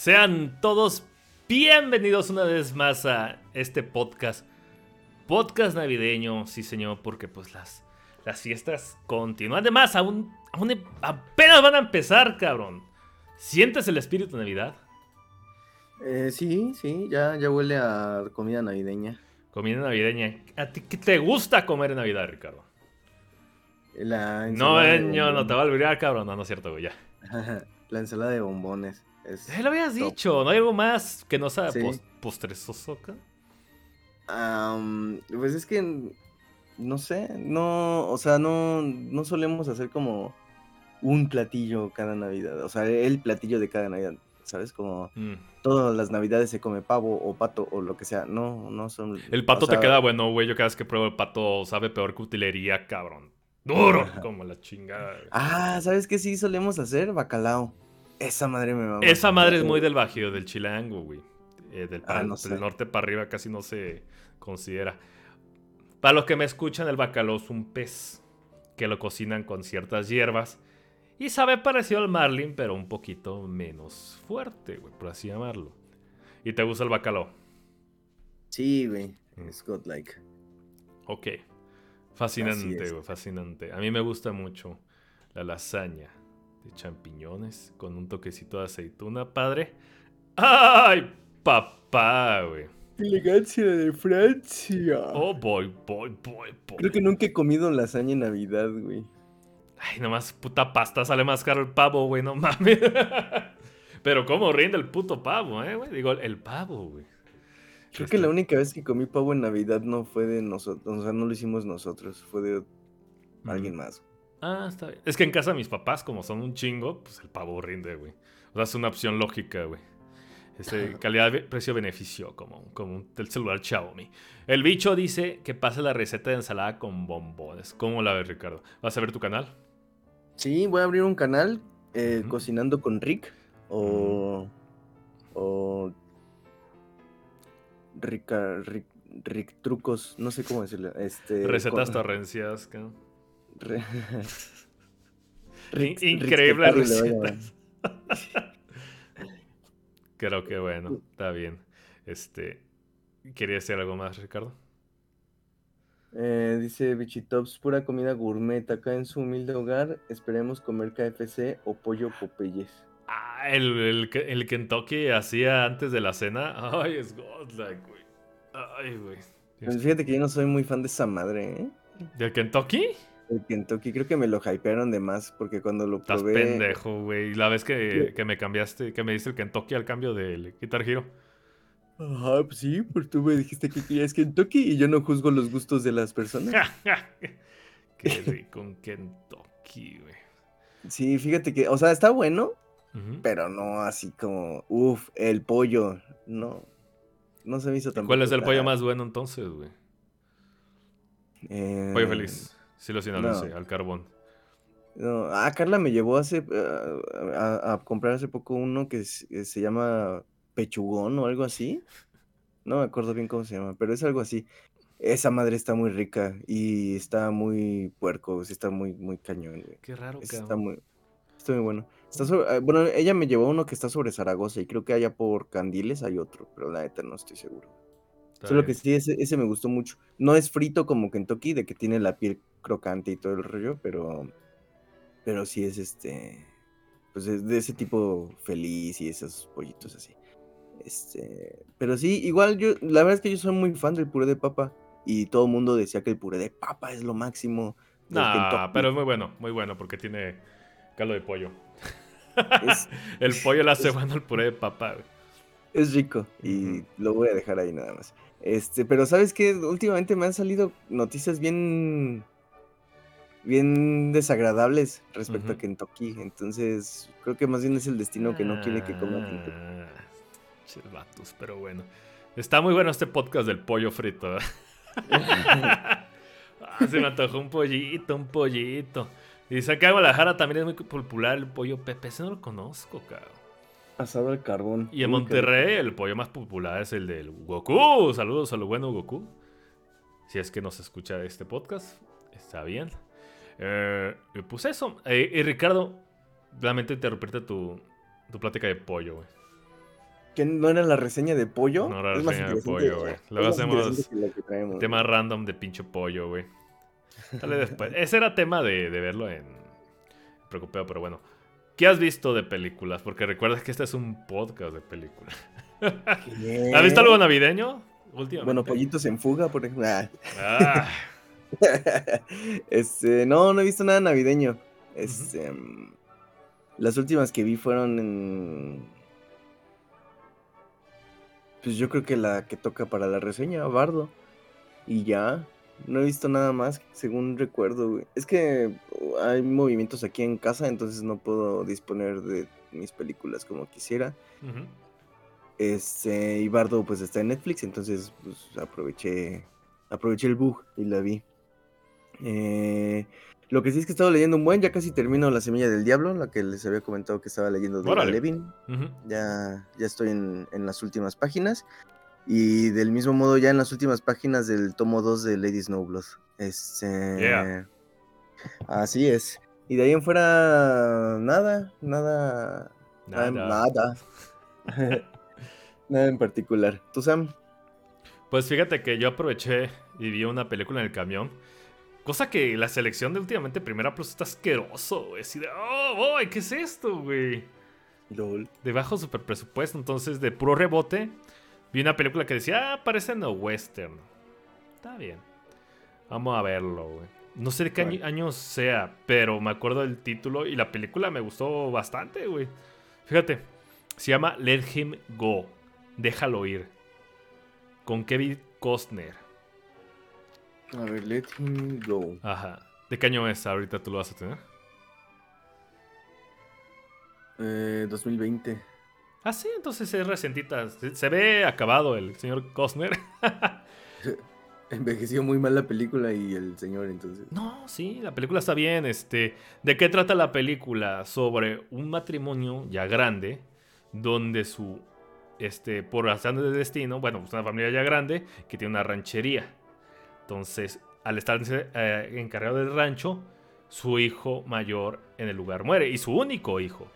Sean todos bienvenidos una vez más a este podcast. Podcast navideño, sí señor, porque pues las, las fiestas continúan. Además, aún, aún apenas van a empezar, cabrón. ¿Sientes el espíritu de Navidad? Eh, sí, sí, ya, ya huele a comida navideña. Comida navideña. ¿A ti qué te gusta comer en Navidad, Ricardo? La No, eh, de no, no te va a olvidar, cabrón. No, no es cierto, güey, ya. La ensalada de bombones. Es lo habías top. dicho, ¿no hay algo más que no sea Sí. postrezoso acá? Am, pues es que, no sé, no, o sea, no, no solemos hacer como un platillo cada Navidad, o sea, el platillo de cada Navidad, ¿sabes? Como Mm. todas las Navidades se come pavo o pato o lo que sea, no, no son... El pato sea, te queda bueno, güey. Yo cada vez que pruebo el pato sabe peor que utilería, cabrón. Duro, Ajá. como la chingada. güey. Ah, ¿sabes qué sí solemos hacer? Bacalao. Esa madre me mama. Esa madre es muy del bajío, del chilango, güey. Eh, del, Ah, del norte para arriba casi no se considera. Para los que me escuchan, el bacalao es un pez que lo cocinan con ciertas hierbas. Y sabe parecido al marlin, pero un poquito menos fuerte, güey, por así llamarlo. ¿Y te gusta el bacalao? Sí, güey, Mm. es godlike. Ok. Fascinante, güey, fascinante. A mí me gusta mucho la lasaña de champiñones con un toquecito de aceituna, padre. ¡Ay, papá, güey! Elegancia de Francia. Oh, boy, boy, boy, boy. Creo que nunca he comido lasaña en Navidad, güey. Ay, nomás puta pasta sale más caro el pavo, güey, no mames. Pero cómo rinde el puto pavo, eh, güey. Digo, el pavo, güey. Creo que la única vez que comí pavo en Navidad no fue de nosotros, o sea, no lo hicimos nosotros, fue de alguien más. Ah, está bien. Es que en casa mis papás, como son un chingo, pues el pavo rinde, güey. O sea, es una opción lógica, güey. Este, calidad, precio-beneficio, como, como un- el celular Xiaomi. El bicho dice que pase la receta de ensalada con bombones. ¿Cómo la ves, Ricardo? ¿Vas a ver tu canal? Sí, voy a abrir un canal eh, cocinando con Rick o o Rica- Rick, Rick trucos, no sé cómo decirlo, este Recetas con- torrencias. ca- re- In- Rick- Increíbles Rick Stefario le voy a recetas. Creo que bueno, está bien. Este, ¿Querías decir algo más, Ricardo? Eh, dice Bichitops, pura comida gourmet acá en su humilde hogar. Esperemos comer KFC o pollo Popeyes. Ah, el, el, que- el Kentucky hacía antes de la cena. Ay, es godlike, güey. Ay, güey. Pues fíjate que yo no soy muy fan de esa madre, ¿eh? ¿Del Kentucky? El Kentucky, creo que me lo hypearon de más porque cuando lo Estás probé. pendejo, güey. La vez que, que me cambiaste, que me diste el Kentucky al cambio del Guitar Hero. Ajá, pues sí, porque tú me dijiste que querías Kentucky y yo no juzgo los gustos de las personas. Qué rico un Kentucky, güey. Sí, fíjate que, o sea, está bueno, pero no así como, uff, el pollo. No, no se me hizo tan ¿Cuál es el pollo más bueno entonces, güey? Pollo feliz. Sí lo sin no. al carbón. No, ah, Carla me llevó hace ah, a, a comprar hace poco uno que eh, se llama pechugón o algo así. No me acuerdo bien cómo se llama, pero es algo así. Esa madre está muy rica y está muy puerco, sí está muy, muy cañón, güey. Qué raro, Está cabrón. muy, está muy bueno. Está sobre- ah, bueno, ella me llevó uno que está sobre Zaragoza y creo que allá por Candiles hay otro, pero la neta no estoy seguro. Solo que sí, ese, ese me gustó mucho. No es frito como Kentucky, de que tiene la piel crocante y todo el rollo, pero, pero sí es este, pues es de ese tipo feliz y esos pollitos así. Este, pero sí, igual yo, la verdad es que yo soy muy fan del puré de papa y todo el mundo decía que el puré de papa es lo máximo. del Nah, pero es muy bueno, muy bueno, porque tiene caldo de pollo. Es- el pollo le hace es- bueno al puré de papa, güey. Es rico y lo voy a dejar ahí nada más. Este, pero sabes que últimamente me han salido noticias bien, bien desagradables respecto a Ujú. Kentucky. Entonces, creo que más bien es el destino que no quiere que coma Kentucky. Ah, vatos, pero bueno. Está muy bueno este podcast del pollo frito. Ah, se me antojó un pollito, un pollito. Y dice que en Guadalajara también es muy popular el pollo Pepe. Ese no lo conozco, cabrón. Asado al carbón. Y en Monterrey el pollo más popular es el del Goku. Saludos a lo bueno Goku. Si es que nos escucha este podcast, está bien. Eh, pues eso. Eh, y Ricardo, lamento interrumpirte tu, tu plática de pollo, güey. ¿Que no era la reseña de pollo? No era la Es reseña de pollo, güey. Luego hacemos que Tema random de pinche pollo, güey. Dale después. Ese era tema de, de verlo en Preocupeo, pero bueno. ¿Qué has visto de películas? Porque recuerda que este es un podcast de películas. ¿Has visto algo navideño? Últimamente. Bueno, pollitos en fuga, por ejemplo. Ah. Ah, este, no, no he visto nada navideño. Este, mm, las últimas que vi fueron en. Pues yo creo que la que toca para la reseña, Bardo. Y ya. No he visto nada más, según recuerdo, güey. Es que uh, hay movimientos aquí en casa, entonces no puedo disponer de mis películas como quisiera. Este, y Bardo pues está en Netflix, entonces pues aproveché, aproveché el bug y la vi. Eh, lo que sí es que he estado leyendo un buen, ya casi termino La Semilla del Diablo, la que les había comentado que estaba leyendo de. Levin. Ya, ya estoy en, en las últimas páginas. Y del mismo modo ya en las últimas páginas del tomo 2 de Lady Snowblood. Este, Yeah. Así es. Y de ahí en fuera, nada, nada, nada. Nada. Nada, en particular. ¿Tú, Sam? Pues fíjate que yo aproveché y vi una película en el camión. Cosa que la selección de últimamente Primera Plus está asqueroso, güey. Así de, oh, boy, ¿qué es esto, güey? De bajo super presupuesto. Entonces, de puro rebote, vi una película que decía, ah, parece no western. Está bien. Vamos a verlo, güey. No sé de qué año, sea, pero me acuerdo del título y la película me gustó bastante, güey. Fíjate, se llama Let Him Go. Déjalo ir. Con Kevin Costner. A ver, let him go. Ajá. ¿De qué año es? Ahorita tú lo vas a tener. Eh, 2020. Ah, sí, entonces es recientita. Se, se ve acabado el señor Costner. Envejeció muy mal la película y el señor, entonces. No, sí, la película está bien. Este, ¿de qué trata la película? Sobre un matrimonio ya grande, donde su, este, por razón de destino, bueno, es una familia ya grande que tiene una ranchería. Entonces, al estar eh, encargado del rancho, su hijo mayor en el lugar muere y su único hijo.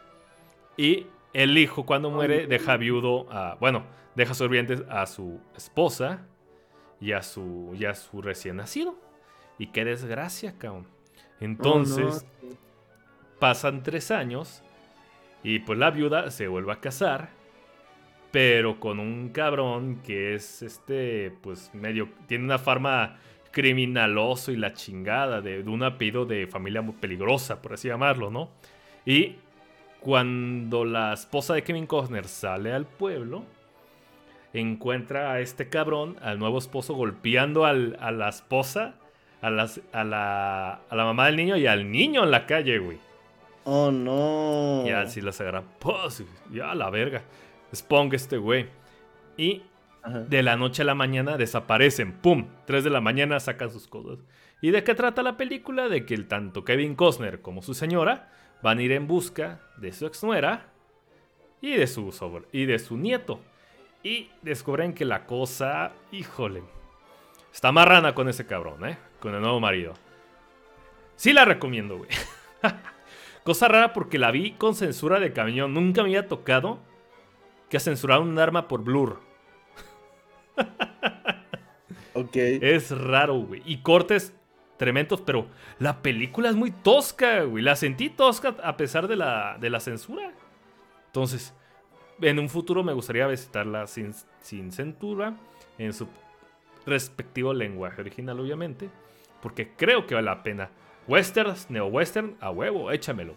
Y el hijo cuando muere deja viudo a, bueno, deja sorbientes a su esposa y a su, y a su recién nacido. Y qué desgracia, cabrón. Entonces, Oh, no. pasan tres años y pues la viuda se vuelve a casar, pero con un cabrón que es este, pues medio, tiene una farma criminaloso y la chingada de, de un apellido de familia muy peligrosa, por así llamarlo, ¿no? Y cuando la esposa de Kevin Costner sale al pueblo, encuentra a este cabrón, al nuevo esposo, golpeando al- a la esposa, a, las- a la, a la mamá del niño y al niño en la calle, güey. Oh, no. Y así las agarra. ¡pus! Ya la verga. Spong este güey. Y Ajá. de la noche a la mañana desaparecen. ¡Pum! 3 de la mañana sacan sus cosas. ¿Y de qué trata la película? De que el tanto Kevin Costner como su señora van a ir en busca de su exnuera y de su sobre y de su nieto. Y descubren que la cosa, híjole, está marrana con ese cabrón, ¿eh? Con el nuevo marido. Sí la recomiendo, güey. Cosa rara porque la vi con censura de camión. Nunca me había tocado que censuraron un arma por blur. Ok. Es raro, güey. Y cortes tremendos, pero la película es muy tosca, güey. La sentí tosca a pesar de la, de la censura. Entonces, en un futuro me gustaría visitarla sin, sin censura, en su respectivo lenguaje original, obviamente, porque creo que vale la pena. Westerns, neo-western, a huevo, échamelo.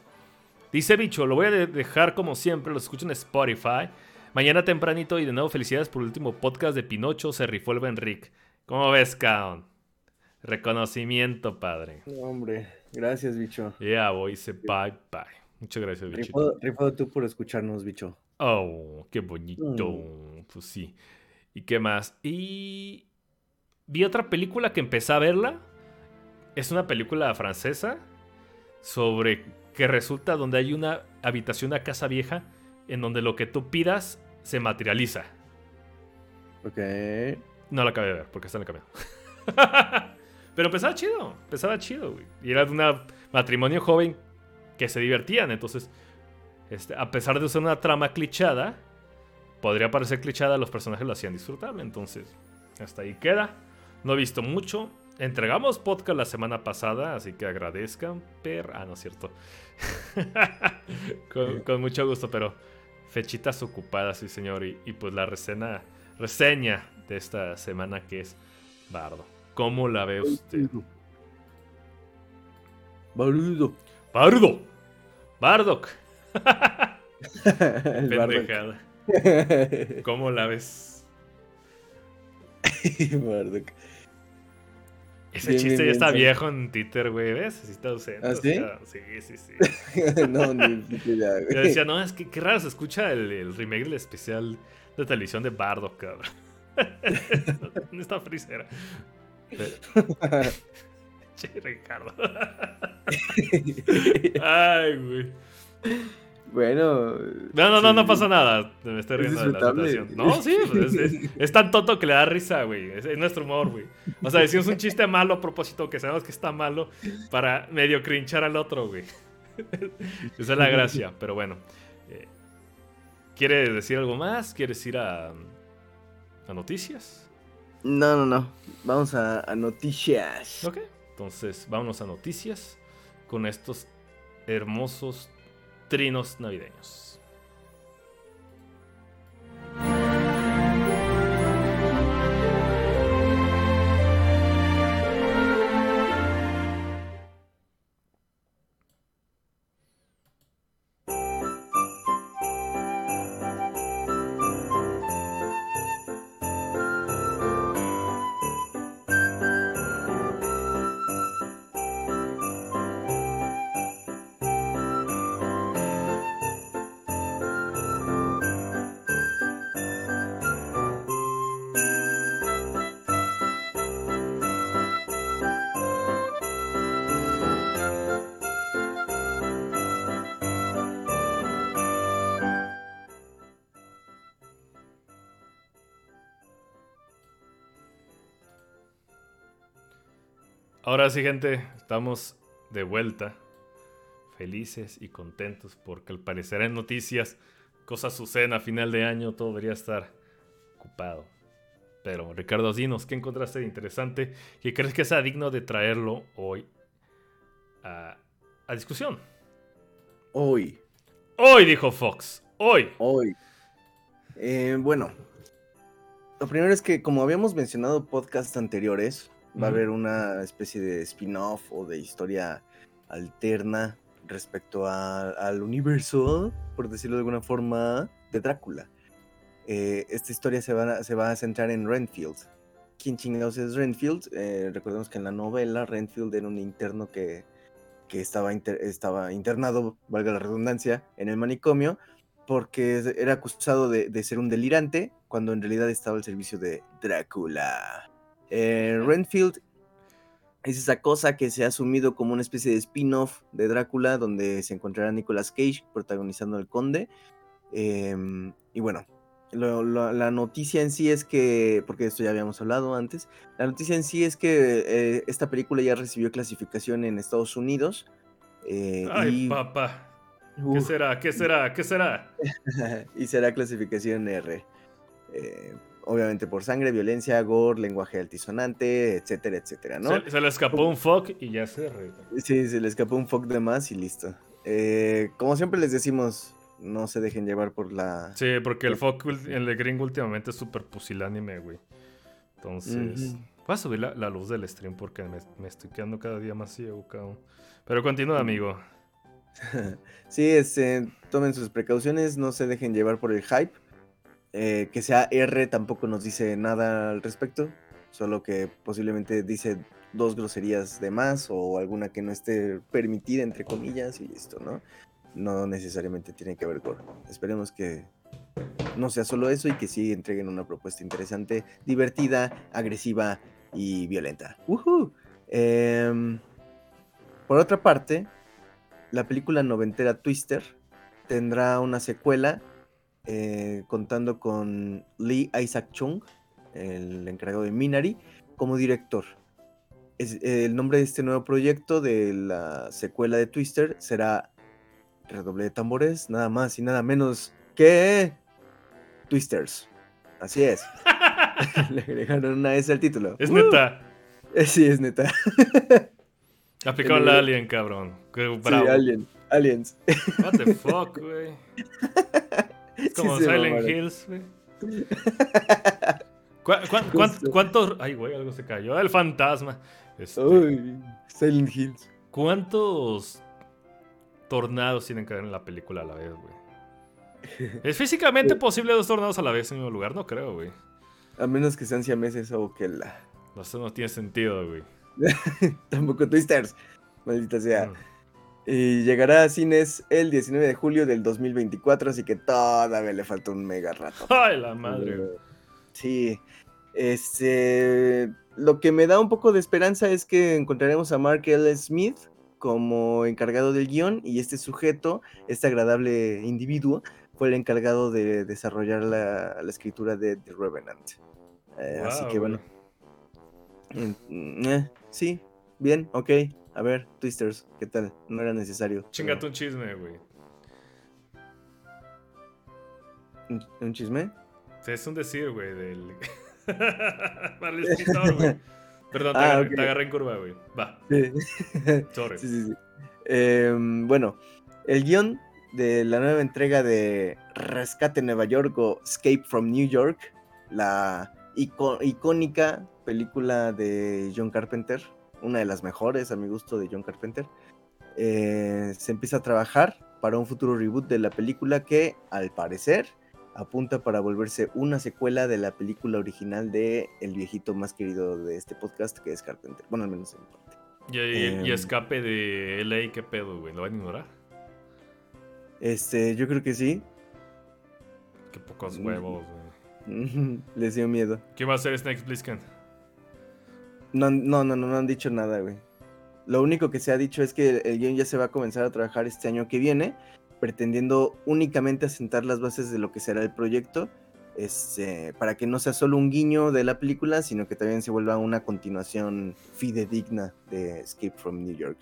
Dice Bicho, lo voy a de- dejar como siempre, lo escucho en Spotify. Mañana tempranito y de nuevo felicidades por el último podcast de Pinocho, se rifó el Benric. ¿Cómo ves, Kaon? Reconocimiento, padre. No, hombre. Gracias, bicho. Ya voy, dice bye bye. Muchas gracias, bichito. Rifado, tú por escucharnos, bicho. Oh, qué bonito. Pues sí. ¿Y qué más? Y vi otra película que empecé a verla. Es una película francesa sobre que resulta donde hay una habitación, una casa vieja, en donde lo que tú pidas se materializa. Ok. No la acabé de ver porque está en el camino. Pero empezaba chido, empezaba chido, güey. Y era de un matrimonio joven que se divertían. Entonces, este, a pesar de ser una trama clichada, podría parecer clichada, los personajes lo hacían disfrutable. Entonces, hasta ahí queda. No he visto mucho. Entregamos podcast la semana pasada, así que agradezcan. Per... Ah, no es cierto. con, mucho gusto, pero fechitas ocupadas, sí, señor. Y, pues la reseña, reseña de esta semana que es Bardo. ¿Cómo la ve usted? Bardo. Bardo. Bardock. Pendejada. ¿Cómo la ves? Bardock. Ese chiste ya está viejo en Twitter, güey, ¿ves? Sí está ausente. ¿Ah, sí? sí, sí, sí. no, ni ya, güey. Yo decía, no, es que qué raro se escucha el, remake del especial de televisión de Bardo, cabrón. ¿Dónde está Frisera? che, Ricardo. Ay, güey. Bueno. No, no, no, no pasa nada. Me estoy riendo de la situación. No, sí, pues, es, tan tonto que le da risa, güey. Es, nuestro humor, güey. O sea, decimos un chiste malo a propósito que sabemos que está malo para medio crinchar al otro, güey. Esa es la gracia, pero bueno. Eh, ¿Quieres decir algo más? ¿Quieres ir a, a noticias? No, no, no. Vamos a, noticias. Ok, entonces vámonos a noticias con estos hermosos trinos navideños. Ahora sí, gente, estamos de vuelta. Felices y contentos porque al parecer en noticias cosas suceden a final de año, todo debería estar ocupado. Pero Ricardo, dinos, ¿qué encontraste de interesante? ¿Qué crees que sea digno de traerlo hoy a, discusión? Hoy. Hoy, dijo Fox. Hoy. Hoy. Eh, bueno, lo primero es que como habíamos mencionado podcasts anteriores, va a haber una especie de spin-off o de historia alterna respecto al universo, por decirlo de alguna forma, de Drácula. Eh, esta historia se va, a, se va a centrar en Renfield. ¿Quién chingados es Renfield? Eh, recordemos que en la novela Renfield era un interno que, que estaba, estaba internado, valga la redundancia, en el manicomio porque era acusado de, de ser un delirante cuando en realidad estaba al servicio de Drácula. Eh, Renfield es esa cosa que se ha asumido como una especie de spin-off de Drácula, donde se encontrará Nicolas Cage protagonizando al conde. Em, y bueno, la noticia en sí es que, porque esto ya habíamos hablado antes, la noticia en sí es que eh, esta película ya recibió clasificación en Estados Unidos. Eh, Ay, papá. ¿Qué será? ¿Qué será? ¿Qué será? y será clasificación R obviamente por sangre, violencia, gore, lenguaje altisonante, etcétera, etcétera, ¿no? Se, le escapó un fuck y ya se Sí, se le escapó un fuck de más y listo. Eh, como siempre les decimos, no se dejen llevar por la... Sí, porque el fuck, el de gringo últimamente es súper pusilánime, güey. Entonces... Voy a subir la, luz del stream porque me, estoy quedando cada día más ciego, cabrón. Pero continúa, amigo. sí, este, tomen sus precauciones, no se dejen llevar por el hype. Eh, que sea R tampoco nos dice nada al respecto, solo que posiblemente dice dos groserías de más o alguna que no esté permitida, entre comillas, y listo, ¿no? No necesariamente tiene que ver con. Esperemos que no sea solo eso y que sí entreguen una propuesta interesante, divertida, agresiva y violenta. Em, por otra parte, la película noventera Twister tendrá una secuela eh, contando con Lee Isaac Chung, el encargado de Minari, como director. el nombre de este nuevo proyecto de la secuela de Twister será Redoble de tambores, nada más y nada menos que Twisters. Así es. Le agregaron una S al título. Es Uh, neta. eh, Sí, es neta. Aplicaron la Alien, cabrón. Qué bravo. Sí, Alien. Aliens. What the fuck, güey. Es como Sí Silent. Hills, güey. ¿Cuá- cuán- cuán- Justo. ¿Cuántos. Ay, güey, algo se cayó. El fantasma. Este, Uy, Silent Hills. ¿Cuántos tornados tienen que haber en la película a la vez, güey? ¿Es físicamente posible dos tornados a la vez en el mismo lugar? No creo, güey. A menos que sean siameses o que la. No, Eso no tiene sentido, güey. Tampoco Twisters. Maldita sea. Mm. Y llegará a cines el 19 de julio del 2024, así que todavía le falta un mega rato. Ay, la madre, güey. Sí. Este. Lo que me da un poco de esperanza es que encontraremos a Mark L. Smith como encargado del guion y este sujeto, este agradable individuo, fue el encargado de desarrollar la, la escritura de The Revenant. Eh, así que bueno. Mm, eh, sí, bien, ok. A ver, Twisters, ¿qué tal? No era necesario. pero- Chingate un chisme, güey. ¿Un, un chisme? Es un decir, güey, del. Para el escritor, güey. Perdón, te, Ah, agarré, te agarré en curva, güey. Va, Sí. sorry. Sí, sí, sí. Em, bueno, el guion de la nueva entrega de Rescate en Nueva York o Escape from New York, la icónica película de John Carpenter, una de las mejores a mi gusto de John Carpenter, eh, se empieza a trabajar para un futuro reboot de la película que, al parecer, apunta para volverse una secuela de la película original de el viejito más querido de este podcast, que es Carpenter. Bueno, al menos en mi parte. Y, Em. escape de LA, ¿qué pedo, güey? ¿Lo van a ignorar? Este, yo creo que sí. Qué pocos huevos, güey. Les dio miedo. ¿Quién va a ser Snake Plissken? No, no, no, no, han dicho nada, güey. Lo único que se ha dicho es que el guion ya se va a comenzar a trabajar este año que viene, pretendiendo únicamente asentar las bases de lo que será el proyecto, este, para que no sea solo un guiño de la película, sino que también se vuelva una continuación fidedigna de Escape from New York.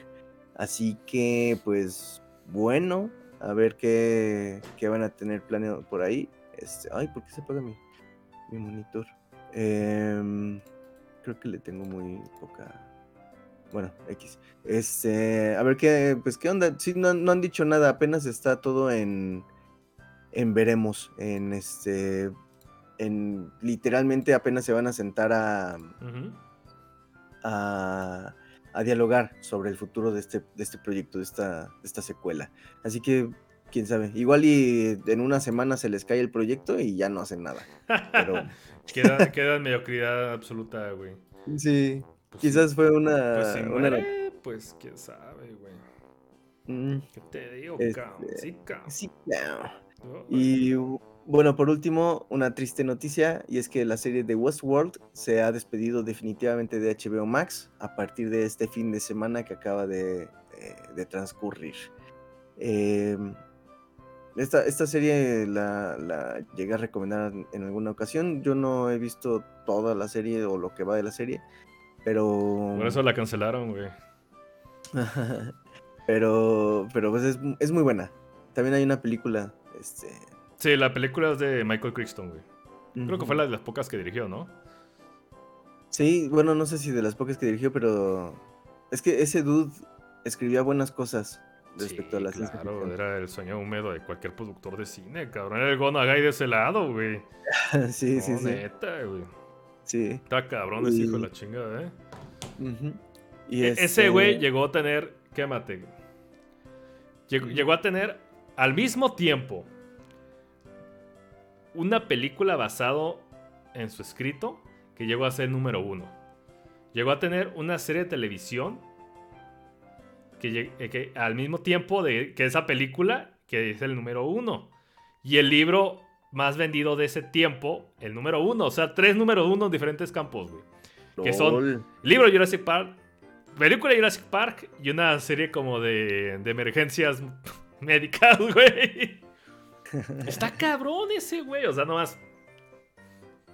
Así que, pues, bueno, a ver qué, qué van a tener planeado por ahí. Este, ay, ¿por qué se apaga mi, mi monitor? Em, creo que le tengo muy poca. Bueno, X. Este, a ver qué, pues qué onda. Sí, no, no han dicho nada, apenas está todo en, en veremos, en este, en literalmente apenas se van a sentar a, a, a dialogar sobre el futuro de este, de este proyecto, de esta, de esta secuela. Así que, quién sabe, igual y en una semana se les cae el proyecto y ya no hacen nada. Pero queda, queda mediocridad absoluta, güey. sí, Pues quizás sí. fue una... Pues si una- muere, pues quién sabe, güey. Mm, ¿Qué te digo, Este, cabrón? Sí, cabrón. sí. No, Y bueno, por último, una triste noticia, y es que la serie de Westworld se ha despedido definitivamente de HBO Max a partir de este fin de semana que acaba de, de- de transcurrir. Eh, esta, esta serie la, la llegué a recomendar en alguna ocasión. Yo no he visto toda la serie o lo que va de la serie, pero... Por eso la cancelaron, güey. pero pero pues es, es muy buena. También hay una película. Este, Sí, la película es de Michael Crichton, güey. Creo que fue la de las pocas que dirigió, ¿no? Sí, bueno, no sé si de las pocas que dirigió, pero es que ese dude escribía buenas cosas respecto Sí, a la ciencia claro, ficción. era el sueño húmedo de cualquier productor de cine, cabrón. Era el Gonagai de ese lado, güey. sí, sí, No, sí, neta, güey. sí. Está cabrón ese hijo de la chingada, ¿eh? Y E- este- Ese güey llegó a tener. Quémate. Llegó, llegó a tener al mismo tiempo una película basado en su escrito que llegó a ser número uno. Llegó a tener una serie de televisión que, eh, que al mismo tiempo de que esa película que es el número uno. Y el libro más vendido de ese tiempo, el número uno. O sea, tres número uno en diferentes campos, güey. que son-. Libro Jurassic Park, película Jurassic Park y una serie como de, de emergencias médicas, güey. Está cabrón ese, güey. O sea, nomás.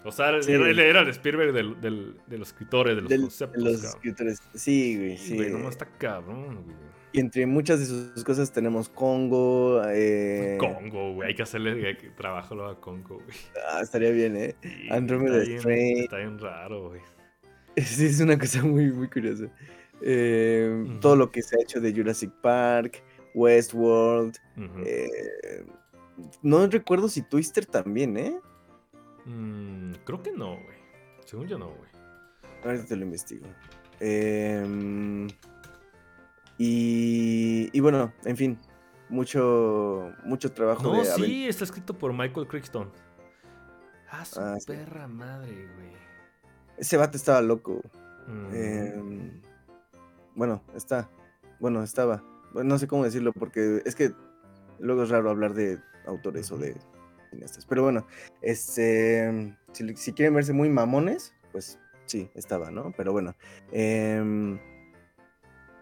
O sea, Sí. era, era el Spielberg del- del- de los escritores, de los Del- conceptos. los cabrón. escritores. Sí, güey, Sí, sí. güey, nomás está cabrón, güey. Y entre muchas de sus cosas tenemos Congo. Eh... Congo, güey. Hay que hacerle trabajo a Congo, güey. Ah, estaría bien, ¿eh? Andromeda Strain. Está bien raro, güey. Sí, es una cosa muy, muy curiosa. Eh, Todo lo que se ha hecho de Jurassic Park, Westworld. eh, no recuerdo si Twister también, ¿eh? Mm, creo que no, güey. Según yo no, güey. Ahorita te lo investigo. Eh, y, bueno, en fin, mucho, mucho trabajo. No, sí, está escrito por Michael Crichton. Ah, su ah, perra madre, güey. Ese vato estaba loco. Em, bueno, está. Bueno, estaba. no sé cómo decirlo porque es que luego es raro hablar de autores o de cineastas. Pero bueno, este, si, quieren verse muy mamones, pues sí, estaba, ¿no? Pero bueno. Eh,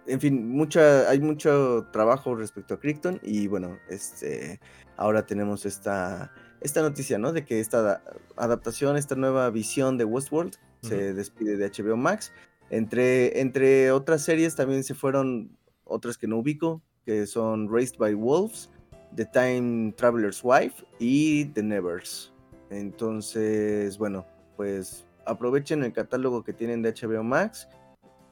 en fin, mucha, hay mucho trabajo respecto a Crichton y bueno, este, ahora tenemos esta, esta noticia, ¿no? De que esta adaptación, esta nueva visión de Westworld se despide de HBO Max. Entre, entre otras series también se fueron otras que no ubico, que son Raised by Wolves, The Time Traveler's Wife y The Nevers. Entonces, bueno, pues aprovechen el catálogo que tienen de HBO Max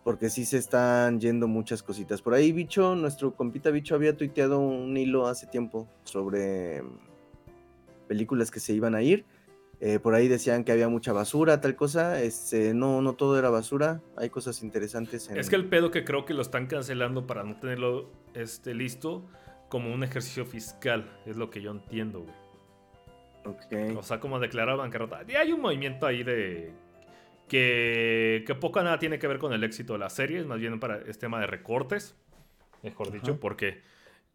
porque sí se están yendo muchas cositas. Por ahí, Bicho, nuestro compita Bicho había tuiteado un hilo hace tiempo sobre mm, películas que se iban a ir. Eh, por ahí decían que había mucha basura, tal cosa. Este, no, no todo era basura. Hay cosas interesantes. Es que el pedo que creo que lo están cancelando para no tenerlo este, listo como un ejercicio fiscal. Es lo que yo entiendo, güey. O sea, como declarar bancarrota. Y hay un movimiento ahí de que, que poco nada tiene que ver con el éxito de la serie, más bien para este tema de recortes, mejor dicho, porque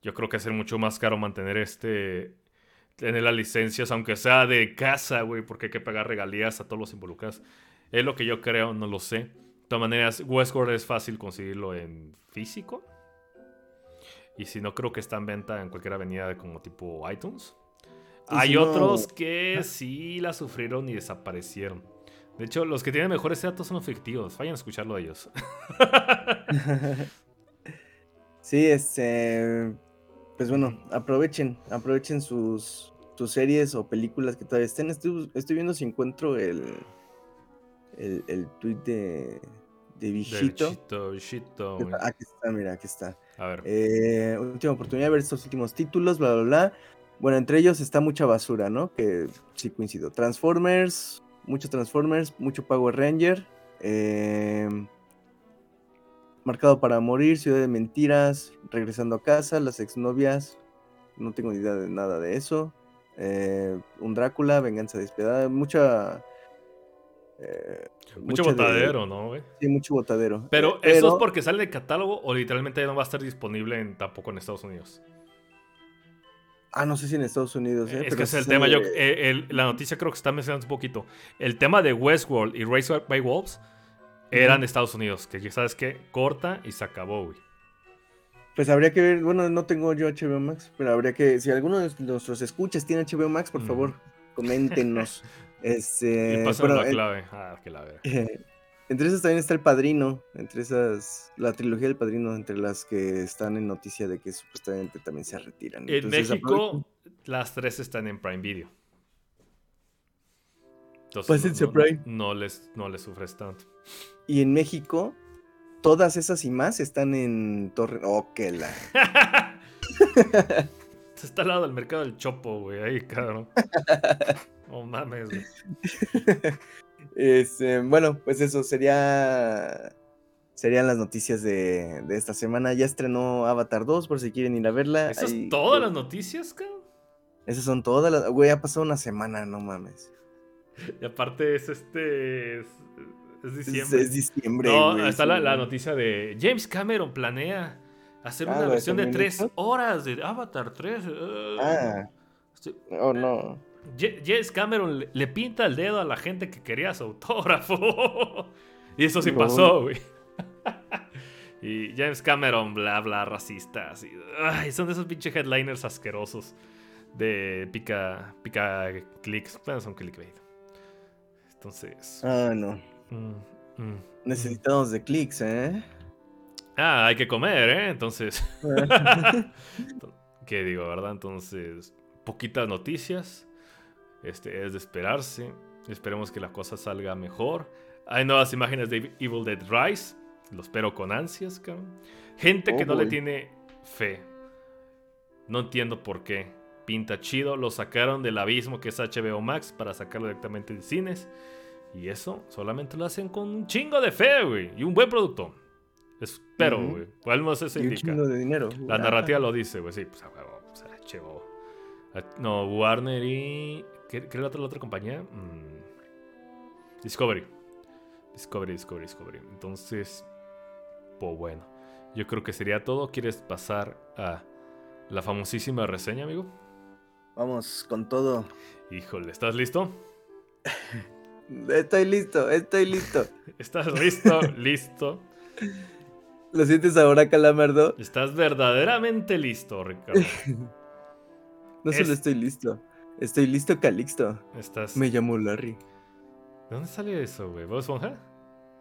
yo creo que es mucho más caro mantener este tener las licencias, aunque sea de casa, güey, porque hay que pagar regalías a todos los involucrados. Es lo que yo creo, no lo sé. De todas maneras, Westworld es fácil conseguirlo en físico. Y si no, creo que está en venta en cualquier avenida como tipo iTunes. Hay otros que sí la sufrieron y desaparecieron. De hecho, los que tienen mejores datos son efectivos. Vayan a escucharlo de ellos. sí, este. Pues bueno, aprovechen, aprovechen sus, sus series o películas que todavía estén. Estoy, viendo si encuentro el, el, el tweet de, de Vichito. Aquí está, mira, aquí está. A ver. Eh, última oportunidad de ver estos últimos títulos, bla, bla, bla. Bueno, entre ellos está mucha basura, ¿no? Que sí coincido. Transformers, muchos Transformers, mucho Power Ranger. Em, marcado para morir, Ciudad de Mentiras, Regresando a casa, Las exnovias. No tengo ni idea de nada de eso. Eh, un Drácula, Venganza despiadada. Mucha. Eh, mucho botadero, ¿no, güey? Sí, mucho botadero. Pero, eh, ¿eso es porque sale de catálogo o literalmente ya no va a estar disponible en, tampoco en Estados Unidos? Ah, no sé si en Estados Unidos. ¿eh? Es que es el tema. Yo, la noticia creo que está mencionando un poquito. El tema de Westworld y Race by Wolves eran de Estados Unidos. Que ya sabes que corta y se acabó, güey. Pues habría que ver, bueno, no tengo yo HBO Max, pero habría que, si alguno de nuestros escuchas tiene HBO Max, por favor, coméntenos. este, y la clave. Ah, que la Entre esas también está El Padrino, entre esas, la trilogía del Padrino, entre las que están en noticia de que supuestamente también se retiran. En México, las tres están en Prime Video. Entonces, pues Prime. No, les, no les sufres tanto. Y en México, todas esas y más están en Torre. Oh, qué la. Está al lado del mercado del Chopo, güey, ahí, cabrón. oh mames, güey. Este, bueno, pues eso sería. Serían las noticias de, esta semana. Ya estrenó Avatar 2, por si quieren ir a verla. ¿Esas son todas las noticias, cabrón? Esas son todas las. Güey, ha pasado una semana, no mames. Y aparte es este. Es, diciembre. Es, diciembre. No, está la, noticia de James Cameron planea hacer ah, una versión de 3 horas de Avatar 3. ah. Oh, no. James Cameron le, pinta el dedo a la gente que quería su autógrafo. y eso sí pasó, güey. y James Cameron, bla, bla, racistas. ay, son de esos pinches headliners asquerosos de pica, pica clics. Bueno, son clickbait. Entonces. Ah, no. Mm, mm, mm. Necesitamos de clics, ¿eh? Ah, hay que comer, ¿eh? Entonces. ¿Qué digo, verdad? Entonces, poquitas noticias. Este es de esperarse. Esperemos que la cosa salga mejor. Hay nuevas imágenes de Evil Dead Rise. Lo espero con ansias, cabrón. Gente que no le tiene fe. No entiendo por qué. Pinta chido. Lo sacaron del abismo que es HBO Max para sacarlo directamente de cines. Y eso solamente lo hacen con un chingo de fe, güey. Y un buen producto. Espero, güey. Al menos eso Y un indica. de dinero. La Ah. narrativa lo dice, güey. Sí, pues a huevo. O sea, chevo. Ah, No, Warner y. ¿Qué, qué era la otra, la otra compañía? Mm, Discovery. Discovery, Discovery, Discovery. Entonces, pues bueno. Yo creo que sería todo. ¿Quieres pasar a la famosísima reseña, amigo? Vamos con todo. Híjole, ¿estás listo? Estoy listo, estoy listo. ¿Estás listo? listo. ¿Lo sientes ahora, Calamardo? ¿Estás verdaderamente listo, Ricardo? No solo Es- estoy listo. Estoy listo, Calixto. ¿Estás... Me llamo Larry. ¿De dónde sale eso, güey? ¿Bob Esponja?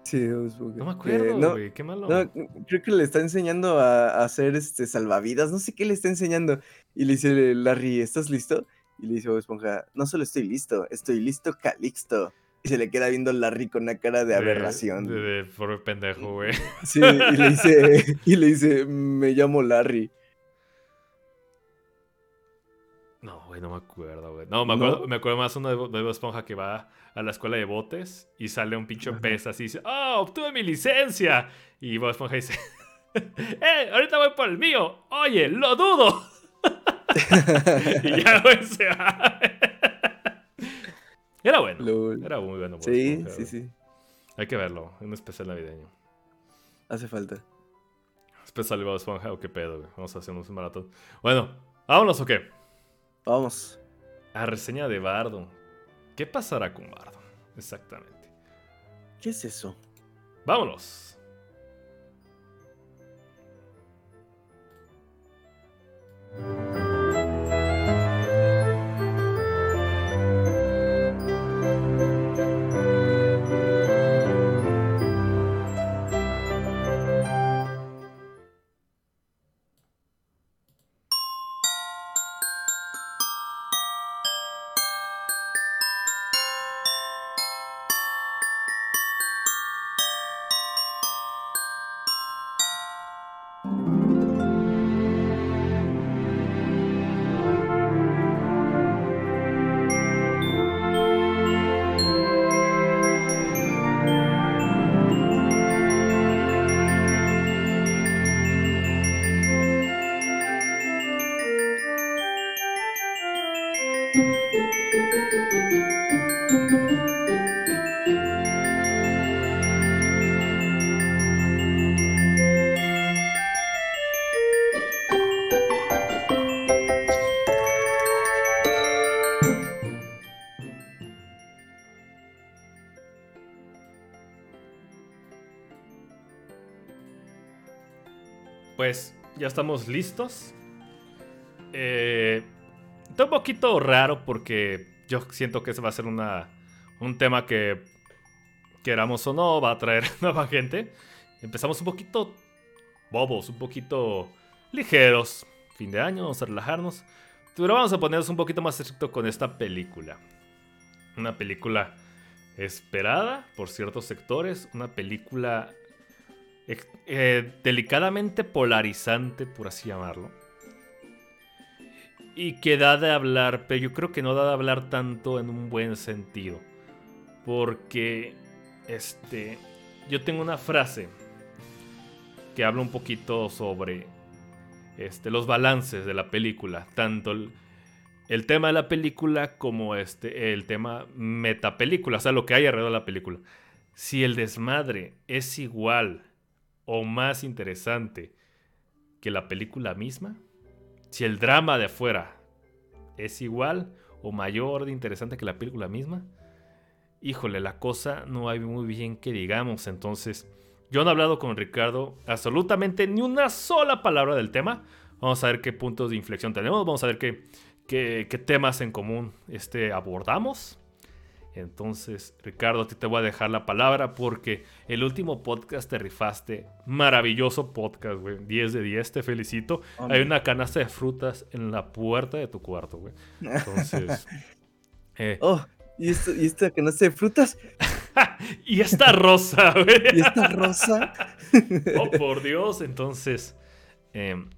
Sí, supongo No me acuerdo, no, güey. Qué malo. no, creo que le está enseñando a, a hacer este salvavidas. No sé qué le está enseñando. Y le dice Larry, ¿estás listo? Y le dice Bob Esponja, no solo estoy listo, estoy listo, Calixto. Y se le queda viendo Larry con una cara de aberración. De, de, pobre pendejo, güey. Sí, y le dice, y le dice, me llamo Larry. No, güey, no me acuerdo, güey. No, me ¿No? acuerdo, me acuerdo más uno de, de Esponja que va a la escuela de botes y sale un pinche pez así y dice, ¡Oh, obtuve mi licencia! Y Bob Esponja dice, ¡Eh, ahorita voy por el mío! ¡Oye, lo dudo! y ya, güey, se va. Era bueno. Lol. Era muy bueno. Sí, sí, sí. Hay que verlo, un especial navideño. Hace falta. Especial de Bob Esponja o qué pedo, güey. Vamos a hacer un maratón. Bueno, ¿vámonos o qué? Vamos. A reseña de Bardo. ¿Qué pasará con Bardo? Exactamente. ¿Qué es eso? Vámonos. Pues ya estamos listos. Eh, está un poquito raro porque yo siento que ese va a ser una, un tema que, queramos o no, va a traer nueva gente. Empezamos un poquito bobos, un poquito ligeros. Fin de año, vamos a relajarnos. Pero vamos a ponernos un poquito más estricto con esta película. Una película esperada por ciertos sectores. Una película eh, delicadamente polarizante, por así llamarlo. Y que da de hablar, pero yo creo que no da de hablar tanto en un buen sentido. Porque, este, yo tengo una frase que habla un poquito sobre este, los balances de la película. Tanto el, el tema de la película como este, el tema metapelícula, o sea, lo que hay alrededor de la película. Si el desmadre es igual o más interesante que la película misma, si el drama de afuera es igual o mayor de interesante que la película misma, híjole, la cosa no hay muy bien que digamos. Entonces, yo no he hablado con Ricardo absolutamente ni una sola palabra del tema. Vamos a ver qué puntos de inflexión tenemos, vamos a ver qué, qué, qué temas en común este, abordamos. Entonces, Ricardo, a ti te voy a dejar la palabra porque el último podcast te rifaste. Maravilloso podcast, güey. 10 de 10, te felicito. Hay una canasta de frutas en la puerta de tu cuarto, güey. Entonces... Eh, oh, ¿y, esto, ¿y esta canasta de frutas? y esta rosa, güey. ¿Y esta rosa? oh, por Dios. Entonces, em,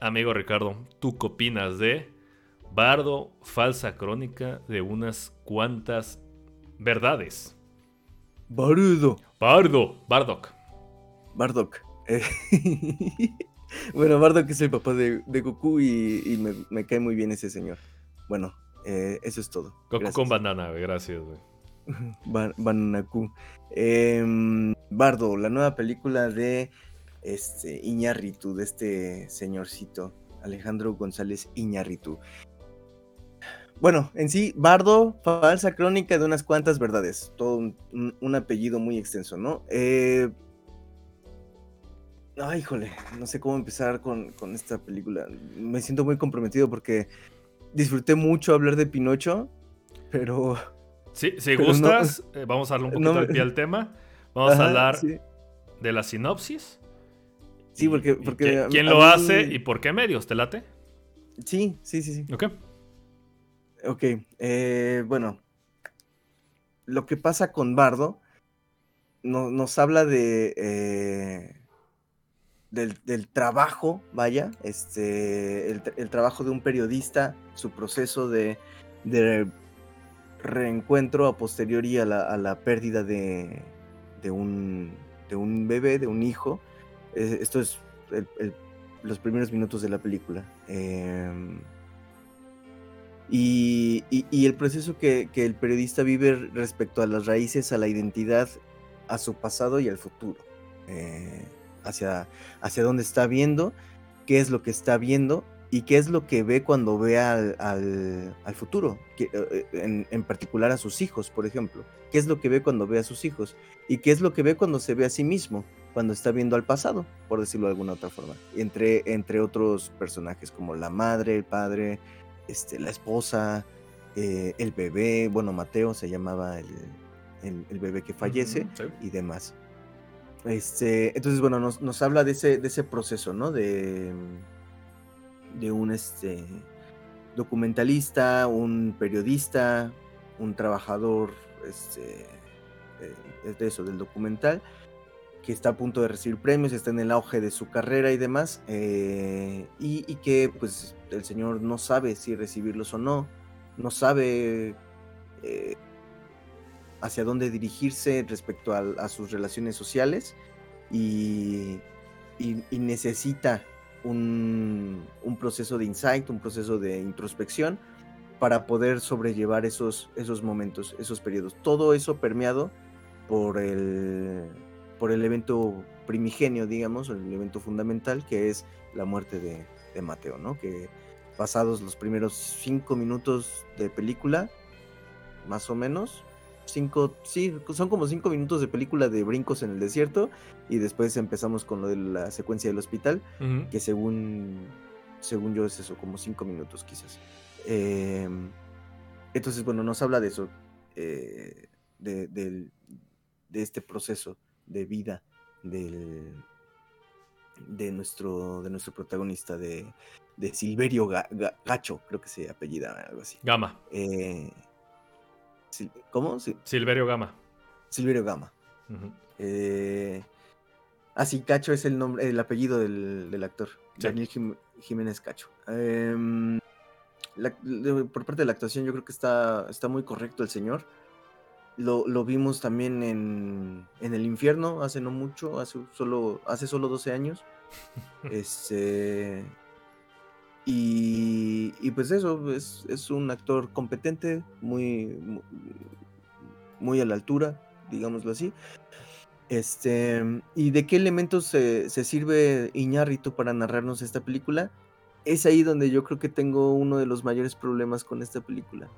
amigo Ricardo, ¿tú qué opinas de Bardo, falsa crónica de unas cuantas verdades. Bardo. Bardo, Bardock. Bardock. Eh, bueno, Bardock es el papá de, Goku y, me, cae muy bien ese señor. Bueno, eh, eso es todo. Goku con banana, gracias, güey. Bananaku. Em, Bardo, la nueva película de este Iñarritu, de este señorcito, Alejandro González Iñarritu. Bueno, en sí, Bardo, falsa crónica de unas cuantas verdades. Todo un, apellido muy extenso, ¿no? Eh... Ay, híjole, no sé cómo empezar con, esta película. Me siento muy comprometido porque disfruté mucho hablar de Pinocho, pero... Sí, si gustas, eh, vamos a darle un poquito de pie al tema. Vamos a hablar de la sinopsis. Sí, porque... porque ¿Quién lo hace y por qué medios? ¿Te late? Sí, sí, sí, sí. Ok. Ok, eh, bueno, lo que pasa con Bardo nos habla de eh, del, trabajo, vaya, este, el, trabajo de un periodista, su proceso de, reencuentro a posteriori a la, pérdida de, de, un, de un bebé, de un hijo. Eh, esto es los primeros minutos de la película. Em, y, el proceso que, el periodista vive respecto a las raíces, a la identidad, a su pasado y al futuro. Eh, hacia, hacia dónde está viendo, qué es lo que está viendo y qué es lo que ve cuando ve al, futuro, eh, en, en, particular a sus hijos, por ejemplo. ¿Qué es lo que ve cuando ve a sus hijos? ¿Y qué es lo que ve cuando se ve a sí mismo? Cuando está viendo al pasado, por decirlo de alguna otra forma. Entre, entre otros personajes como la madre, el padre, este, la esposa, eh, el bebé, bueno, Mateo se llamaba el, bebé que fallece y demás. Este, entonces, bueno, nos, habla de ese, de ese proceso, ¿no? De, de un este, documentalista, un periodista, un trabajador este, eh, de eso, del documental, que está a punto de recibir premios, está en el auge de su carrera y demás, eh, y, que pues el señor no sabe si recibirlos o no, no sabe eh, hacia dónde dirigirse respecto a, sus relaciones sociales y, necesita un, proceso de insight, un proceso de introspección para poder sobrellevar esos, esos momentos, esos periodos. Todo eso permeado por el por el evento primigenio, digamos, el evento fundamental, que es la muerte de, Mateo, ¿no? Que pasados los primeros cinco minutos de película, más o menos, cinco, sí, son como cinco minutos de película de brincos en el desierto, y después empezamos con lo de la secuencia del hospital, que según, según yo es eso, como cinco minutos quizás. Em, entonces, bueno, nos habla de eso, eh, de, de este proceso de vida del, de, nuestro, de nuestro protagonista, de, de Silverio Gacho, creo que se apellida, algo así. Gama. Eh, ¿Cómo? Silverio Gama. Silverio Gama. Eh, ah, sí, Cacho es el nombre, el apellido del, actor. Daniel Jiménez Cacho. Em, por parte de la actuación, yo creo que está, está muy correcto el señor. Lo, vimos también en, El Infierno hace no mucho, hace solo, hace solo 12 años. este. Y, pues eso, es, un actor competente, muy, muy a la altura, digámoslo así. Este, ¿y de qué elementos se, se sirve Iñárritu para narrarnos esta película? Es ahí donde yo creo que tengo uno de los mayores problemas con esta película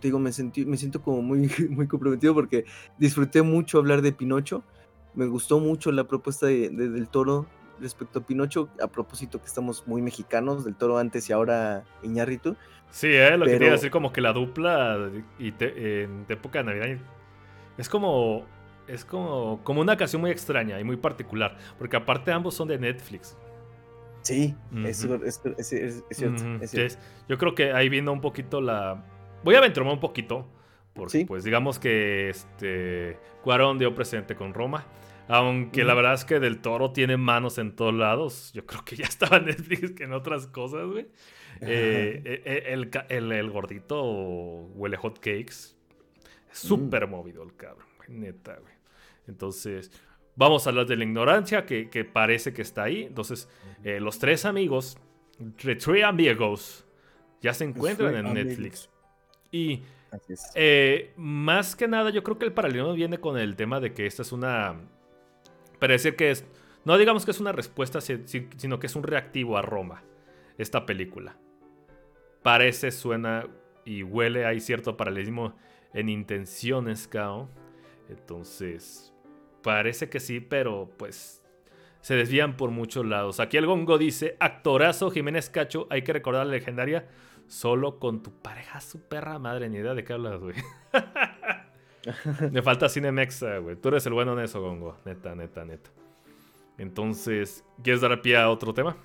digo, me, sentí, me siento como muy, muy comprometido porque disfruté mucho hablar de Pinocho. Me gustó mucho la propuesta de, del toro respecto a Pinocho, a propósito que estamos muy mexicanos, del toro antes y ahora Iñárritu. Sí, eh, lo que quería decir como que la dupla y en época de Navidad es como es como, como una ocasión muy extraña y muy particular, porque aparte ambos son de Netflix. Sí, es, cierto. yo creo que ahí viene un poquito la... Voy a aventurarme un poquito, porque pues digamos que este Cuarón dio presente con Roma. Aunque la verdad es que Del Toro tiene manos en todos lados. Yo creo que ya estaba en Netflix que en otras cosas, güey. Eh, eh, eh, el, el, el, gordito huele hot cakes. Es mm. súper movido el cabrón, neta, güey. Entonces, vamos a hablar de la ignorancia que, parece que está ahí. Entonces, eh, los tres amigos, Three Amigos, ya se encuentran en Netflix. Y eh, más que nada, yo creo que el paralelo viene con el tema de que esta es una. Parece que es. No digamos que es una respuesta, sino que es un reactivo a Roma, esta película. Parece, suena y huele, hay cierto paralelismo en intenciones, Kao. Entonces, Parece que sí, pero pues se desvían por muchos lados. Aquí el Gongo dice, actorazo Jiménez Cacho, hay que recordar la legendaria, solo con tu pareja, su perra madre, ni idea de qué hablas, güey. Me falta Cinemexa, güey. Tú eres el bueno en eso, Gongo. Neta, neta, neta. Entonces, ¿quieres dar pie a otro tema?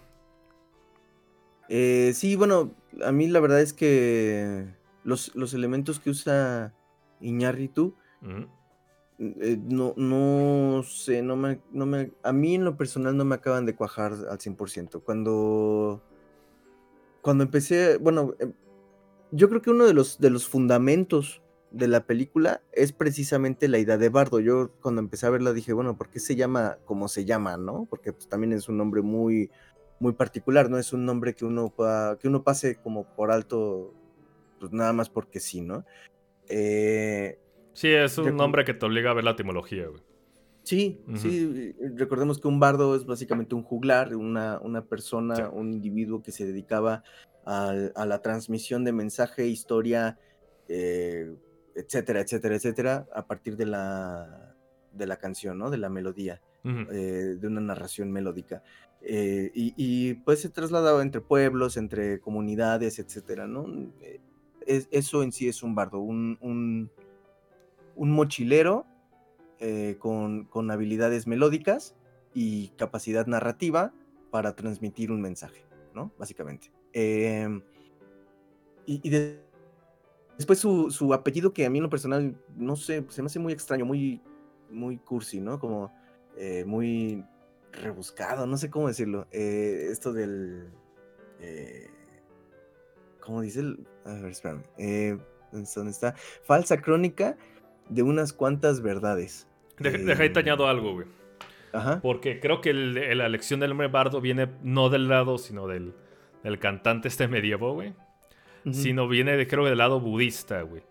Eh, sí, bueno, a mí la verdad es que los, elementos que usa Iñárritu eh, no, no sé, no me, no me, a mí en lo personal no me acaban de cuajar al 100%. Cuando, cuando empecé, bueno, em, yo creo que uno de los, de los fundamentos de la película es precisamente la idea de Bardo. Yo cuando empecé a verla dije, bueno, ¿por qué se llama como se llama, no? Porque pues, también es un nombre muy, muy particular, no es un nombre que uno que uno pase como por alto, pues nada más porque sí, ¿no? Eh, Sí, es un nombre que te obliga a ver la etimología, güey. Sí, sí, recordemos que un bardo es básicamente un juglar, una, una persona, un individuo que se dedicaba a, la transmisión de mensaje, historia, eh, etcétera, etcétera, etcétera, a partir de la, de la canción, ¿no? De la melodía, eh, de una narración melódica. Eh, y, pues se trasladaba entre pueblos, entre comunidades, etcétera, ¿no? eso en sí es un bardo, un un mochilero eh, con, habilidades melódicas y capacidad narrativa para transmitir un mensaje, ¿no? Básicamente. Em, y, después su, apellido, que a mí en lo personal, no sé, se me hace muy extraño, muy, muy cursi, ¿no? Como eh, muy rebuscado, no sé cómo decirlo. Eh, esto del... ¿Cómo dice el...? A ver, espérame. ¿Dónde está? Falsa crónica de unas cuantas verdades. Deja, ahí te añado algo, güey. Ajá. Porque creo que la elección del hombre bardo viene no del lado, sino del, del cantante este medievo, güey. Sino viene, de, creo, del lado budista, güey.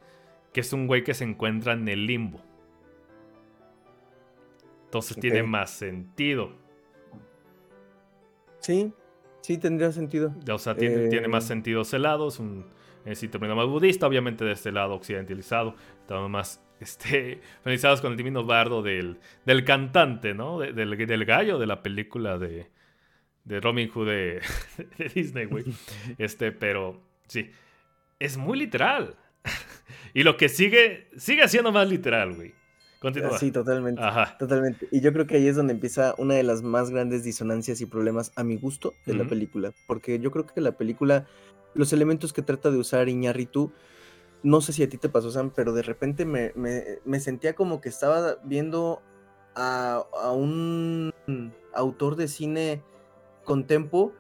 Que es un güey que se encuentra en el limbo. Entonces tiene más sentido. Sí, sí tendría sentido. O sea, tiene, tiene más eh, sentido ese lado. Es un sitio más budista, obviamente de este lado occidentalizado. Estamos más este, con el divino bardo del, del cantante, ¿no? del, del, gallo de la película de, de Robin Hood de, Disney, güey. Este, pero sí, es muy literal. y lo que sigue, sigue siendo más literal, güey. Continúa. Sí, totalmente. Ajá. Totalmente. Y yo creo que ahí es donde empieza una de las más grandes disonancias y problemas a mi gusto de la película. Porque yo creo que la película, los elementos que trata de usar Iñárritu no sé si a ti te pasó, Sam, pero de repente me, sentía como que estaba viendo a, un autor de cine contempo,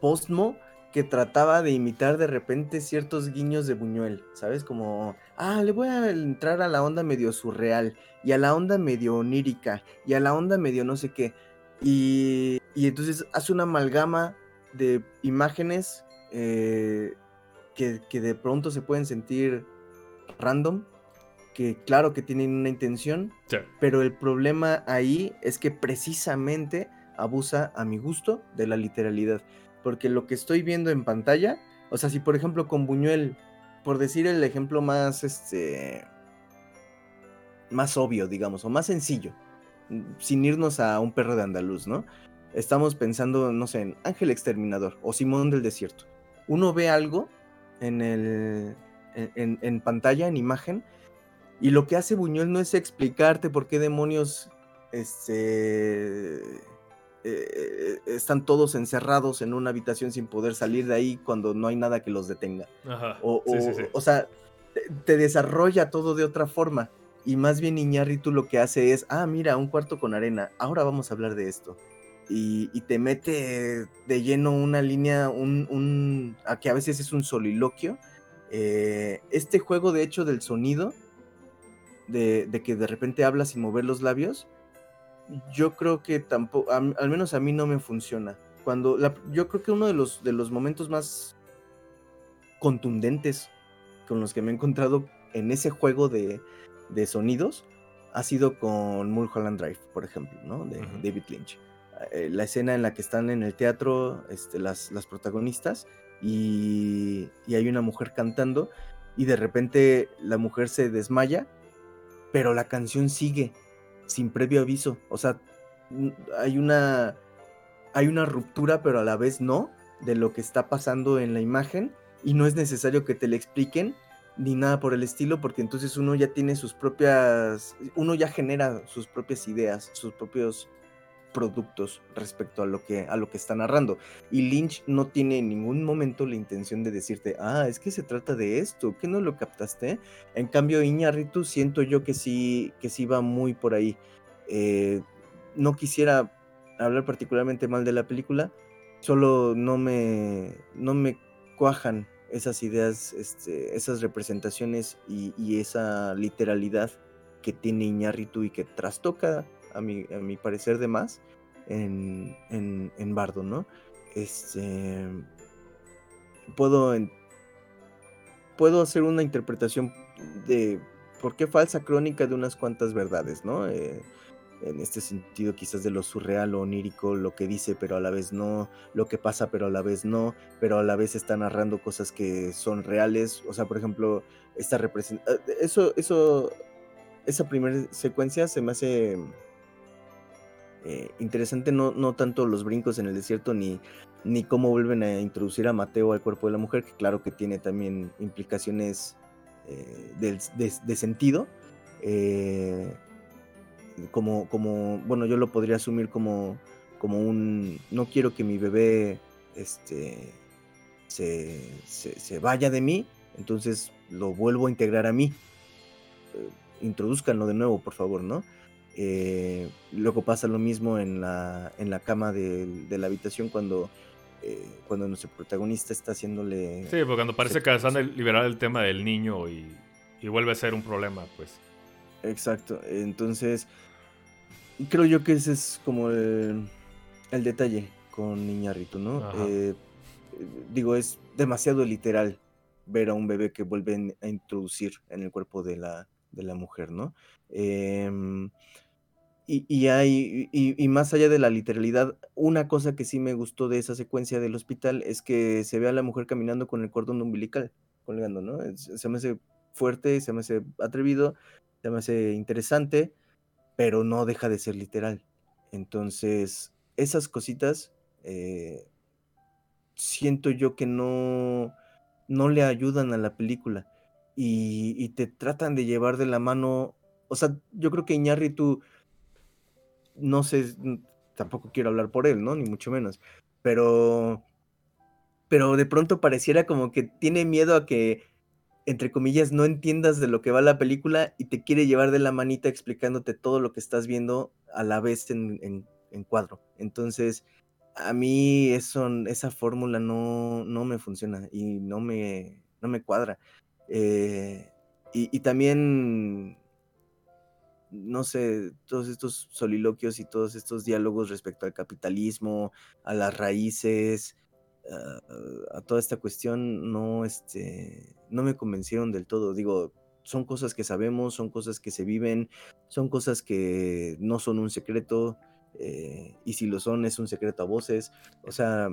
postmo, que trataba de imitar de repente ciertos guiños de Buñuel, ¿sabes? Como, ah, le voy a entrar a la onda medio surreal, y a la onda medio onírica, y a la onda medio no sé qué. Y, y entonces hace una amalgama de imágenes eh, que, de pronto se pueden sentir random, que claro que tienen una intención, pero el problema ahí es que precisamente abusa a mi gusto de la literalidad, porque lo que estoy viendo en pantalla, o sea, si por ejemplo con Buñuel, por decir el ejemplo más, este, más obvio, digamos, o más sencillo, sin irnos a un perro de andaluz, ¿no? estamos pensando, no sé, en Ángel Exterminador o Simón del Desierto. Uno ve algo en, el, en, pantalla, en imagen, y lo que hace Buñuel no es explicarte por qué demonios este, eh, están todos encerrados en una habitación sin poder salir de ahí cuando no hay nada que los detenga. O, o, sea, te, desarrolla todo de otra forma. Y más bien Iñárritu lo que hace es, ah, mira, un cuarto con arena, ahora vamos a hablar de esto. Y, te mete de lleno una línea, un, un a que a veces es un soliloquio. Eh, este juego, de hecho, del sonido, de, de, que de repente hablas sin mover los labios, yo creo que tampoco, al menos a mí no me funciona. Cuando yo creo que uno de los, de los momentos más contundentes con los que me he encontrado en ese juego de, de sonidos ha sido con Mulholland Drive, por ejemplo, ¿no? De David Lynch. Eh, la escena en la que están en el teatro este, las, las protagonistas y, y, hay una mujer cantando y de repente la mujer se desmaya, pero la canción sigue sin previo aviso. O sea, hay una, hay una ruptura, pero a la vez no, de lo que está pasando en la imagen y no es necesario que te le expliquen ni nada por el estilo, porque entonces uno ya tiene sus propias, uno ya genera sus propias ideas, sus propios productos respecto a lo que a lo que está narrando. Y Lynch no tiene en ningún momento la intención de decirte ah es que se trata de esto que no lo captaste en cambio Iñárritu siento yo que sí que sí va muy por ahí. Eh, no quisiera hablar particularmente mal de la película solo no me no me cuajan esas ideas este, esas representaciones y, esa literalidad que tiene Iñárritu y que trastoca a mi, a mi parecer, de más en, en, Bardo, ¿no? Este, puedo, puedo hacer una interpretación de por qué falsa crónica de unas cuantas verdades, ¿no? Eh, en este sentido quizás de lo surreal o onírico, lo que dice pero a la vez no, lo que pasa pero a la vez no, pero a la vez está narrando cosas que son reales, o sea, por ejemplo, esta representa eh, eso eso esa primera secuencia se me hace eh, interesante no, no tanto los brincos en el desierto ni, ni cómo vuelven a introducir a Mateo al cuerpo de la mujer, que claro que tiene también implicaciones eh, de, sentido. Eh, como, como, bueno, yo lo podría asumir como, como un, no quiero que mi bebé este, se, se, vaya de mí, entonces lo vuelvo a integrar a mí. introduzcanlo de nuevo, por favor, ¿no? Eh, luego pasa lo mismo en la, en la cama de, la habitación cuando, eh, cuando nuestro protagonista está haciéndole... Sí, porque cuando parece que están liberar el tema del niño y, vuelve a ser un problema, pues. Exacto, entonces creo yo que ese es como el, detalle con Niñarrito, ¿no? Eh, digo, es demasiado literal ver a un bebé que vuelven a introducir en el cuerpo de la, de la mujer, ¿no? Em, y, hay, y, más allá de la literalidad, una cosa que sí me gustó de esa secuencia del hospital es que se ve a la mujer caminando con el cordón umbilical, colgando, ¿no? Se me hace fuerte, se me hace atrevido, se me hace interesante, pero no deja de ser literal. Entonces, esas cositas eh, siento yo que no, no le ayudan a la película y, y, te tratan de llevar de la mano. O sea, yo creo que Iñárritu no sé, tampoco quiero hablar por él, ¿no? Ni mucho menos. Pero, pero de pronto pareciera como que tiene miedo a que, entre comillas, no entiendas de lo que va la película y te quiere llevar de la manita explicándote todo lo que estás viendo a la vez en, cuadro. Entonces, a mí eso, esa fórmula no, no me funciona y no me, no me cuadra. Eh, y, también no sé, todos estos soliloquios y todos estos diálogos respecto al capitalismo, a las raíces, a, toda esta cuestión, no, este, no me convencieron del todo. Digo, son cosas que sabemos, son cosas que se viven, son cosas que no son un secreto, eh, y si lo son, es un secreto a voces. O sea,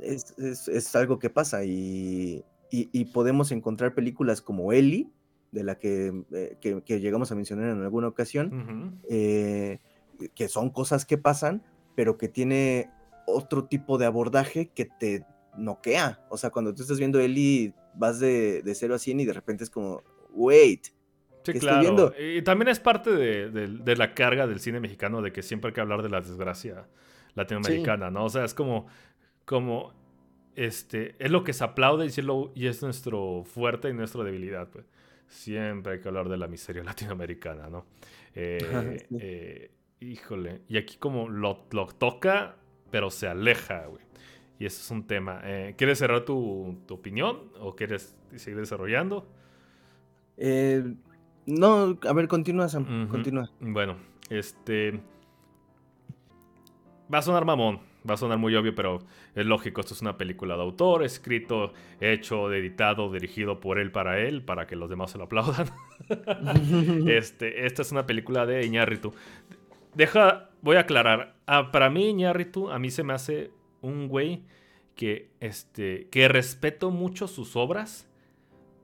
es, algo que pasa y, y podemos encontrar películas como Ellie de la eh, que, llegamos a mencionar en alguna ocasión, eh, que son cosas que pasan, pero que tiene otro tipo de abordaje que te noquea. O sea, cuando tú estás viendo Eli, vas de, de 0 a 100 y de repente es como, wait. Sí, claro. Y también es parte de, la carga del cine mexicano de que siempre hay que hablar de la desgracia latinoamericana, ¿no? O sea, es como, como, este, es lo que se aplaude y, y es nuestro fuerte y nuestra debilidad, pues. Siempre hay que hablar de la miseria latinoamericana, ¿no? Eh, eh, híjole. Y aquí como lo, lo toca, pero se aleja, güey. Y eso es un tema. Eh, ¿Quieres cerrar tu, opinión o quieres seguir desarrollando? No, a ver, continúa, Sam. Continúa. Bueno, este. Va a sonar mamón, va a sonar muy obvio, pero es lógico. Esto es una película de autor, escrito, hecho, editado, dirigido por él para él, para que los demás se lo aplaudan. este, esta es una película de Iñárritu. Deja, voy a aclarar. Ah, para mí, Iñárritu, a mí se me hace un güey que, este, que respeto mucho sus obras,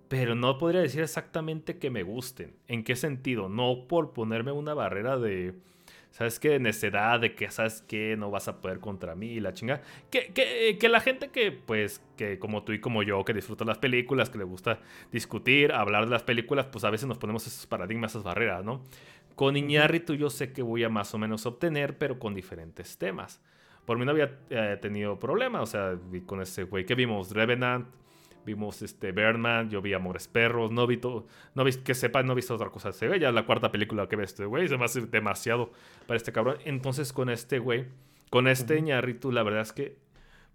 pero no podría decir exactamente que me gusten. ¿En qué sentido? No por ponerme una barrera de, ¿sabes qué? Necedad, de que, ¿sabes qué? No vas a poder contra mí y la chinga. Que, que, que, la gente que, pues, que como tú y como yo, que disfruta las películas, que le gusta discutir, hablar de las películas, pues a veces nos ponemos esos paradigmas, esas barreras, ¿no? Con Iñárritu yo sé que voy a más o menos obtener, pero con diferentes temas. Por mí no había eh, tenido problema, o sea, con ese güey que vimos, Revenant, vimos este Birdman, yo vi Amores Perros, no vi no vi, que sepa, no he visto otra cosa, se ve ya la cuarta película que ve este güey, se me hace demasiado para este cabrón. Entonces con este güey, con este ñarrito, la verdad es que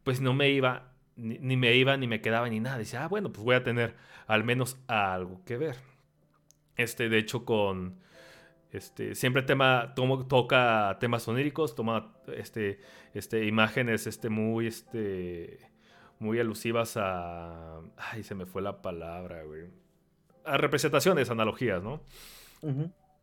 pues no me iba, ni, ni, me iba, ni me quedaba, ni nada. Dice, ah, bueno, pues voy a tener al menos algo que ver. Este, de hecho, con este, siempre tema, toca temas oníricos, toma este, este, imágenes este, muy, este, muy alusivas a... Ay, se me fue la palabra, güey. A representaciones, analogías, ¿no? Eh,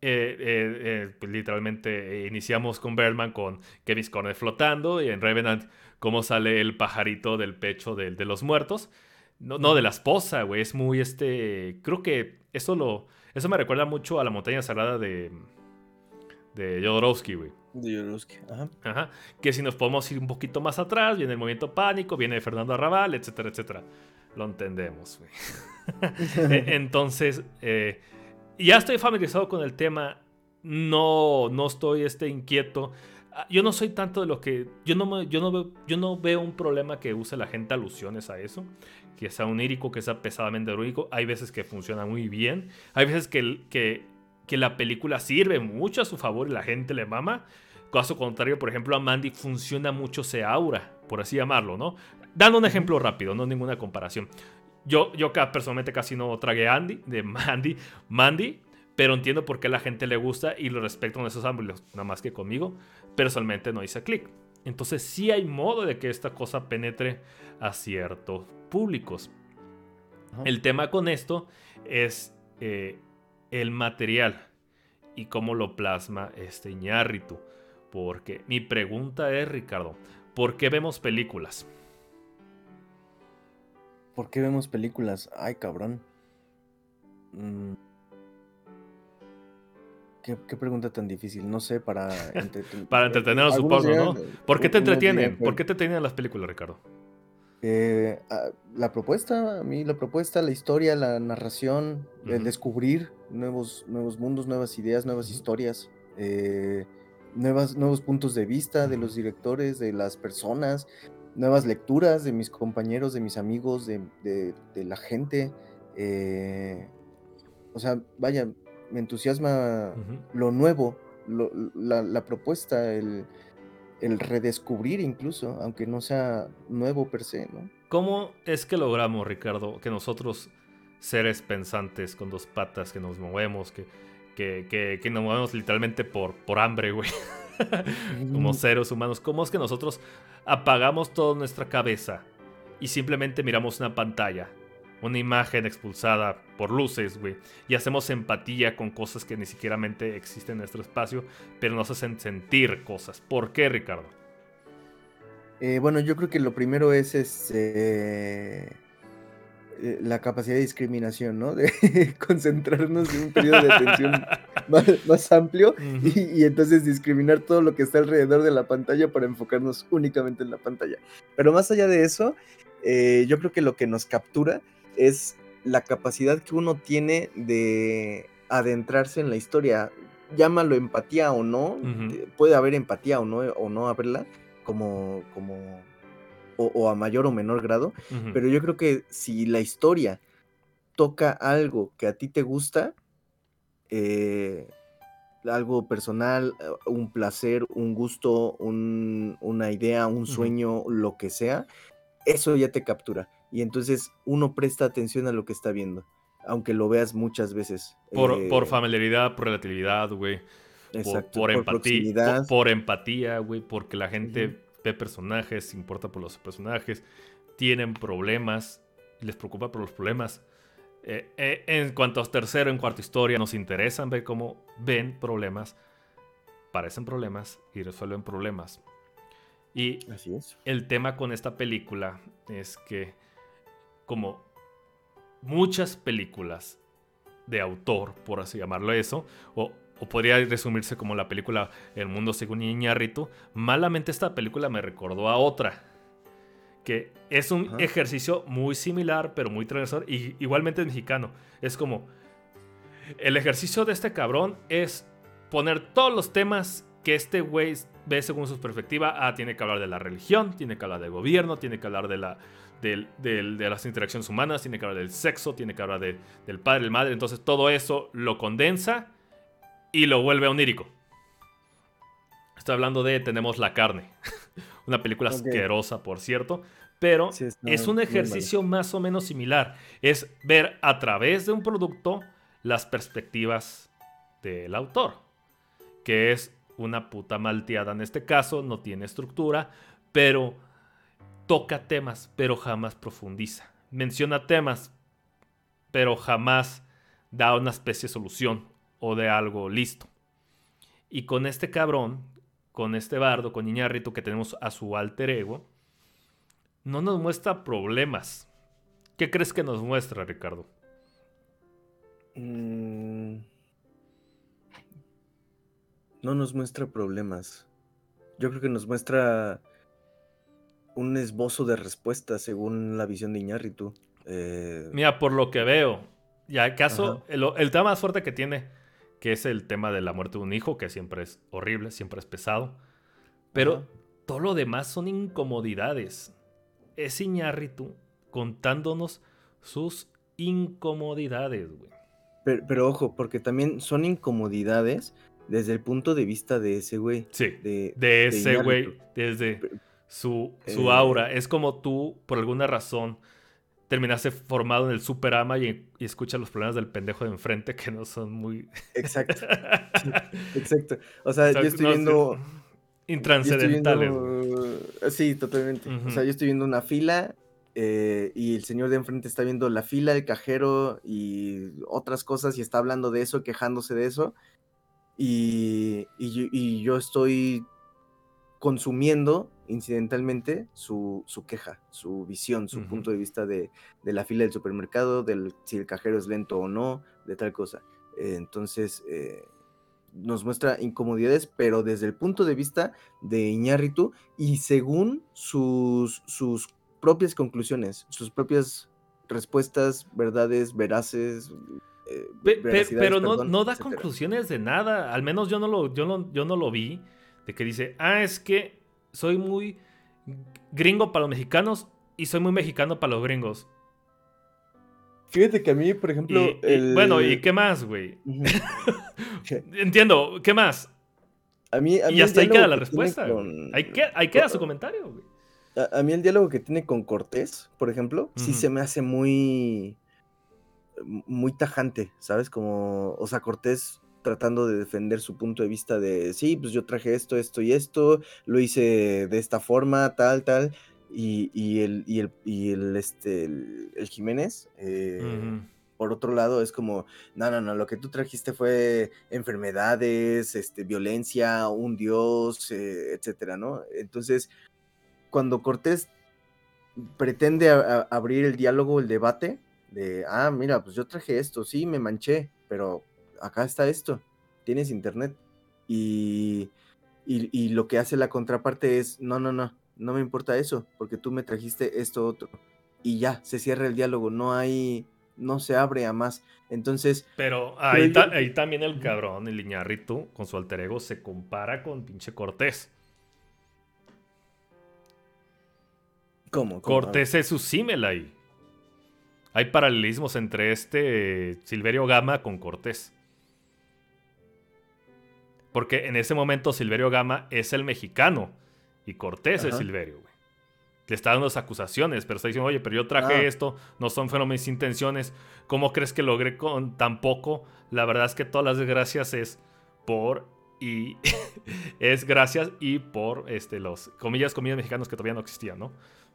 eh, eh, pues, literalmente iniciamos con Berman con Kevin Corner flotando y en Revenant cómo sale el pajarito del pecho de, de los muertos. No, no, de la esposa, güey. Es muy este. Creo que eso lo eso me recuerda mucho a la montaña sagrada de. de Jodorowsky, güey. De Jodorowsky, ajá. Ajá. Que si nos podemos ir un poquito más atrás, viene el movimiento pánico, viene Fernando Arrabal, etcétera, etcétera. Lo entendemos, güey. E, entonces, eh, ya estoy familiarizado con el tema. No, no estoy este, inquieto. Ah, yo no soy tanto de lo que. Yo no, yo, no veo, yo no veo un problema que use la gente alusiones a eso que sea onírico, que sea pesadamente heroico. Hay veces que funciona muy bien. Hay veces que, que, que la película sirve mucho a su favor y la gente le mama. Caso contrario, por ejemplo, a Mandy funciona mucho ese aura, por así llamarlo, ¿no? Dando un ejemplo rápido, no ninguna comparación. Yo, yo personalmente casi no tragué Andy, de Mandy, Mandy, pero entiendo por qué la gente le gusta y lo respeto en esos ámbitos, nada más que conmigo, personalmente no hice clic. Entonces sí hay modo de que esta cosa penetre a cierto públicos. El tema con esto es eh, el material y cómo lo plasma este ñarritu. Porque mi pregunta es, Ricardo, ¿por qué vemos películas? ¿Por qué vemos películas? Ay, cabrón. Mm. ¿Qué, pregunta tan difícil. No sé, para, para entretener, supongo, ¿no? ¿Por qué te entretienen? ¿Por qué te entretienen las películas, Ricardo? Eh, ah, la propuesta, a mí la propuesta, la historia, la narración, el descubrir nuevos, nuevos mundos, nuevas ideas, nuevas historias, eh, nuevas, nuevos puntos de vista de los directores, de las personas, nuevas lecturas de mis compañeros, de mis amigos, de, la gente. Eh, o sea, vaya, me entusiasma lo nuevo, la, la, propuesta, el, el redescubrir incluso, aunque no sea nuevo per se, ¿no? ¿Cómo es que logramos, Ricardo, que nosotros, seres pensantes con dos patas, que nos movemos, que, que, que, nos movemos literalmente por, por hambre, güey, como seres humanos, cómo es que nosotros apagamos toda nuestra cabeza y simplemente miramos una pantalla una imagen expulsada por luces, güey. Y hacemos empatía con cosas que ni siquiera existen en nuestro espacio, pero nos hacen sentir cosas. ¿Por qué, Ricardo? Eh, bueno, yo creo que lo primero es, este, eh, la capacidad de discriminación, ¿no? De concentrarnos en un periodo de atención más, amplio y, entonces discriminar todo lo que está alrededor de la pantalla para enfocarnos únicamente en la pantalla. Pero más allá de eso, eh, yo creo que lo que nos captura es la capacidad que uno tiene de adentrarse en la historia. Llámalo empatía o no, eh, puede haber empatía o no, o no haberla, como, como o, a mayor o menor grado, pero yo creo que si la historia toca algo que a ti te gusta, eh, algo personal, eh, un placer, un gusto, una idea, un sueño, lo que sea, eso ya te captura. Y entonces uno presta atención a lo que está viendo, aunque lo veas muchas veces. Por, eh, familiaridad, por relatividad, güey. por, empatía, por, empatía, güey, porque la gente ve personajes, se importa por los personajes, tienen problemas, les preocupa por los problemas. Eh, eh, en cuanto a tercero, en cuarto historia, nos interesan ver cómo ven problemas, parecen problemas y resuelven problemas. Y el tema con esta película es que, como muchas películas de autor, por así llamarlo eso, o o podría resumirse como la película El mundo según Iñárritu, malamente esta película me recordó a otra, que es un ejercicio muy similar, pero muy transversal, y igualmente mexicano. Es como, el ejercicio de este cabrón es poner todos los temas que este güey ve según su perspectiva. Ah, tiene que hablar de la religión, tiene que hablar del gobierno, tiene que hablar de la... de las interacciones humanas, tiene que hablar del sexo, tiene que hablar del padre, el madre. Entonces todo eso lo condensa y lo vuelve onírico. Estoy hablando de Tenemos la carne. Una película asquerosa, por cierto. Pero es un ejercicio más o menos similar. Es ver a través de un producto las perspectivas del autor. Que es una puta malteada en este caso, no tiene estructura, pero toca temas, pero jamás profundiza. Menciona temas, pero jamás da una especie de solución o de algo listo. Y con este cabrón, con este bardo, con Iñárritu que tenemos a su alter ego, no nos muestra problemas. ¿Qué crees que nos muestra, Ricardo? Mm. No nos muestra problemas. Yo creo que nos muestra un esbozo de respuesta según la visión de Iñárritu. Eh, Mira, por lo que veo, ya acaso el, el, tema más fuerte que tiene que es el tema de la muerte de un hijo, que siempre es horrible, siempre es pesado. Pero todo lo demás son incomodidades. Es Iñárritu contándonos sus incomodidades, güey. Pero, ojo, porque también son incomodidades desde el punto de vista de ese güey. Sí, de, ese güey, desde su, su eh, aura. Es como tú, por alguna razón, terminaste formado en el Superama y, y escuchas los problemas del pendejo de enfrente que no son muy... Exacto. exacto. O sea, yo estoy viendo... Intranscendentales. Sí, totalmente. O sea, yo estoy viendo una fila eh, y el señor de enfrente está viendo la fila, el cajero y otras cosas y está hablando de eso, quejándose de eso. Y, y yo estoy consumiendo incidentalmente su, queja, su visión, su punto de vista de, la fila del supermercado, del si el cajero es lento o no, de tal cosa. Eh, entonces, eh, nos muestra incomodidades, pero desde el punto de vista de Iñárritu y según sus, sus propias conclusiones, sus propias respuestas, verdades, veraces. Eh, pero no, no da conclusiones de nada, al menos yo no lo, yo no, yo no lo vi, de que dice, ah, es que soy muy gringo para los mexicanos y soy muy mexicano para los gringos. Fíjate que a mí, por ejemplo. bueno, ¿y qué más, güey? Entiendo, ¿qué más? A mí, y hasta ahí queda la respuesta. Ahí, queda, su comentario, güey. A, mí el diálogo que tiene con Cortés, por ejemplo, sí se me hace muy. muy tajante, ¿sabes? Como. O sea, Cortés tratando de defender su punto de vista de, sí, pues yo traje esto, esto y esto, lo hice de esta forma, tal, tal, y, y el, y el, y el, este, el, Jiménez, eh, por otro lado, es como, no, no, no, lo que tú trajiste fue enfermedades, este, violencia, un dios, eh, etcétera, ¿no? Entonces, cuando Cortés pretende abrir el diálogo, el debate, de, ah, mira, pues yo traje esto, sí, me manché, pero acá está esto, tienes internet. Y, y, lo que hace la contraparte es, no, no, no, no me importa eso, porque tú me trajiste esto otro. Y ya, se cierra el diálogo, no hay, no se abre a más. Entonces... Pero ahí, ahí también el cabrón, el Iñarritu, con su alter ego, se compara con pinche Cortés. ¿Cómo? Cortés es su símil ahí. Hay paralelismos entre este Silverio Gama con Cortés. Porque en ese momento Silverio Gama es el mexicano y Cortés es Silverio, güey. Le está dando las acusaciones, pero está diciendo, oye, pero yo traje ah. esto, no son mis intenciones. ¿Cómo crees que logré con tan poco? La verdad es que todas las desgracias es por y es gracias y por este, los comillas, comillas mexicanos que todavía no existían, ¿no?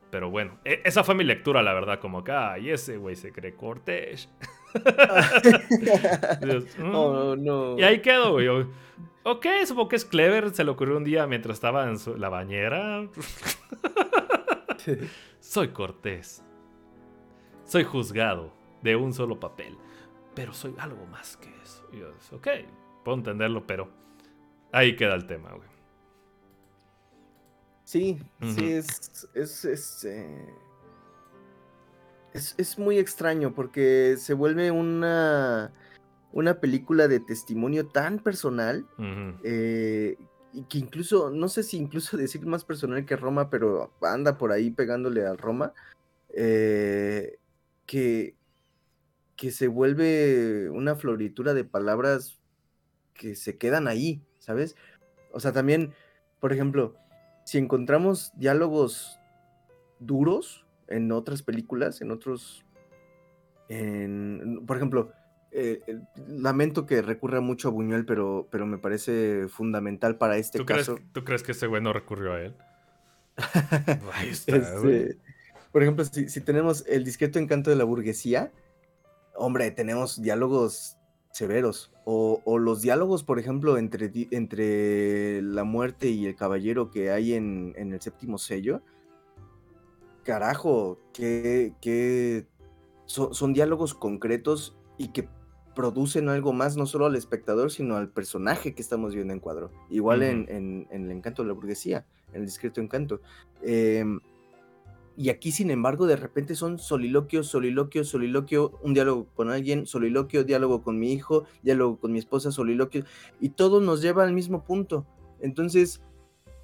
Pero bueno, e, esa fue mi lectura, la verdad, como que, ay, ese güey se cree Cortés. oh, no. Y ahí quedó, güey. Ok, supongo que es clever, se le ocurrió un día mientras estaba en la bañera. soy Cortés. Soy juzgado de un solo papel. Pero soy algo más que eso. ok, puedo entenderlo, pero ahí queda el tema, güey. Sí, sí, es, es, eh, es, es, muy extraño porque se vuelve una, una película de testimonio tan personal eh, y que incluso, no sé si incluso decir más personal que Roma, pero anda por ahí pegándole a Roma, eh, que, que se vuelve una floritura de palabras que se quedan ahí, ¿sabes? O sea, también, por ejemplo, si encontramos diálogos duros en otras películas, en otros, en, por ejemplo, eh, eh, lamento que recurra mucho a Buñuel, pero, pero me parece fundamental para este caso. ¿Tú crees que ese güey no recurrió a él? Ahí está, este, por ejemplo, si, tenemos el discreto encanto de la burguesía, hombre, tenemos diálogos severos. O, los diálogos, por ejemplo, entre, entre la muerte y el caballero que hay en, el séptimo sello. Carajo, que, son, diálogos concretos y que producen algo más, no solo al espectador, sino al personaje que estamos viendo en cuadro. Igual en, El encanto de la burguesía, en el discreto encanto. Em, y aquí, sin embargo, de repente son soliloquios, soliloquio, soliloquio, un diálogo con alguien, soliloquio, diálogo con mi hijo, diálogo con mi esposa, soliloquio, y todo nos lleva al mismo punto. Entonces,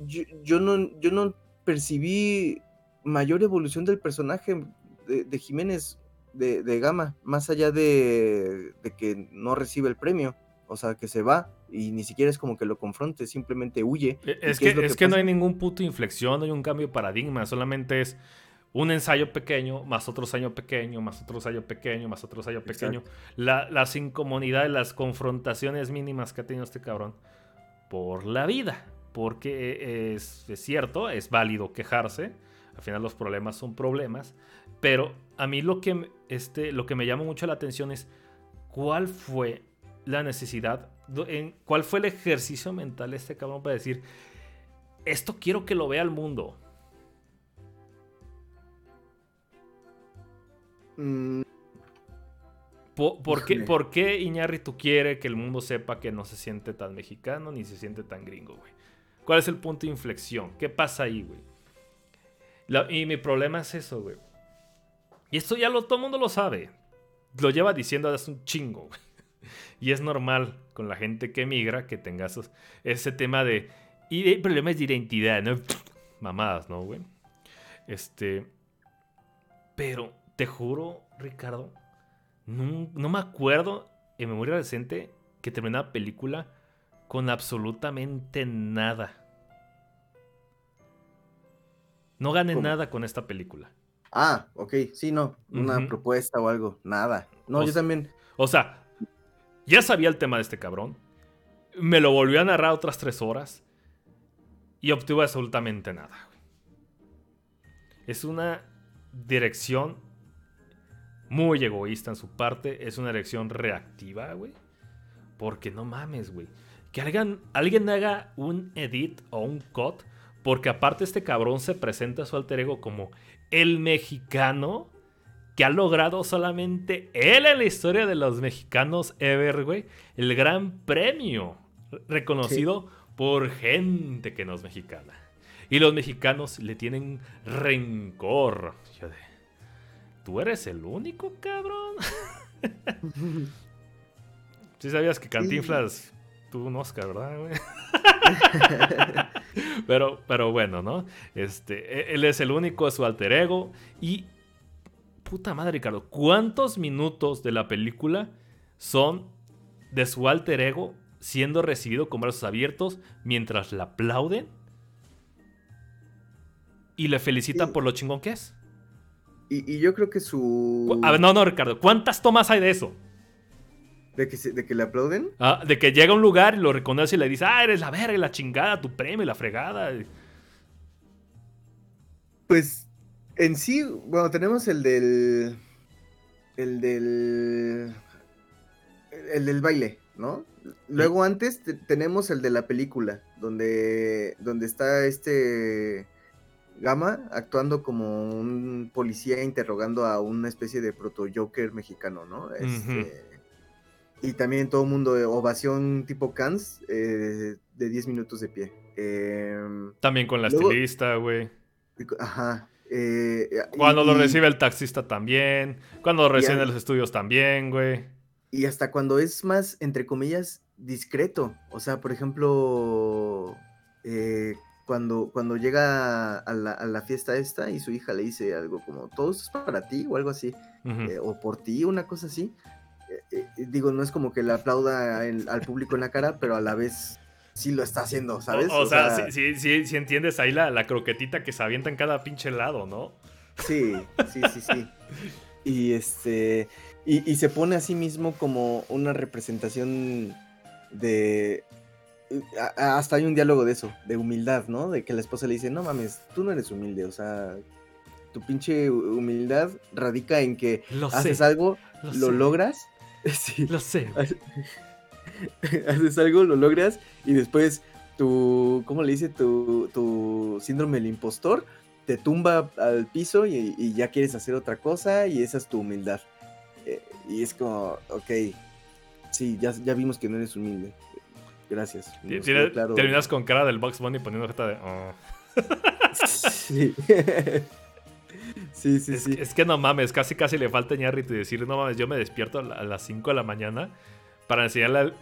yo, no, yo no percibí mayor evolución del personaje de Jiménez de, Gama, más allá de, que no recibe el premio. O sea, que se va y ni siquiera es como que lo confronte, simplemente huye. E, es que, es, que, no hay ningún punto de inflexión, no hay un cambio de paradigma, solamente es un ensayo pequeño, más otro ensayo pequeño, más otro ensayo pequeño, más otro ensayo pequeño. La, las incomunidades, las confrontaciones mínimas que ha tenido este cabrón por la vida. Porque es, es cierto, es válido quejarse. Al final los problemas son problemas. Pero a mí lo que, este, lo que me llama mucho la atención es cuál fue la necesidad, en, cuál fue el ejercicio mental de este cabrón para decir, esto quiero que lo vea el mundo. Mm. ¿Por, qué, ¿Por, qué, Iñárritu quiere que el mundo sepa que no se siente tan mexicano ni se siente tan gringo, güey? ¿Cuál es el punto de inflexión? ¿Qué pasa ahí, güey? Y mi problema es eso, güey. Y esto ya todo el mundo lo sabe. Lo lleva diciendo hace un chingo. Y es normal con la gente que emigra que tenga ese tema de... Y hay problemas de identidad, ¿no? Mamadas, ¿no, güey? Este... Pero te juro, Ricardo, no, me acuerdo en memoria reciente que terminé la película con absolutamente nada. No gané nada con esta película. Ah, ok, sí, no, una propuesta o algo, nada. No, yo también. O sea, ya sabía el tema de este cabrón. Me lo volvió a narrar otras tres horas. Y obtuve absolutamente nada. Es una dirección muy egoísta en su parte. Es una dirección reactiva, güey. Porque no mames, güey. Que alguien, alguien haga un edit o un cut. Porque aparte este cabrón se presenta a su alter ego como el mexicano que ha logrado solamente él en la historia de los mexicanos ever, güey, el gran premio reconocido por gente que no es mexicana. Y los mexicanos le tienen rencor. Yo de, ¿Tú eres el único, cabrón? sí sabías que Cantinflas tuvo un Oscar, ¿verdad, güey? pero, pero bueno, ¿no? Este, e, él es el único, es su alter ego. Y, puta madre, Ricardo, ¿cuántos minutos de la película son de su alter ego siendo recibido con brazos abiertos mientras la aplauden? Y le felicitan por lo chingón que es. Y, yo creo que su. A ver, no, no, Ricardo. ¿Cuántas tomas hay de eso? ¿De que, de que le aplauden? Ah, de que llega a un lugar y lo reconoce y le dice, ah, eres la verga, la chingada, tu premio, la fregada. Pues en sí, bueno, tenemos el del. El del. El del baile, ¿no? Luego antes tenemos el de la película, donde, donde está este Gama actuando como un policía interrogando a una especie de proto-Joker mexicano, ¿no? Este, y también todo el mundo, de ovación tipo Cans, eh, de 10 minutos de pie. Em, también con la estilista, güey. Ajá. Eh, cuando lo recibe el taxista también. Cuando lo reciben en los estudios también, güey. Y hasta cuando es más, entre comillas, discreto. O sea, por ejemplo, eh, cuando, cuando llega a la, fiesta esta y su hija le dice algo como, todo esto es para ti o algo así, eh, o por ti, una cosa así. Eh, eh, digo, no es como que le aplauda al público en la cara, pero a la vez sí lo está haciendo, ¿sabes? O, sea, sí, sí, sí, entiendes ahí la, la, croquetita que se avienta en cada pinche lado, ¿no? Sí, sí, sí, sí. y este. Y, y se pone a sí mismo como una representación de hasta hay un diálogo de eso, de humildad, ¿no? De que la esposa le dice, no mames, tú no eres humilde, o sea, tu pinche humildad radica en que haces algo, lo, logras. sí. Lo sé. Haces algo, lo logras y después tu, ¿cómo le dice? Tu, tu síndrome del impostor te tumba al piso y, ya quieres hacer otra cosa y esa es tu humildad. Eh, y es como, ok, sí, ya, ya vimos que no eres humilde. Gracias. Terminas con cara del Box Bunny poniendo jeta de. Oh". sí. sí, sí, es, sí. Es que no mames, casi casi le falta a y decir, no mames, yo me despierto a las 5 de la mañana para enseñarle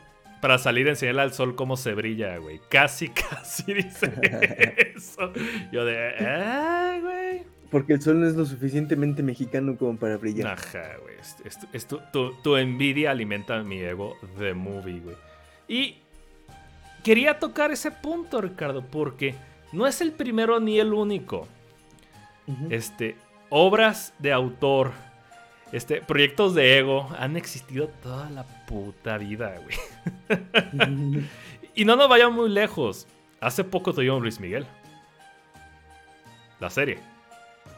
para salir a enseñarle al sol cómo se brilla, güey. Casi, casi dice eso. Yo de, ¡ay, güey! Porque el sol no es lo suficientemente mexicano como para brillar. Ajá, güey. Es, tu, tu, envidia alimenta mi ego de movie, güey. Y quería tocar ese punto, Ricardo, porque no es el primero ni el único. Este, obras de autor, este, proyectos de ego han existido toda la puta vida, güey. y no nos vayamos muy lejos. Hace poco tuvimos Luis Miguel. La serie.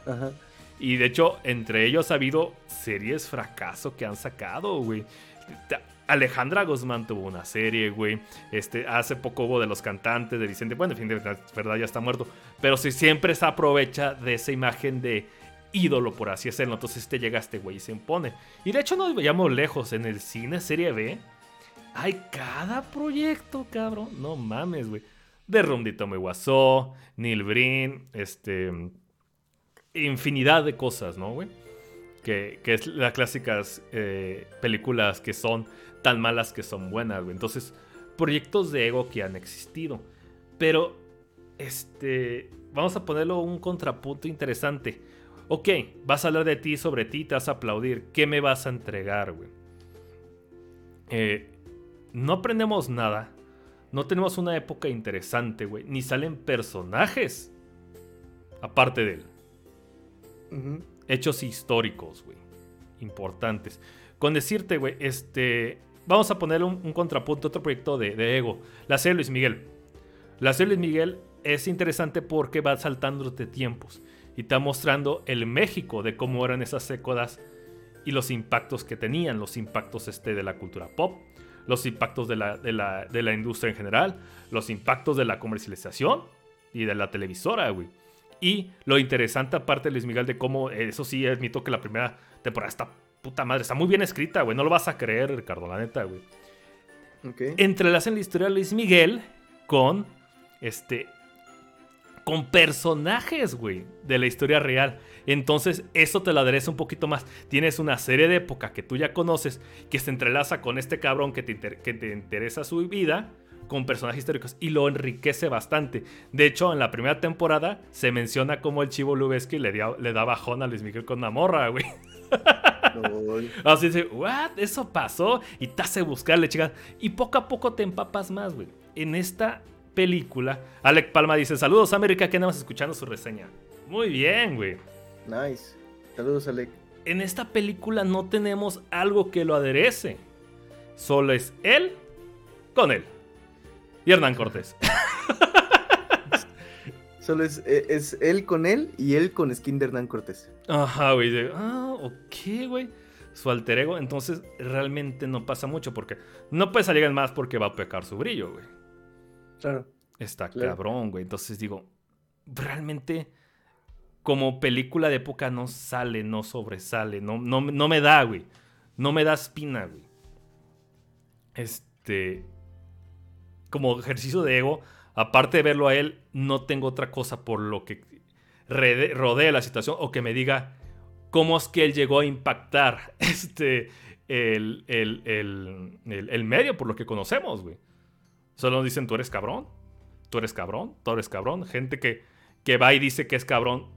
Ajá. Y de hecho, entre ellos ha habido series fracaso que han sacado, güey. Alejandra Guzmán tuvo una serie, güey. Este, hace poco hubo de los cantantes de Vicente. Bueno, en fin, de verdad ya está muerto. Pero si siempre se aprovecha de esa imagen de ídolo, por así decirlo. Entonces este llega este güey y se impone. Y de hecho nos veíamos lejos. En el cine serie B hay cada proyecto, cabrón. No mames, güey. De Rundito Me Guasó, Neil Breen, este. Infinidad de cosas, ¿no, güey? Que, que es las clásicas eh, películas que son tan malas que son buenas, güey. Entonces, proyectos de ego que han existido. Pero, este, vamos a ponerlo un contrapunto interesante. Ok, vas a hablar de ti, sobre ti, te vas a aplaudir. ¿Qué me vas a entregar, güey? Eh, no aprendemos nada. No tenemos una época interesante, güey. Ni salen personajes. Aparte de él. Hechos históricos, güey. Importantes. Con decirte, güey, este vamos a poner un, contrapunto, otro proyecto de, Ego. La serie Luis Miguel. La serie Luis Miguel es interesante porque va saltando de tiempos y está mostrando el México de cómo eran esas décadas y los impactos que tenían, los impactos este, de la cultura pop, los impactos de la, de industria en general, los impactos de la comercialización y de la televisora, güey. Y lo interesante aparte, Luis Miguel, de cómo, eso sí, admito que la primera temporada está puta madre, está muy bien escrita, güey. No lo vas a creer, Ricardo, la neta, güey. Ok. Entrelazan la historia de Luis Miguel con, este, con personajes, güey, de la historia real. Entonces, eso te lo adereza un poquito más. Tienes una serie de época que tú ya conoces, que se entrelaza con este cabrón que te, inter- que te interesa su vida, con personajes históricos, y lo enriquece bastante. De hecho, en la primera temporada se menciona cómo el Chivo Lubeski le, le da bajón a Luis Miguel con una morra, güey. Así dice, ¿what? Eso pasó. Y te hace buscarle, chicas. Y poco a poco te empapas más, güey. En esta película, Alec Palma dice: Saludos, América, que andamos escuchando su reseña. Muy bien, güey. Nice. Saludos, Alec. En esta película no tenemos algo que lo aderece. Solo es él con él. Y Hernán Cortés. Solo es, e- es él con él y él con skin de Hernán Cortés. Ajá, güey. Ah, ok, güey. Su alter ego. Entonces, realmente no pasa mucho porque no puede salir en más porque va a pecar su brillo, güey. Claro. Está Claro. cabrón, güey. Entonces digo, realmente como película de época no sale, no sobresale, no, no, no me da, güey. No me da espina, güey. Este, como ejercicio de ego, aparte de verlo a él, no tengo otra cosa por lo que rodee la situación o que me diga cómo es que él llegó a impactar este, el, el, el, el- medio por lo que conocemos, güey. Solo nos dicen, tú eres cabrón, tú eres cabrón, tú eres cabrón. Gente que, que va y dice que es cabrón,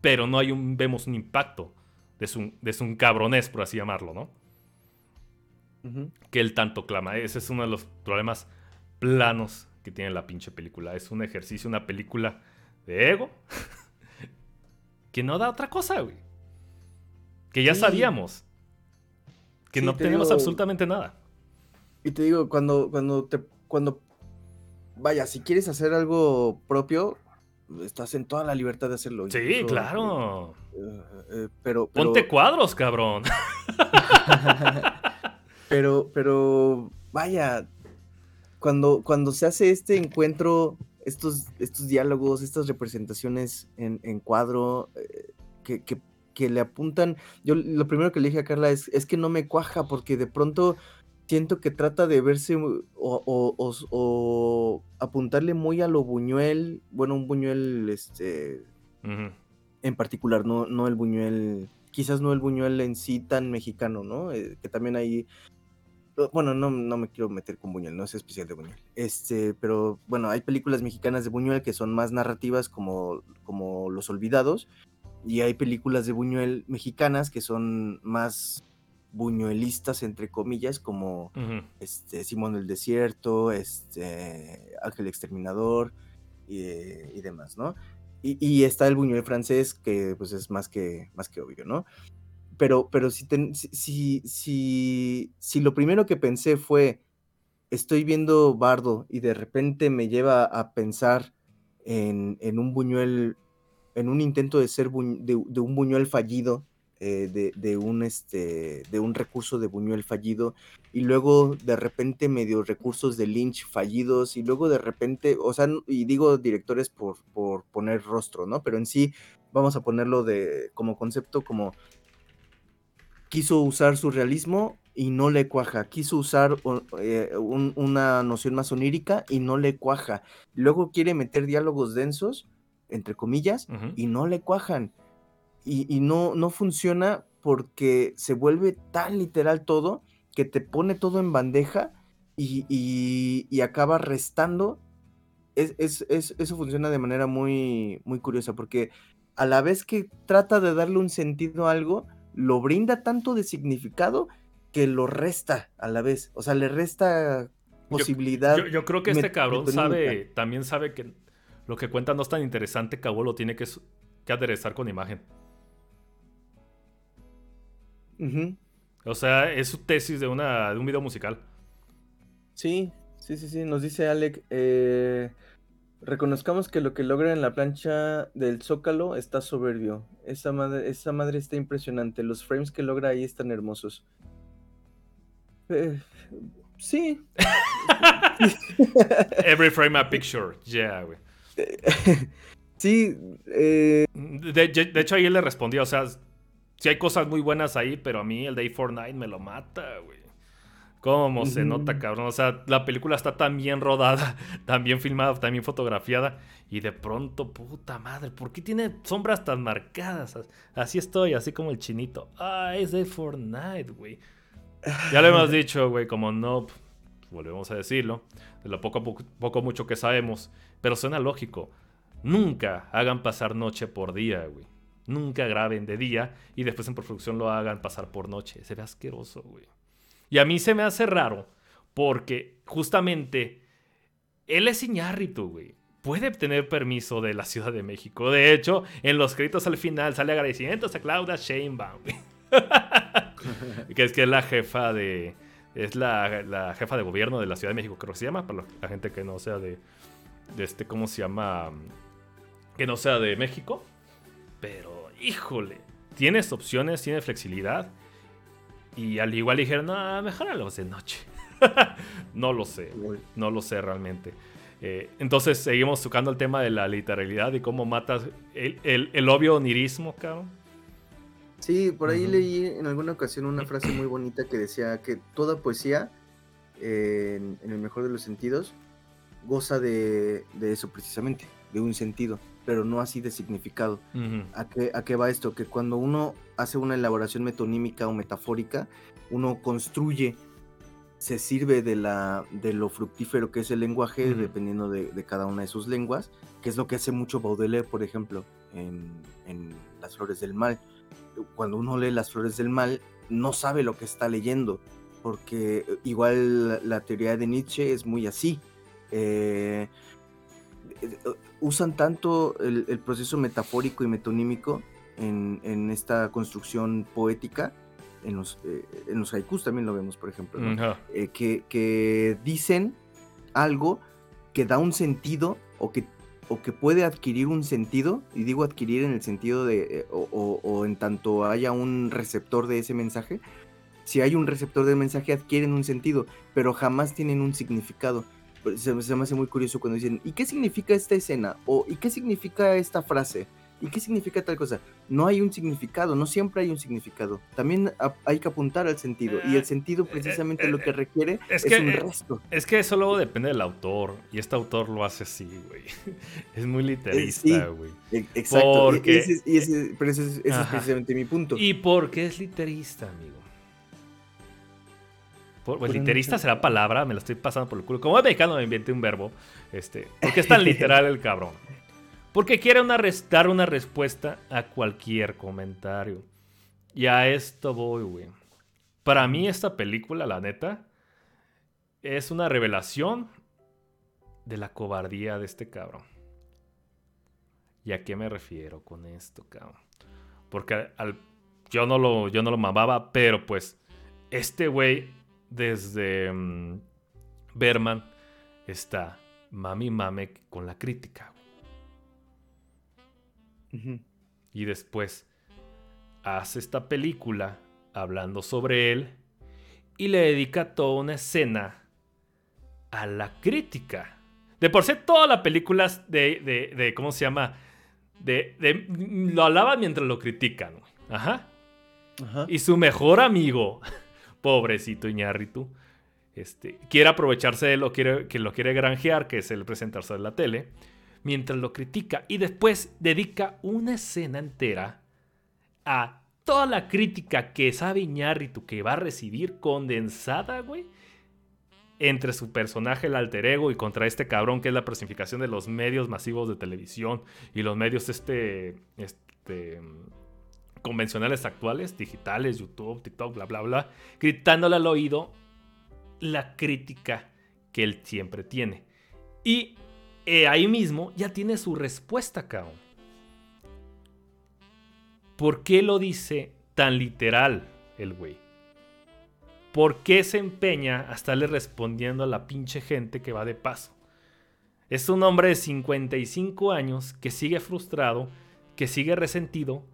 pero no hay un, vemos un impacto de su, de su cabronés, por así llamarlo, ¿no? Que él tanto clama. Ese es uno de los problemas planos que tiene la pinche película. Es un ejercicio, una película de ego que no da otra cosa, güey. Que ya Sí. sabíamos. Que Sí, no te tenemos digo- absolutamente nada. Y te digo, cuando, cuando te, cuando, vaya, si quieres hacer algo propio, estás en toda la libertad de hacerlo. Sí, incluso, claro. eh, eh, pero, pero, Ponte cuadros, cabrón. pero, pero, vaya, cuando, cuando se hace este encuentro, estos, estos diálogos, estas representaciones en, en cuadro, eh, que, que- que le apuntan, yo lo primero que le dije a Carla es, es que no me cuaja, porque de pronto siento que trata de verse o, o- o- o apuntarle muy a lo Buñuel, bueno, un Buñuel, este, en particular, no, no el Buñuel, quizás no el Buñuel en sí tan mexicano, ¿no? Eh, que también hay, bueno, no, no me quiero meter con Buñuel, no es especial de Buñuel, este, pero bueno, hay películas mexicanas de Buñuel que son más narrativas como, como Los Olvidados, y hay películas de Buñuel mexicanas que son más buñuelistas, entre comillas, como este, Simón del Desierto, este, Ángel Exterminador y, y demás, ¿no? Y, y está el Buñuel francés, que pues es más que, más que obvio, ¿no? Pero, pero si, si, si, si, lo primero que pensé fue, estoy viendo Bardo y de repente me lleva a pensar en, en un Buñuel, en un intento de ser de, un Buñuel fallido, eh, de, de un, este, de un recurso de Buñuel fallido, y luego de repente medio recursos de Lynch fallidos, y luego de repente, o sea, y digo directores por, por poner rostro, ¿no? Pero en sí, vamos a ponerlo de, como concepto, como quiso usar su realismo y no le cuaja, quiso usar eh, un- una noción más onírica y no le cuaja, luego quiere meter diálogos densos, entre comillas, y no le cuajan. Y, y no, no funciona porque se vuelve tan literal todo que te pone todo en bandeja y, y- y acaba restando. Es, es- es- eso funciona de manera muy, muy curiosa porque a la vez que trata de darle un sentido a algo, lo brinda tanto de significado que lo resta a la vez. O sea, le resta posibilidad. Yo, yo creo que este cabrón sabe, también sabe que lo que cuenta no es tan interesante que lo tiene que, que aderezar con imagen. O sea, es su tesis de, una, de un video musical. Sí, sí, sí, sí. Nos dice Alec, eh, reconozcamos que lo que logra en la plancha del Zócalo está soberbio. Esa madre, esa madre está impresionante. Los frames que logra ahí están hermosos. Eh, sí. Every frame a picture. Yeah, güey. Sí, eh... de, de, hecho ahí él le respondió, o sea, sí hay cosas muy buenas ahí, pero a mí el Day for Night me lo mata, güey. ¿Cómo se nota, cabrón? O sea, la película está tan bien rodada, tan bien filmada, tan bien fotografiada. Y de pronto, puta madre, ¿por qué tiene sombras tan marcadas? Así estoy, así como el chinito. Ah, es de Fortnite, güey. Ya lo hemos dicho, güey, como no, volvemos a decirlo, de lo poco, poco, poco mucho que sabemos. Pero suena lógico. Nunca hagan pasar noche por día, güey. Nunca graben de día y después en producción lo hagan pasar por noche. Se ve asqueroso, güey. Y a mí se me hace raro porque justamente él es Iñárritu, güey. Puede tener permiso de la Ciudad de México. De hecho, en los créditos al final sale agradecimientos a Claudia Sheinbaum. que es que es la jefa de... Es la, jefa de gobierno de la Ciudad de México, creo que se llama, para la gente que no sea de, de este, ¿cómo se llama? Que no sea de México. Pero, híjole, tienes opciones, tienes flexibilidad. Y al igual dijeron, no, mejor a los de noche. no lo sé, no lo sé realmente. Eh, entonces seguimos tocando el tema de la literalidad y cómo matas el, obvio onirismo, cabrón. Sí, por ahí leí en alguna ocasión una frase muy bonita que decía que toda poesía, en, el mejor de los sentidos, goza de, de, eso precisamente, de un sentido, pero no así de significado. ¿A, qué, ¿A qué va esto? Que cuando uno hace una elaboración metonímica o metafórica, uno construye, se sirve de, la, de lo fructífero que es el lenguaje, dependiendo de, cada una de sus lenguas, que es lo que hace mucho Baudelaire, por ejemplo, en, Las Flores del Mal. Cuando uno lee Las Flores del Mal, no sabe lo que está leyendo, porque igual la, teoría de Nietzsche es muy así. Eh, eh, usan tanto el, el, proceso metafórico y metonímico en, esta construcción poética, en los, eh, en los haikus también lo vemos, por ejemplo, eh, que, dicen algo que da un sentido o que, o que puede adquirir un sentido, y digo adquirir en el sentido de, eh, o, en tanto haya un receptor de ese mensaje, si hay un receptor del mensaje adquieren un sentido, pero jamás tienen un significado. Se, se me hace muy curioso cuando dicen, ¿y qué significa esta escena? O ¿y qué significa esta frase? ¿Y qué significa tal cosa? No hay un significado, no siempre hay un significado. También hay que apuntar al sentido. Y el sentido eh, precisamente lo que eh, requiere es, un eh, resto. Es que eso luego depende del autor. Y este autor lo hace así, güey. Es muy literista, güey. E, exacto. y ese, pero ese, es precisamente mi punto. ¿Y por qué es literista, amigo? pues literista será palabra, me lo estoy pasando por el culo. Como es mexicano me inventé un verbo. Este, porque es tan literal el cabrón. Porque quiere dar una respuesta a cualquier comentario. Y a esto voy, güey. Para mí esta película, la neta, es una revelación de la cobardía de este cabrón. ¿Y a qué me refiero con esto, cabrón? Porque al, yo, no lo, yo no lo mamaba, pero pues este güey desde mm, Berman está mami mame con la crítica. Y después hace esta película hablando sobre él y le dedica toda una escena a la crítica. De por sí, toda la película de, de, ¿cómo se llama? De, de, lo alaban mientras lo critican. Ajá. Y su mejor amigo, pobrecito Iñárritu, este, quiere aprovecharse de lo quiere, que lo quiere granjear, que es el presentarse en la tele mientras lo critica y después dedica una escena entera a toda la crítica que sabe Iñárritu que va a recibir condensada, güey, entre su personaje, el alter ego, y contra este cabrón que es la personificación de los medios masivos de televisión y los medios este, este convencionales actuales, digitales, YouTube, TikTok, bla, bla, bla, gritándole al oído la crítica que él siempre tiene. Y eh, ahí mismo ya tiene su respuesta, cabrón. ¿Por qué lo dice tan literal el güey? ¿Por qué se empeña a estarle respondiendo a la pinche gente que va de paso? Es un hombre de 55 años que sigue frustrado, que sigue resentido,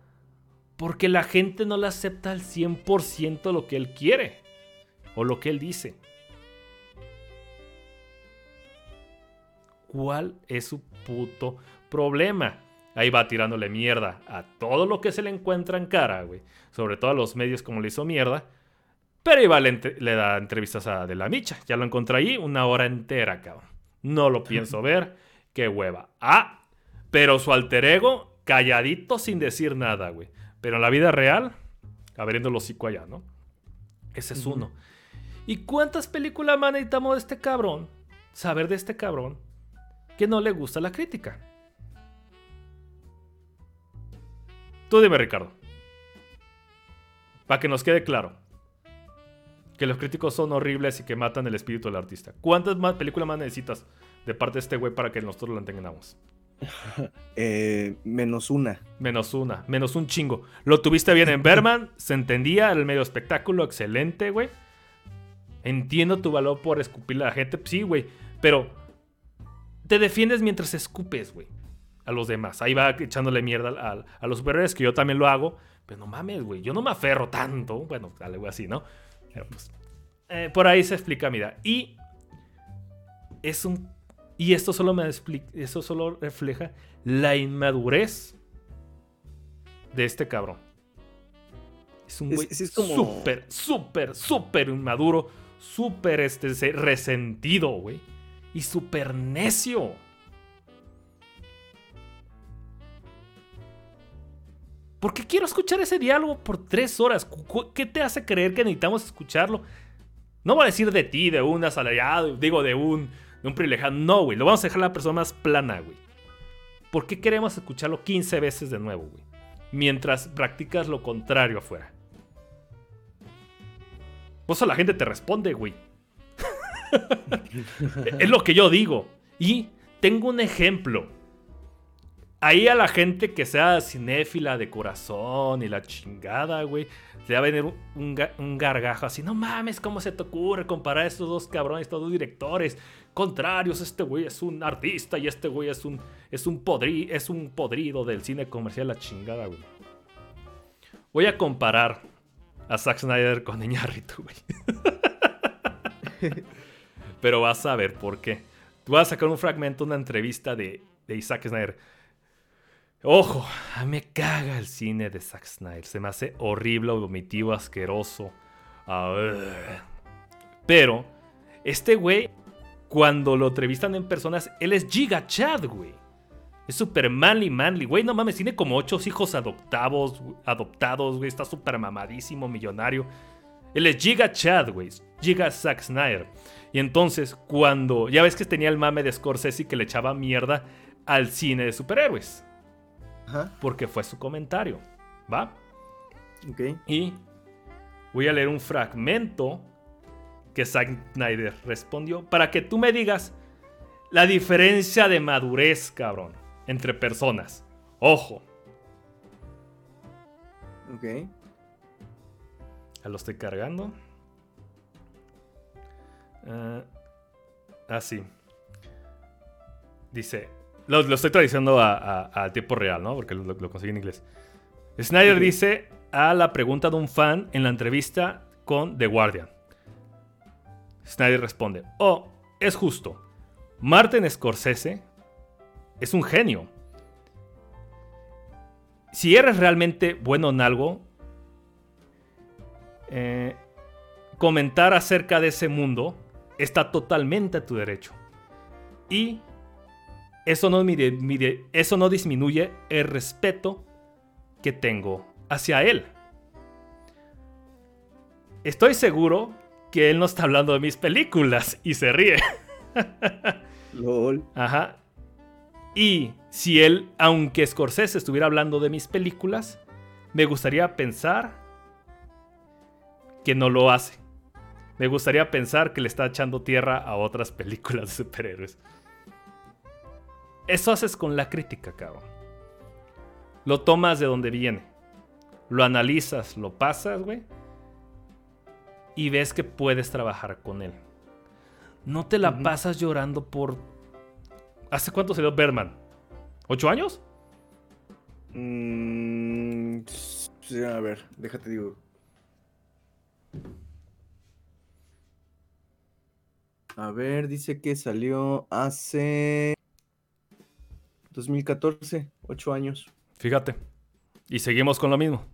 porque la gente no le acepta al 100% lo que él quiere o lo que él dice. ¿Cuál es su puto problema? Ahí va tirándole mierda a todo lo que se le encuentra en cara, güey. Sobre todo a los medios como le hizo mierda. Pero iba le, le da entrevistas a De la Micha. Ya lo encontré ahí una hora entera, cabrón. No lo pienso ver. Qué hueva. Ah, pero su alter ego, calladito sin decir nada, güey. Pero en la vida real, abriendo el hocico allá, ¿no? Ese es uno. ¿Y cuántas películas más necesitamos de este cabrón? Saber de este cabrón que no le gusta la crítica. Tú dime, Ricardo. Para que nos quede claro. Que los críticos son horribles y que matan el espíritu del artista. ¿Cuántas más películas más necesitas de parte de este güey para que nosotros lo entendamos? Eh, menos una. Menos una. Menos un chingo. Lo tuviste bien en Berman. se entendía. El medio espectáculo. Excelente, güey. Entiendo tu valor por escupirle a la gente. Sí, güey. Pero te defiendes mientras escupes, güey. A los demás. Ahí va echándole mierda a, los superhéroes, que yo también lo hago. Pero no mames, güey. Yo no me aferro tanto. Bueno, algo así, ¿no? Pero pues. Eh, por ahí se explica, mira. Y. Es un. Y esto solo me explica. Eso solo refleja la inmadurez de este cabrón. Es un güey súper, súper, súper inmaduro. Súper este, resentido, güey y súper necio. ¿Por qué quiero escuchar ese diálogo por tres horas? ¿Qué te hace creer que necesitamos escucharlo? No voy a decir de ti, de un asalariado, digo de un, de un privilegiado. No, güey. Lo vamos a dejar la persona más plana, güey. ¿Por qué queremos escucharlo 15 veces de nuevo, güey? Mientras practicas lo contrario afuera. Pues a la gente te responde, güey. es lo que yo digo. Y tengo un ejemplo. Ahí a la gente que sea cinéfila de corazón y la chingada, güey, le va a venir un, gargajo así. No mames, ¿cómo se te ocurre comparar a estos dos cabrones, estos dos directores? Contrarios, este güey es un artista y este güey es un, es un, es un podrido del cine comercial, la chingada, güey. Voy a comparar a Zack Snyder con Iñárritu, güey. Pero vas a ver por qué. Tú vas a sacar un fragmento, una entrevista de, Isaac Snyder. Ojo, me caga el cine de Zack Snyder. Se me hace horrible, vomitivo, asqueroso. Pero, este güey, cuando lo entrevistan en personas, él es Giga Chad, güey. Es súper manly, manly, güey. No mames, tiene como ocho hijos adoptados, adoptados, güey. Está súper mamadísimo, millonario. Él es Giga Chad, güey. Giga Zack Snyder. Y entonces, cuando. Ya ves que tenía el mame de Scorsese que le echaba mierda al cine de superhéroes. Ajá. Porque fue su comentario. ¿Va? Ok. Y voy a leer un fragmento que Zack Snyder respondió para que tú me digas la diferencia de madurez, cabrón, entre personas. Ojo. Ok. Ya lo estoy cargando. Uh, ah, sí. Dice. Lo, estoy traduciendo a, tiempo real, ¿no? Porque lo, conseguí en inglés. Snyder dice a la pregunta de un fan en la entrevista con The Guardian. Snyder responde: Oh, es justo. Martin Scorsese es un genio. Si eres realmente bueno en algo, eh, comentar acerca de ese mundo está totalmente a tu derecho. Y eso no, eso no disminuye el respeto que tengo hacia él. Estoy seguro que él no está hablando de mis películas y se ríe. LOL. Ajá. Y si él, aunque Scorsese estuviera hablando de mis películas, me gustaría pensar que no lo hace. Me gustaría pensar que le está echando tierra a otras películas de superhéroes. Eso haces con la crítica, cabrón. Lo tomas de donde viene. Lo analizas, lo pasas, güey. Y ves que puedes trabajar con él. No te la pasas llorando por... ¿Hace cuánto salió Berman? ¿Ocho años? Mm, a ver, déjate digo. A ver, dice que salió hace 2014, ocho años. Fíjate. Y seguimos con lo mismo.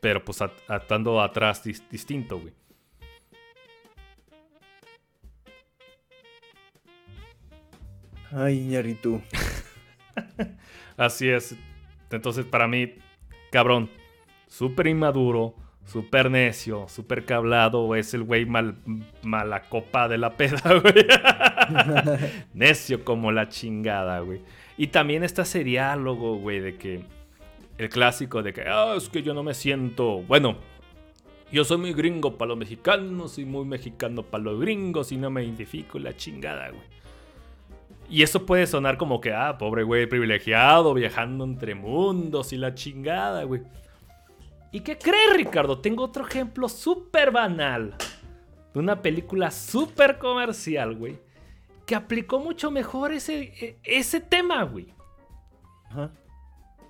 Pero pues at- atando atrás dis- distinto, güey. Ay, Ñarritu. Así es. Entonces, para mí, cabrón, súper inmaduro, súper necio, súper cablado, es el güey mal, mala copa de la peda, güey. necio como la chingada, güey. Y también está ese diálogo, güey, de que el clásico de que, ah, es que yo no me siento, bueno, yo soy muy gringo para los mexicanos y muy mexicano para los gringos y no me identifico la chingada, güey. Y eso puede sonar como que, ah, pobre güey privilegiado, viajando entre mundos y la chingada, güey. ¿Y qué crees, Ricardo? Tengo otro ejemplo súper banal. De una película súper comercial, güey. Que aplicó mucho mejor ese, e- ese tema, güey. Ajá.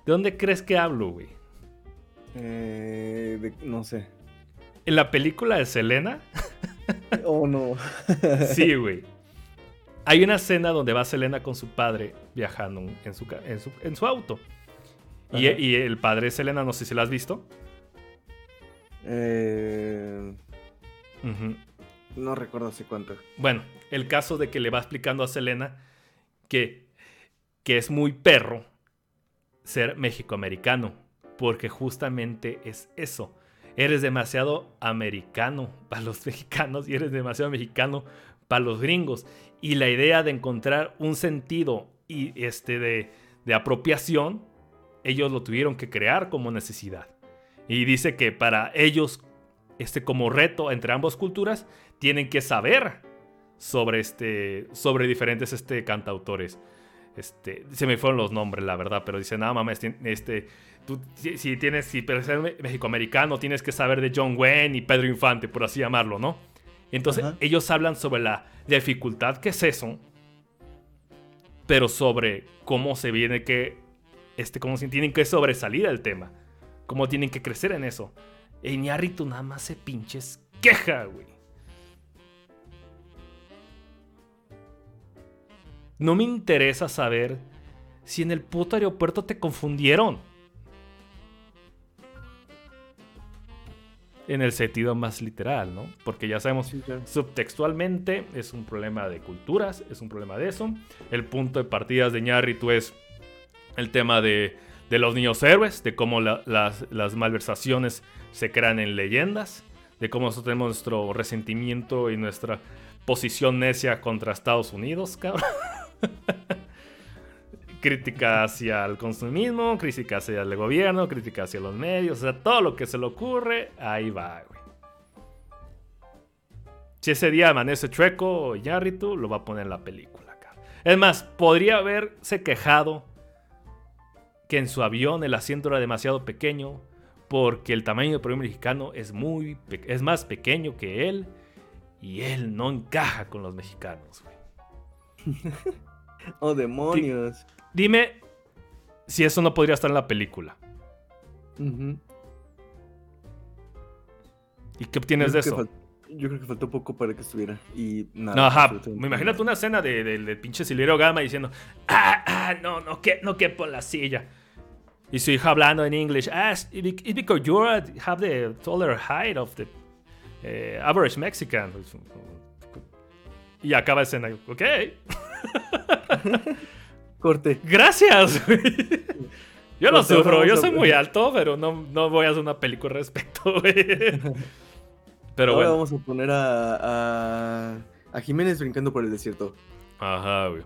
¿De dónde crees que hablo, güey? Eh, de- no sé. En la película de Selena, Oh, no. sí, güey. Hay una escena donde va Selena con su padre viajando en su, en su, en su auto. Y, y el padre de Selena, no sé si lo has visto. Eh, no recuerdo hace cuánto. Bueno, el caso de que le va explicando a Selena que, que es muy perro ser mexicoamericano, porque justamente es eso. Eres demasiado americano para los mexicanos y eres demasiado mexicano para los gringos. Y la idea de encontrar un sentido y este de, de apropiación, ellos lo tuvieron que crear como necesidad. Y dice que para ellos, este como reto entre ambas culturas, tienen que saber sobre este sobre diferentes este cantautores. Este, se me fueron los nombres, la verdad, pero dice, nada mames, este, tú si, tienes, si me- mexicoamericano tienes que saber de John Wayne y Pedro Infante, por así llamarlo, ¿no? Entonces, Ajá. ellos hablan sobre la dificultad que es eso, pero sobre cómo se viene que, este, cómo se tienen que sobresalir del tema, cómo tienen que crecer en eso. E Iñárritu nada más se pinches queja, güey. No me interesa saber si en el puto aeropuerto te confundieron. En el sentido más literal, ¿no? Porque ya sabemos, Sí, claro. subtextualmente es un problema de culturas, es un problema de eso. El punto de partidas de Ñarritu es el tema de, de los niños héroes, de cómo la- las, las malversaciones se crean en leyendas, de cómo nosotros tenemos nuestro resentimiento y nuestra posición necia contra Estados Unidos, cabrón. crítica hacia el consumismo, crítica hacia el gobierno, crítica hacia los medios, o sea, todo lo que se le ocurre, ahí va, güey. Si ese día amanece chueco o Yarritu, lo va a poner en la película, cabrón. Es más, podría haberse quejado que en su avión el asiento era demasiado pequeño porque el tamaño del primer mexicano es muy es más pequeño que él y él no encaja con los mexicanos, güey. Oh, demonios. Dime si eso no podría estar en la película. ¿Y qué obtienes de eso? Yo creo que faltó poco para que estuviera. Y nada. No, ajá, me imagínate nada. una escena de, de- pinche Silverio Gama diciendo, ah, ah, no, no, que, no quepo en la silla. Y su hija hablando en inglés, ah, it's it's because you have the taller height of the eh, average Mexican. Y acaba la escena, ok, Corte. gracias. güey. Yo no Pues ahora sufro, yo soy muy alto, pero no, no voy a hacer una película al respecto. güey. Pero Ahora bueno. vamos a poner a, a, a Jiménez brincando por el desierto. Ajá, güey.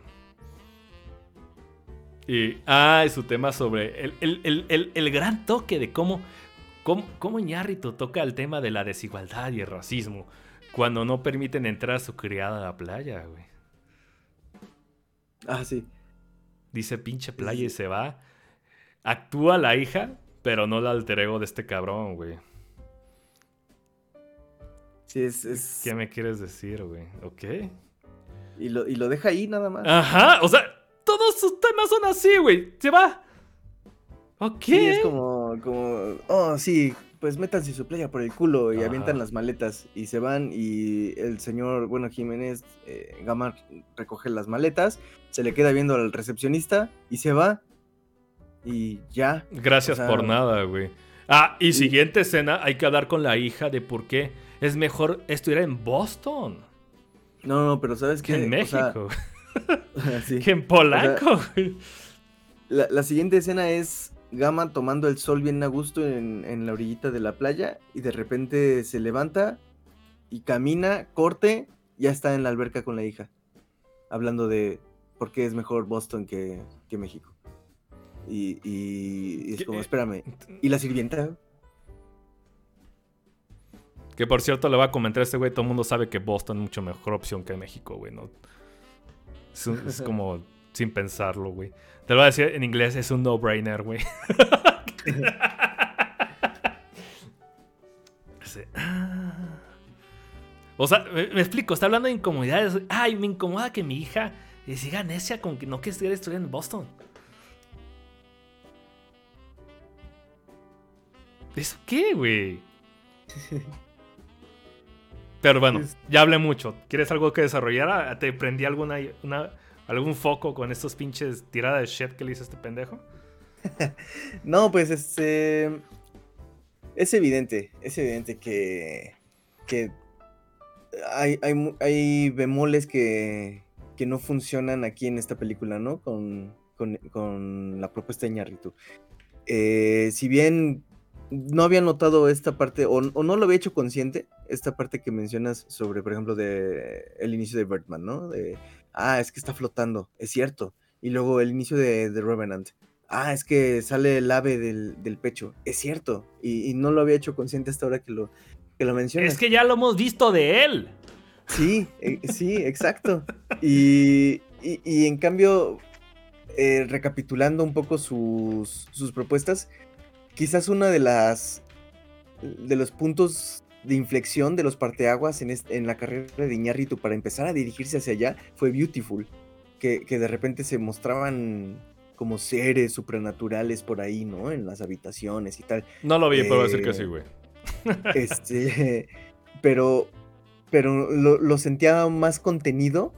Y, ah, su tema sobre el, el- el- el- el gran toque de cómo, cómo, cómo Iñárritu toca el tema de la desigualdad y el racismo cuando no permiten entrar a su criada a la playa, güey. Ah, sí. Dice pinche playa y se va. Actúa la hija, pero no la alter ego de este cabrón, güey. Sí, es. es- ¿Qué me quieres decir, güey? ¿Ok? y, lo, y lo deja ahí nada más. Ajá, o sea, todos sus temas son así, güey. Se va. Ok. Sí, es como, como. Oh, sí. pues métanse su playa por el culo y Ajá. avientan las maletas y se van y el señor, bueno, Jiménez eh, Gama recoge las maletas, se le queda viendo al recepcionista y se va y ya. Gracias O sea- por nada, güey. Ah, y Y- siguiente escena, hay que hablar con la hija de por qué es mejor estudiar en Boston No, no, pero sabes que en México, sí. que en polaco. La, la siguiente escena es Gama tomando el sol bien a gusto en, en la orillita de la playa y de repente se levanta y camina, corte, ya está en la alberca con la hija, hablando de por qué es mejor Boston que, que México. Y, y- y es como, espérame. ¿Y la sirvienta? Que por cierto, le voy a comentar a este güey, todo el mundo sabe que Boston es mucho mejor opción que México, güey, ¿no? Es, un- es como sin pensarlo, güey. Te lo voy a decir en inglés, es un no-brainer, güey. O sea, me, me explico, está hablando de incomodidades. Ay, me incomoda que mi hija eh, siga necia con que no quiere estudiar en Boston. ¿Eso qué, güey? Pero bueno, ya hablé mucho. ¿Quieres algo que desarrollar? Ah, ¿Te prendí alguna, una, algún foco con estos pinches tiradas de shit que le hizo este pendejo? No, pues este. Es evidente, es evidente que. que hay, hay, hay bemoles que, que no funcionan aquí en esta película, ¿no? Con, con, con la propuesta de Ñarritu. Eh, si bien no había notado esta parte, o, o no lo había hecho consciente, esta parte que mencionas sobre, por ejemplo, de el inicio de Birdman, ¿no? De, ah, es que está flotando, es cierto. Y luego el inicio de, de Revenant. Ah, es que sale el ave del, del pecho. Es cierto. Y, y no lo había hecho consciente hasta ahora que lo, que lo mencionas. Es que ya lo hemos visto de él. Sí, eh, sí, exacto. Y, y- y en cambio, eh, recapitulando un poco sus, sus propuestas, quizás una de las de los puntos de inflexión de los parteaguas en, est- en la carrera de Iñárritu para empezar a dirigirse hacia allá fue Beautiful, que, que de repente se mostraban como seres supranaturales por ahí, ¿no? En las habitaciones y tal. No lo vi, pero voy a decir que Eh, sí, güey. Este, pero, pero lo, lo sentía más contenido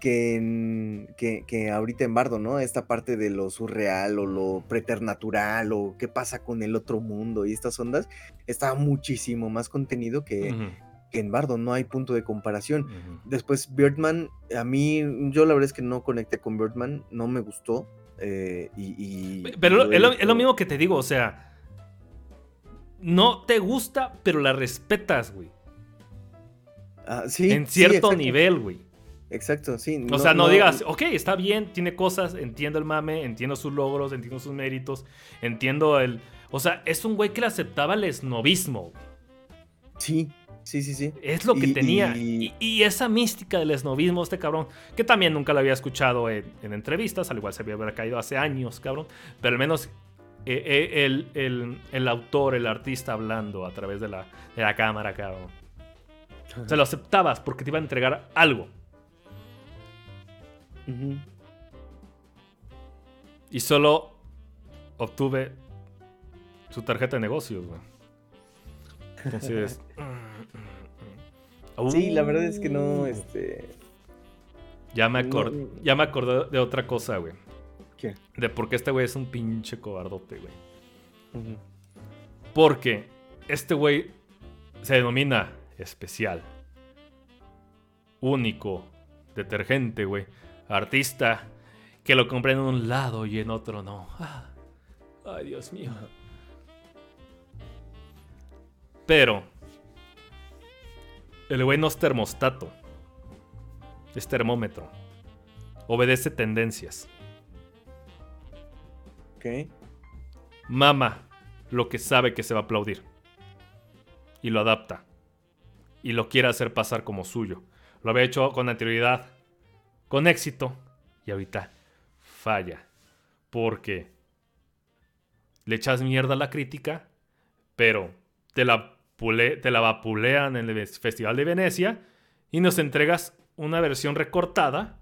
que, en, que, que ahorita en Bardo, ¿no? Esta parte de lo surreal o lo preternatural o qué pasa con el otro mundo y estas ondas, estaba muchísimo más contenido que, que en Bardo, no hay punto de comparación. Después Birdman, a mí, yo la verdad es que no conecté con Birdman, no me gustó. eh, y, y- Pero es lo, es lo dicho- mismo que te digo, o sea. No te gusta, pero la respetas, güey. Ah, sí, en cierto nivel, güey. Exacto, sí. O sea, no, digas, ok, está bien, tiene cosas, entiendo el mame, entiendo sus logros, entiendo sus méritos, entiendo el... O sea, es un güey que le aceptaba el esnovismo. Sí, sí, sí, sí. Es lo que Y- tenía. y- Y, y esa mística del esnovismo, este cabrón, que también nunca lo había escuchado en, en entrevistas, al igual se había caído hace años, cabrón. Pero al menos eh, eh, el, el- el autor, el artista hablando a través de la, de la cámara, cabrón. Se lo aceptabas porque te iba a entregar algo. Y solo obtuve su tarjeta de negocios, güey. Así es. Sí, la verdad es que no, Uh, este... Ya me, no- acor- ya me acordé de otra cosa, güey. ¿Qué? De por qué este güey es un pinche cobardote, güey. Porque este güey se denomina especial. Único. Detergente, güey. Artista. Que lo compré en un lado y en otro no. Ah. Ay, Dios mío. Pero. El güey no es termostato. Es termómetro. Obedece tendencias. Ok. Mama lo que sabe que se va a aplaudir. Y lo adapta. Y lo quiere hacer pasar como suyo. Lo había hecho con anterioridad. Con éxito. Y ahorita falla. Porque le echas mierda a la crítica. Pero te la, pule- te la vapulean en el Festival de Venecia. Y nos entregas una versión recortada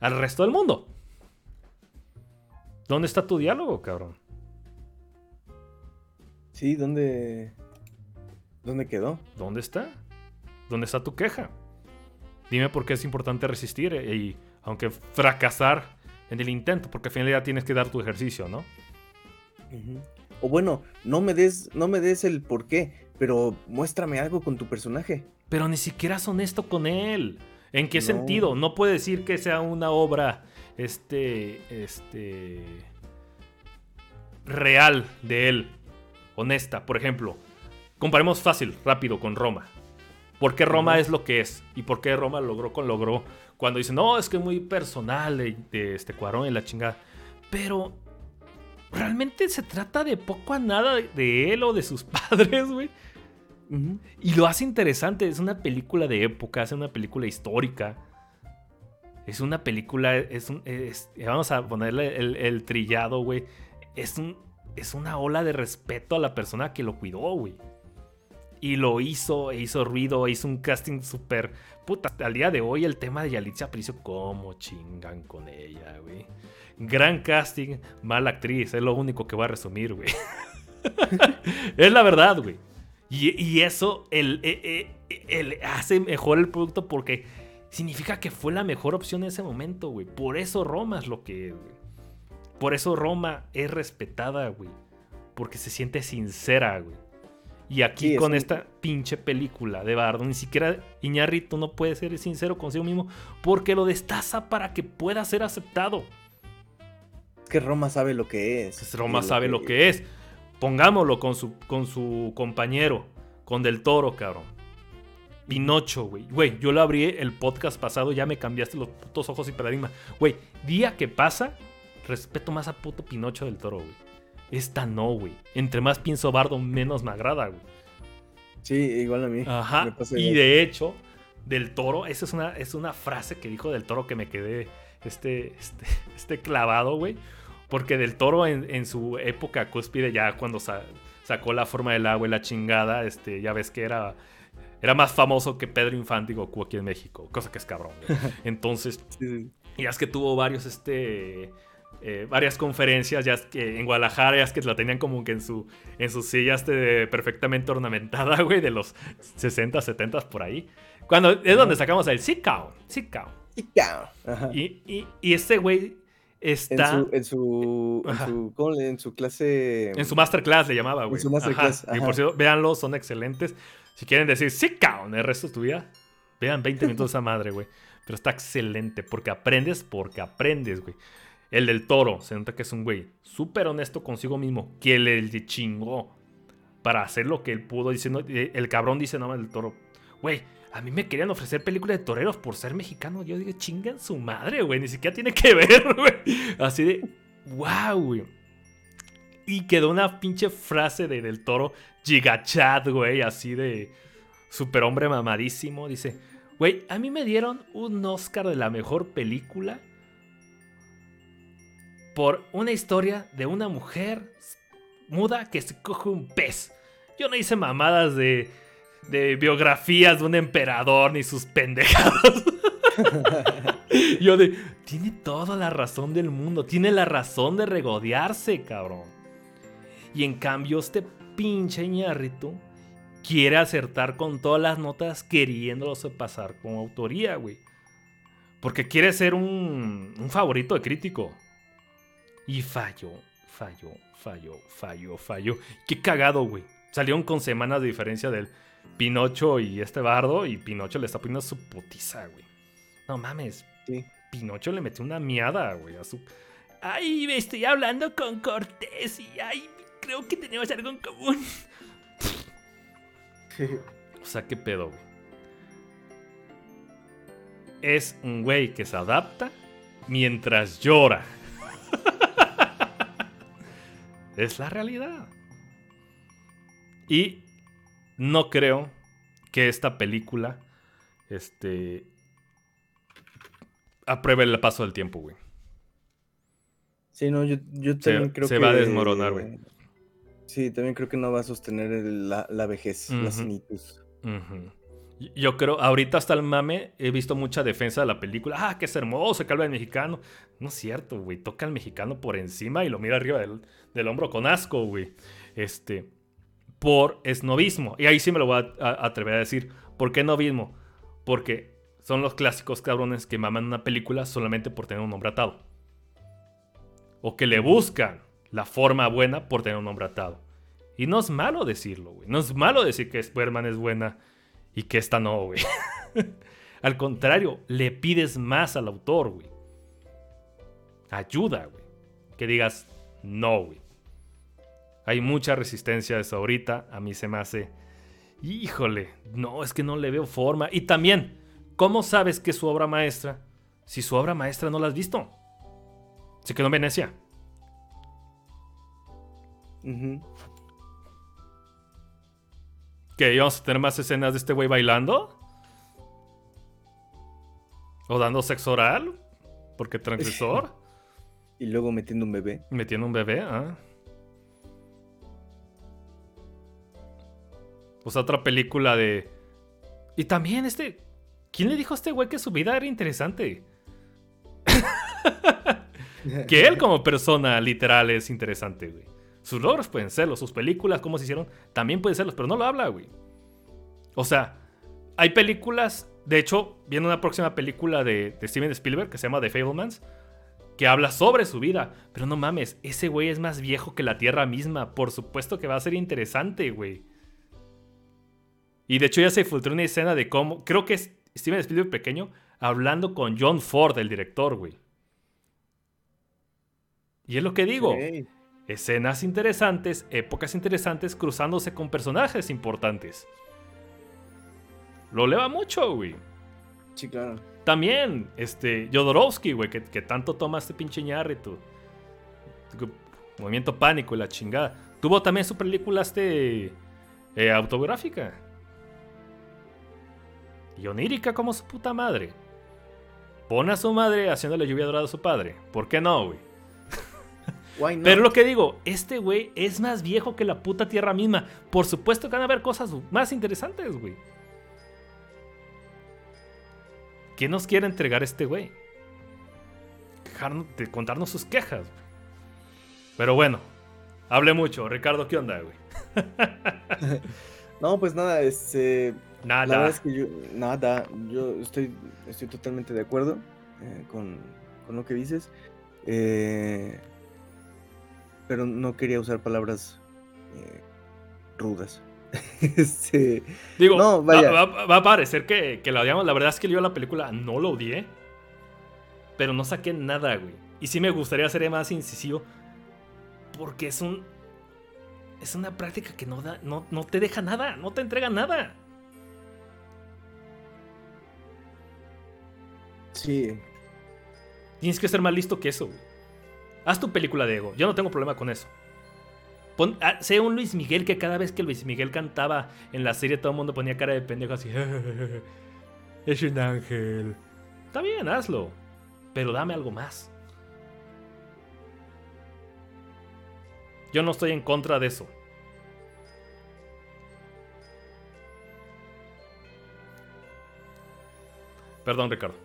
al resto del mundo. ¿Dónde está tu diálogo, cabrón? Sí, ¿dónde...? ¿Dónde quedó? ¿Dónde está? ¿Dónde está tu queja? Dime por qué es importante resistir y, aunque fracasar en el intento, porque al final ya tienes que dar tu ejercicio, ¿no? O bueno, no me des, no me des el por qué, pero muéstrame algo con tu personaje. Pero ni siquiera es honesto con él. ¿En qué sentido? No puede decir que sea una obra, este, este, real de él, honesta. Por ejemplo, comparemos fácil, rápido con Roma. ¿Por qué Roma es lo que es? ¿Y por qué Roma logró con logró? Cuando dicen, no, es que es muy personal de, este Cuarón y la chingada. Pero realmente se trata de poco a nada de él o de sus padres, güey. Y lo hace interesante. Es una película de época, es una película histórica. Es una película. Es vamos a ponerle el, trillado, güey. Es, un, es una ola de respeto a la persona que lo cuidó, güey. Y lo hizo, e hizo ruido, hizo un casting súper. Puta, al día de hoy el tema de Yalitza Aparicio, ¿cómo chingan con ella, güey? Gran casting, mala actriz, es lo único que voy a resumir, güey. es la verdad, güey. Y, eso el, eh, eh, el, hace mejor el producto porque significa que fue la mejor opción en ese momento, güey. Por eso Roma es lo que es, güey. Por eso Roma es respetada, güey. Porque se siente sincera, güey. Y aquí con esta pinche película de Bardo, ni siquiera Iñarrito no puede ser sincero consigo mismo porque lo destaza para que pueda ser aceptado. Es que Roma sabe lo que es. Roma sabe lo que es. Pongámoslo con su, con su compañero, con Del Toro, cabrón. Pinocho, güey. Güey, yo lo abrí el podcast pasado, ya me cambiaste los putos ojos y paradigma. Güey, día que pasa, respeto más a puto Pinocho del Toro, güey. Esta no, güey. Entre más pienso Bardo, menos me agrada, güey. Sí, igual a mí. Ajá. Y de hecho, del Toro, esa es una, es una frase que dijo del Toro que me quedé este, este, este clavado, güey. Porque del toro en, su época cúspide, ya cuando sacó la forma del agua y la chingada, este, ya ves que era, era más famoso que Pedro Infante y Goku aquí en México, cosa que es cabrón. Entonces, ya es que tuvo varios, este, eh, varias conferencias, ya es que en Guadalajara, ya es que la tenían como que en su, en sus sillas este, perfectamente ornamentada, güey, de los 60, 70 por ahí. Cuando es donde sacamos el Sikao, Sikao. Y, y, y este güey está. En su. En su, en su, clase. En su masterclass le llamaba, güey. En su masterclass. Y por cierto, véanlo, son excelentes. Si quieren decir, sí, cabrón, el resto de tu vida, vean 20 minutos de esa madre, güey. Pero está excelente porque aprendes, porque aprendes, güey. El del toro, se nota que es un güey súper honesto consigo mismo, que le chingó para hacer lo que él pudo. Diciendo, eh, el cabrón dice, no, el toro, güey, a mí me querían ofrecer películas de toreros por ser mexicano. Yo digo, chingan su madre, güey. Ni siquiera tiene que ver, güey. Así de, wow. Y quedó una pinche frase de Del Toro, gigachat, güey. Así de superhombre mamadísimo. Dice, güey, a mí me dieron un Oscar de la mejor película por una historia de una mujer muda que se coge un pez. Yo no hice mamadas de de biografías de un emperador ni sus pendejados. Yo de, tiene toda la razón del mundo, tiene la razón de regodearse, cabrón. Y en cambio este pinche ñarrito quiere acertar con todas las notas queriéndolo pasar con autoría, güey. Porque quiere ser un, un favorito de crítico. Y falló, falló, falló, falló, falló. Qué cagado, güey. Salieron con semanas de diferencia del Pinocho y este bardo, y Pinocho le está poniendo su putiza, güey. No mames. Pinocho le metió una miada, güey, a su. Ay, me estoy hablando con Cortés y ay, creo que tenemos algo en común. o sea, qué pedo, güey. Es un güey que se adapta mientras llora. Es la realidad. Y no creo que esta película este, apruebe el paso del tiempo, güey. Sí, no, yo, también creo que... Se va a desmoronar, güey. Sí, también creo que no va a sostener la, vejez, la Yo creo, ahorita hasta el mame, he visto mucha defensa de la película. Ah, que es hermoso, que habla el mexicano. No es cierto, güey. Toca al mexicano por encima y lo mira arriba del, del hombro con asco, güey. Este. por esnovismo. Y ahí sí me lo voy a, atrever a decir. ¿Por qué esnovismo? Porque son los clásicos cabrones que maman una película solamente por tener un nombre atado. O que le buscan la forma buena por tener un nombre atado. Y no es malo decirlo, güey. No es malo decir que Spider-Man es buena y que esta no, güey. Al contrario, le pides más al autor, güey. Ayuda, güey. Que digas, no, güey. Hay mucha resistencia a eso ahorita. A mí se me hace, híjole, no, es que no le veo forma. Y también, ¿cómo sabes que su obra maestra si su obra maestra no la has visto? Se quedó en Venecia. ¿Que íbamos a tener más escenas de este güey bailando? ¿O dando sexo oral? Porque transgresor. y luego metiendo un bebé. Metiendo un bebé, ah. Pues otra película de. Y también este. ¿Quién le dijo a este güey que su vida era interesante? que él como persona literal es interesante, güey. Sus logros pueden serlo, sus películas, cómo se hicieron, también pueden serlos, pero no lo habla, güey. O sea, hay películas. De hecho, viene una próxima película de, Steven Spielberg que se llama The Fablemans que habla sobre su vida. Pero no mames, ese güey es más viejo que la Tierra misma. Por supuesto que va a ser interesante, güey. Y de hecho ya se filtró una escena de cómo, creo que es Steven Spielberg pequeño, hablando con John Ford, el director, güey. Y es lo que digo. Escenas interesantes, épocas interesantes, cruzándose con personajes importantes. Lo eleva mucho, güey. Sí, claro. También, este, Jodorowsky, güey, que, tanto toma este pinche ñarrito. Movimiento Pánico y la chingada. Tuvo también su película este, eh, autobiográfica. Y onírica como su puta madre. Pone a su madre haciéndole lluvia dorada a su padre. ¿Por qué no, güey? Pero lo que digo, este güey es más viejo que la puta tierra misma. Por supuesto que van a haber cosas más interesantes, güey. ¿Qué nos quiere entregar este güey? De contarnos sus quejas. Pero bueno, hable mucho. Ricardo, ¿qué onda, güey? no, pues nada, este Nada. La verdad es que yo, nada, yo estoy, estoy totalmente de acuerdo eh, con, lo que dices. Eh, pero no quería usar palabras eh, rudas. este, Digo, Va, a parecer que, que la odiamos. La verdad es que yo la película no lo odié. Pero no saqué nada, güey. Y sí me gustaría ser más incisivo. Porque es un. Es una práctica que no, da, no, no te deja nada. No te entrega nada. Sí. Tienes que ser más listo que eso, Haz tu película de ego. Yo no tengo problema con eso. Pon, ah, sé un Luis Miguel que cada vez que Luis Miguel cantaba en la serie todo el mundo ponía cara de pendejo así. es un ángel. Está bien, hazlo. Pero dame algo más. Yo no estoy en contra de eso. Perdón, Ricardo.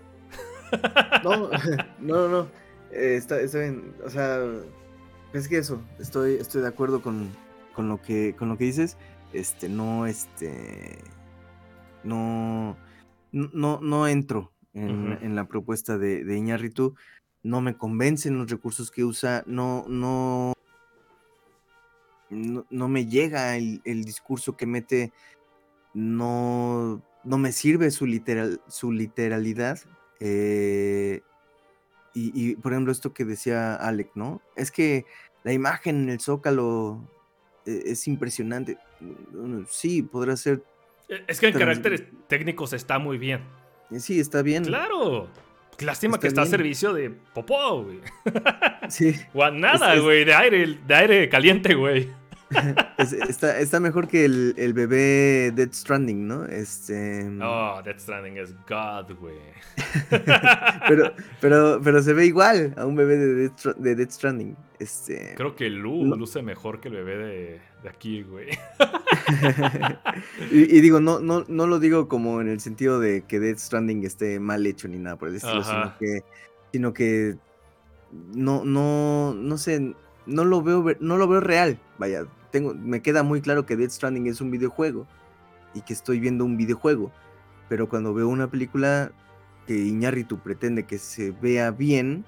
No, no, no. Eh, está, bien. O sea, es que eso, estoy, estoy de acuerdo con, lo que, con lo que dices. Este, no, este. No. No, no entro en, la propuesta de, de Iñarritu. No me convencen los recursos que usa. No, no. No, me llega el, discurso que mete. No, no me sirve su, literal, su literalidad. Eh, y, por ejemplo, esto que decía Alec, ¿no? Es que la imagen en el zócalo eh, es impresionante. Sí, podrá ser. E, es que en caracteres técnicos está muy bien. Eh, sí, está bien. Claro. Lástima que está a servicio de popó, güey. Sí. O nada, güey, de aire, de aire caliente, güey. está, está, mejor que el, el, bebé Dead Stranding, ¿no? Este... Oh, Dead Stranding es God, güey. pero, pero, pero se ve igual a un bebé de Dead, de Dead Stranding. Este... Creo que Lu luce mejor que el bebé de, de aquí, güey. y, digo, no, no, no lo digo como en el sentido de que Dead Stranding esté mal hecho ni nada por el estilo, sino que, sino que no, no, no sé, no lo veo, no lo veo real. Vaya, tengo, me queda muy claro que Dead Stranding es un videojuego y que estoy viendo un videojuego. Pero cuando veo una película que Iñárritu pretende que se vea bien,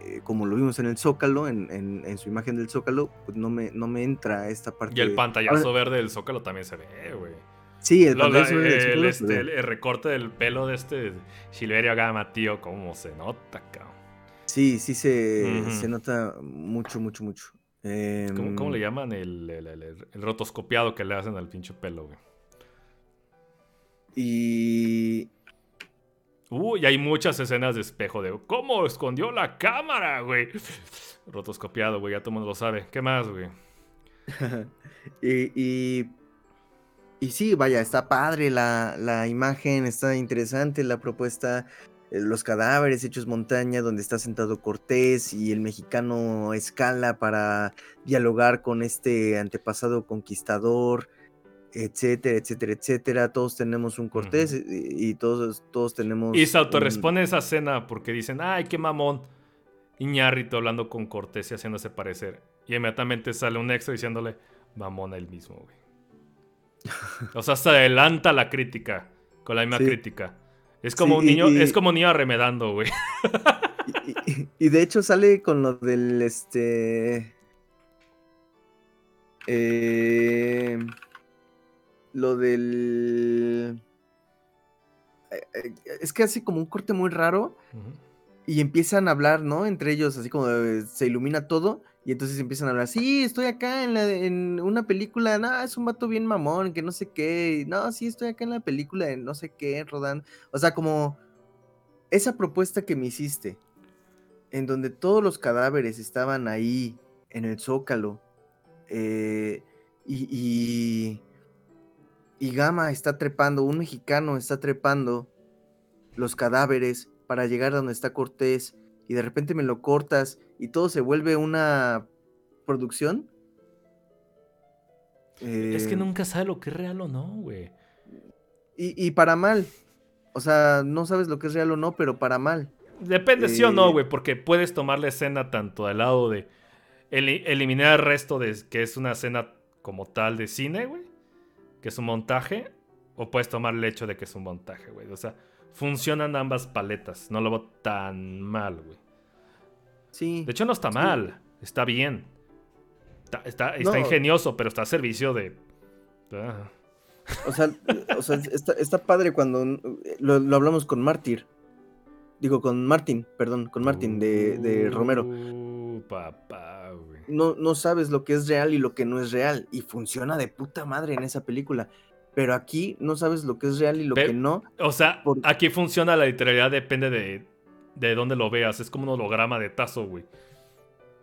eh, como lo vimos en el Zócalo, en, su imagen del Zócalo, pues no me, no me entra esta parte. Y el pantallazo verde del Zócalo también se ve, güey. Sí, el, el, este, el, recorte del pelo de este Silverio Gama, tío, cómo se nota, cabrón. Sí, sí se, se nota mucho, mucho, mucho. ¿Cómo, le em, llaman el, el, rotoscopiado que le hacen al pinche pelo, güey? Y Uy, hay muchas escenas de espejo de cómo escondió la cámara, güey. Rotoscopiado, güey, ya todo el mundo lo sabe. ¿Qué más, güey? y, y, sí, vaya, está padre la, la, imagen, está interesante la propuesta. Eh, los cadáveres hechos montaña, donde está sentado Cortés y el mexicano escala para dialogar con este antepasado conquistador etcétera, etcétera, etcétera. Todos tenemos un Cortés y, todos, todos tenemos. Y se autorresponde esa escena porque dicen, ay, qué mamón. Iñárrito hablando con Cortés y haciéndose parecer. Y inmediatamente sale un extra diciéndole, mamón él mismo, güey. o sea, se adelanta la crítica con la misma crítica. Es como un niño, es como un niño arremedando, güey. y, de hecho sale con lo del este. Eh lo del... Eh, eh, es que hace como un corte muy raro y empiezan a hablar, ¿no? Entre ellos, así como se ilumina todo y entonces empiezan a hablar, sí, estoy acá en, la, en una película, no, es un vato bien mamón, que no sé qué, no, sí, estoy acá en la película de no sé qué, Rodan. O sea, como esa propuesta que me hiciste, en donde todos los cadáveres estaban ahí en el zócalo, eh, y y Gama está trepando, un mexicano está trepando los cadáveres para llegar a donde está Cortés y de repente me lo cortas y todo se vuelve una producción. es que eh, nunca sabe lo que es real o no, güey. Y, para mal. O sea, no sabes lo que es real o no, pero para mal. Depende sí o no, eh, güey, porque puedes tomar la escena tanto al lado de eliminar el resto de que es una escena como tal de cine, güey que es un montaje, o puedes tomar el hecho de que es un montaje, güey. O sea, funcionan ambas paletas. No lo veo tan mal, güey. Sí. De hecho, no está mal. Está bien. Está, está, ingenioso, pero está a servicio de. Ah. O sea, está, padre cuando lo, hablamos con Mártir. Digo, con Martín, perdón, con Martín de, de Romero. Uh, papá no, no sabes lo que es real y lo que no es real. Y funciona de puta madre en esa película. Pero aquí no sabes lo que es real y lo que no. O sea, aquí funciona la literalidad, depende de, de dónde lo veas. Es como un holograma de tazo, güey.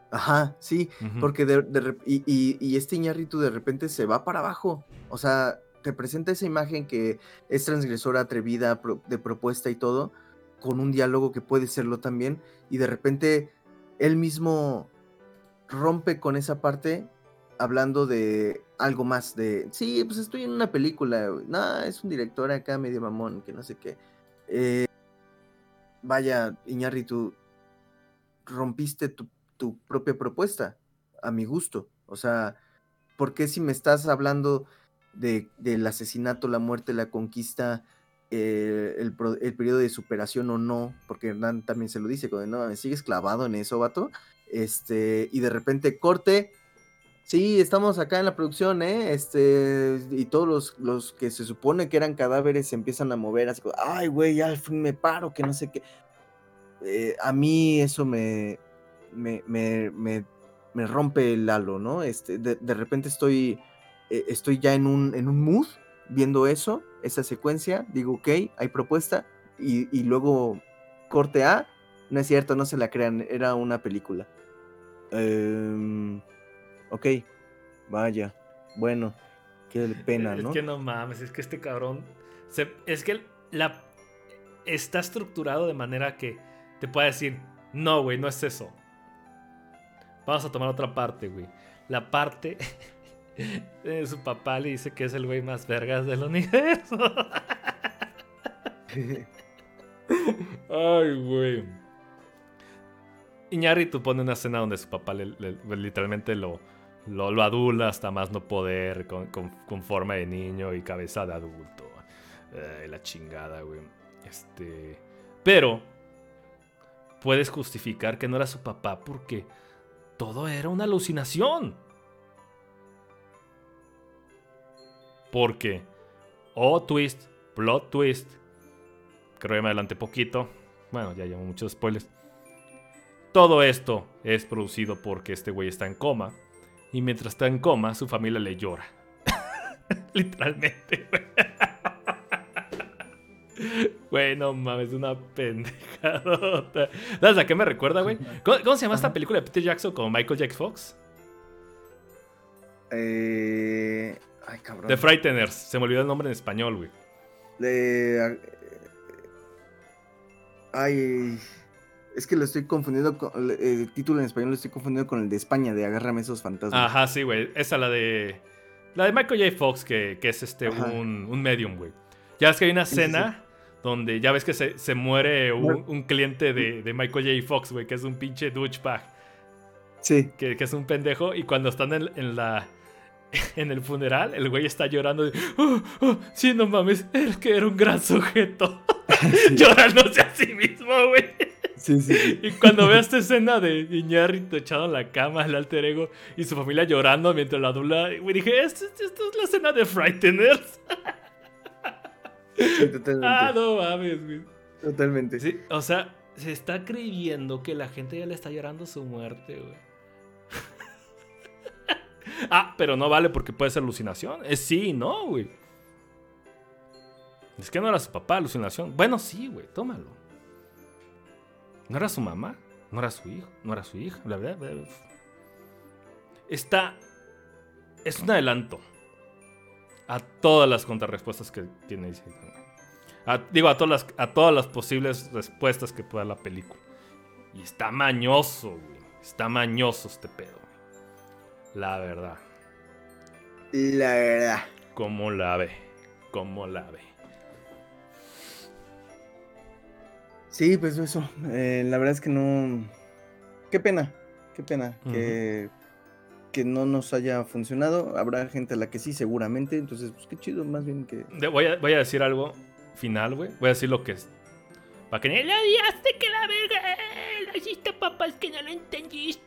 Ajá, sí, porque de, y, y, este ñarrito de repente se va para abajo. O sea, te presenta esa imagen que es transgresora, atrevida, de propuesta y todo, con un diálogo que puede serlo también, y de repente él mismo rompe con esa parte hablando de algo más de, sí, pues estoy en una película, no, es un director acá medio mamón, que no sé qué. Eh, vaya, Iñárritu, rompiste tu, propia propuesta, a mi gusto. O sea, ¿por qué si me estás hablando de, del asesinato, la muerte, la conquista, eh, el, periodo de superación o no? Porque Hernán también se lo dice, no, me sigues clavado en eso, vato. Este, y de repente corte. Sí, estamos acá en la producción, ¿eh? Este, y todos los, los que se supone que eran cadáveres se empiezan a mover, así como, ay, güey, al fin me paro, que no sé qué. Eh, a mí eso me me, me, me, rompe el halo, ¿no? Este, de, repente estoy, eh, estoy ya en un, en un mood viendo eso, esa secuencia, digo, ok, hay propuesta, y, y luego corte A, no es cierto, no se la crean, era una película. Eh, ok, vaya, bueno, qué pena, ¿no? Es que no mames, es que este cabrón. es que la, está estructurado de manera que te pueda decir: No, güey, no es eso. Vamos a tomar otra parte, güey. La parte. de su papá le dice que es el güey más vergas del universo. Ay, güey. Iñárritu pone una escena donde su papá literalmente lo, lo, lo adula hasta más no poder, con, con, forma de niño y cabeza de adulto. la chingada, güey. Este. Pero. Puedes justificar que no era su papá porque todo era una alucinación. Porque. Oh, twist. Plot twist. Creo que me adelanté poquito. Bueno, ya llevo muchos spoilers. Todo esto es producido porque este güey está en coma. Y mientras está en coma, su familia le llora. Literalmente, güey. no mames, una pendejadota. ¿Sabes a qué me recuerda, güey? ¿Cómo, se llama esta película de Peter Jackson con Michael J. Fox? Eh... Ay, cabrón. The Frighteners. Se me olvidó el nombre en español, güey. De... Ay... Es que lo estoy confundiendo con el título en español lo estoy confundiendo con el de España, de Agárrame esos fantasmas. Ajá, sí, güey. Esa la de. La de Michael J. Fox, que, que es este un, un, medium, güey. Ya ves que hay una escena donde ya ves que se, se muere un, un cliente de, de, Michael J. Fox, güey, que es un pinche douchebag. Sí. Que, que, es un pendejo. Y cuando están en, en la. En el funeral, el güey está llorando. De, oh, oh, sí, no mames, es que era un gran sujeto. Llorándose a sí mismo, güey. Sí, sí, Y cuando veo esta escena de Iñárritu echado en la cama, el alter ego, y su familia llorando mientras la dula, me dije, esto, es la escena de Frighteners. Sí, totalmente. Ah, no mames, güey. Totalmente. Sí, o sea, se está creyendo que la gente ya le está llorando su muerte, güey. ah, pero no vale porque puede ser alucinación. Es sí, no, güey. Es que no era su papá, alucinación. Bueno, sí, güey, tómalo. ¿No era su mamá? ¿No era su hijo? ¿No era su hija? La verdad. Está. Es un adelanto a todas las contrarrespuestas que tiene digo, a todas, las, a todas las posibles respuestas que pueda la película. Y está mañoso, güey. Está mañoso este pedo. La verdad. La verdad. ¿Cómo la ve? ¿Cómo la ve? Sí, pues eso. Eh, la verdad es que no. Qué pena, qué pena que, que no nos haya funcionado. Habrá gente a la que sí, seguramente. Entonces, pues qué chido, más bien que. Voy a, voy a decir algo final, güey. Voy a decir lo que es. Para que ni le odiaste que la verga. Lo hiciste, papá, es que no lo entendiste.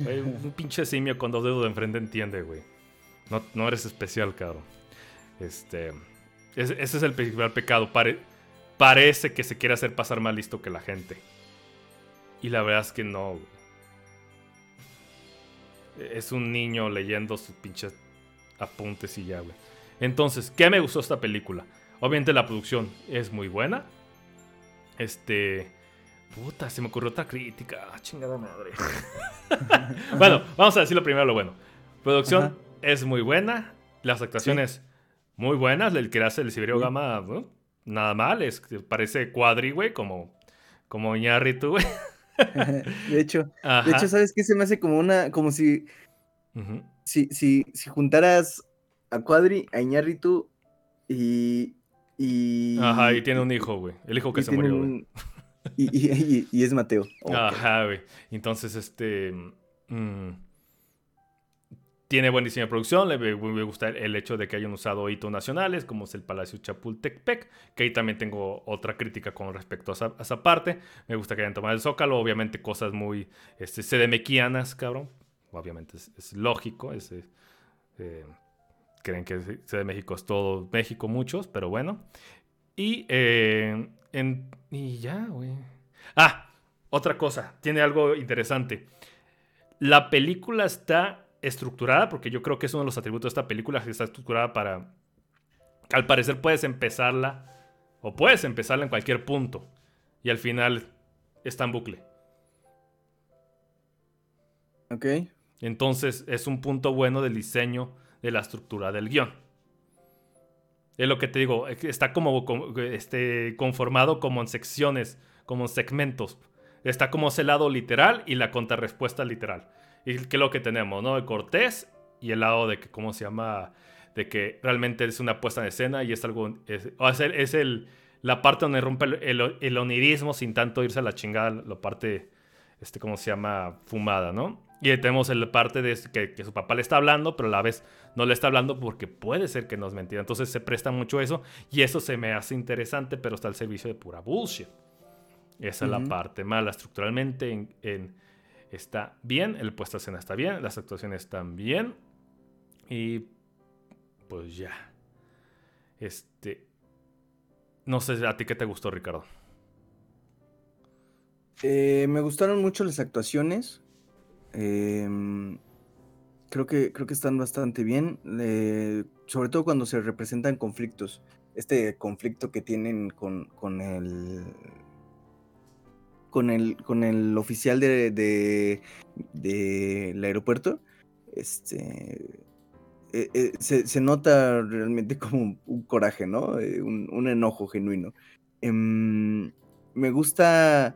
un pinche simio con dos dedos de enfrente entiende, güey. No, no eres especial, cabrón. Este. Ese, ese es el principal pecado. Pare parece que se quiere hacer pasar más listo que la gente. Y la verdad es que no. Es un niño leyendo sus pinches apuntes y ya, güey. Entonces, ¿qué me gustó esta película? Obviamente la producción es muy buena. Este... Puta, se me ocurrió otra crítica. Ah, chingada madre. bueno, vamos a decir lo primero lo bueno. Producción es muy buena. Las actuaciones muy buenas. El que hace el Siberio Gama, nada mal, es parece cuadri, güey, como, como Iñárritu, güey. de hecho, de hecho, ¿sabes qué? Se me hace como una, como si, si, si, si, juntaras a Cuadri, a Iñárritu y, y... Ajá, y tiene un hijo, güey, el hijo que se murió, güey. Y, y, y, es Mateo. Ajá, güey. Entonces, este... Mm, tiene buen diseño de producción, le, me gusta el hecho de que hayan usado hitos nacionales, como es el Palacio Chapultepec, que ahí también tengo otra crítica con respecto a esa, parte. Me gusta que hayan tomado el Zócalo, obviamente cosas muy este, sedemequianas, cabrón. Obviamente es, lógico, eh, creen que de México es todo México, muchos, pero bueno. Y, eh, en, y ya, güey. Ah, otra cosa, tiene algo interesante. La película está estructurada, porque yo creo que es uno de los atributos de esta película, que está estructurada para... Al parecer puedes empezarla, o puedes empezarla en cualquier punto, y al final está en bucle. Ok. Entonces es un punto bueno del diseño de la estructura del guion. Es lo que te digo, está como, este, conformado como en secciones, como en segmentos. Está como ese lado literal y la contrarrespuesta literal. Y que es lo que tenemos, ¿no? De Cortés y el lado de que, ¿cómo se llama? De que realmente es una puesta en escena y es algo. Es, es, el, la parte donde rompe el, el, onirismo sin tanto irse a la chingada, la parte este, ¿cómo se llama? Fumada, ¿no? Y tenemos el parte de que, que, su papá le está hablando, pero a la vez no le está hablando porque puede ser que nos mentira. Entonces se presta mucho eso y eso se me hace interesante, pero está al servicio de pura bullshit. Esa es la parte mala. Estructuralmente en, está bien, el puesto de escena está bien, las actuaciones están bien. Y pues ya. Este. No sé a ti qué te gustó, Ricardo. Eh, me gustaron mucho las actuaciones. Em, creo, que, creo que están bastante bien. Eh, sobre todo cuando se representan conflictos. Este conflicto que tienen con, con el con el, con el oficial de, del aeropuerto, este, eh, eh, se, nota realmente como un, coraje, ¿no? Eh, un, enojo genuino. Em, me gusta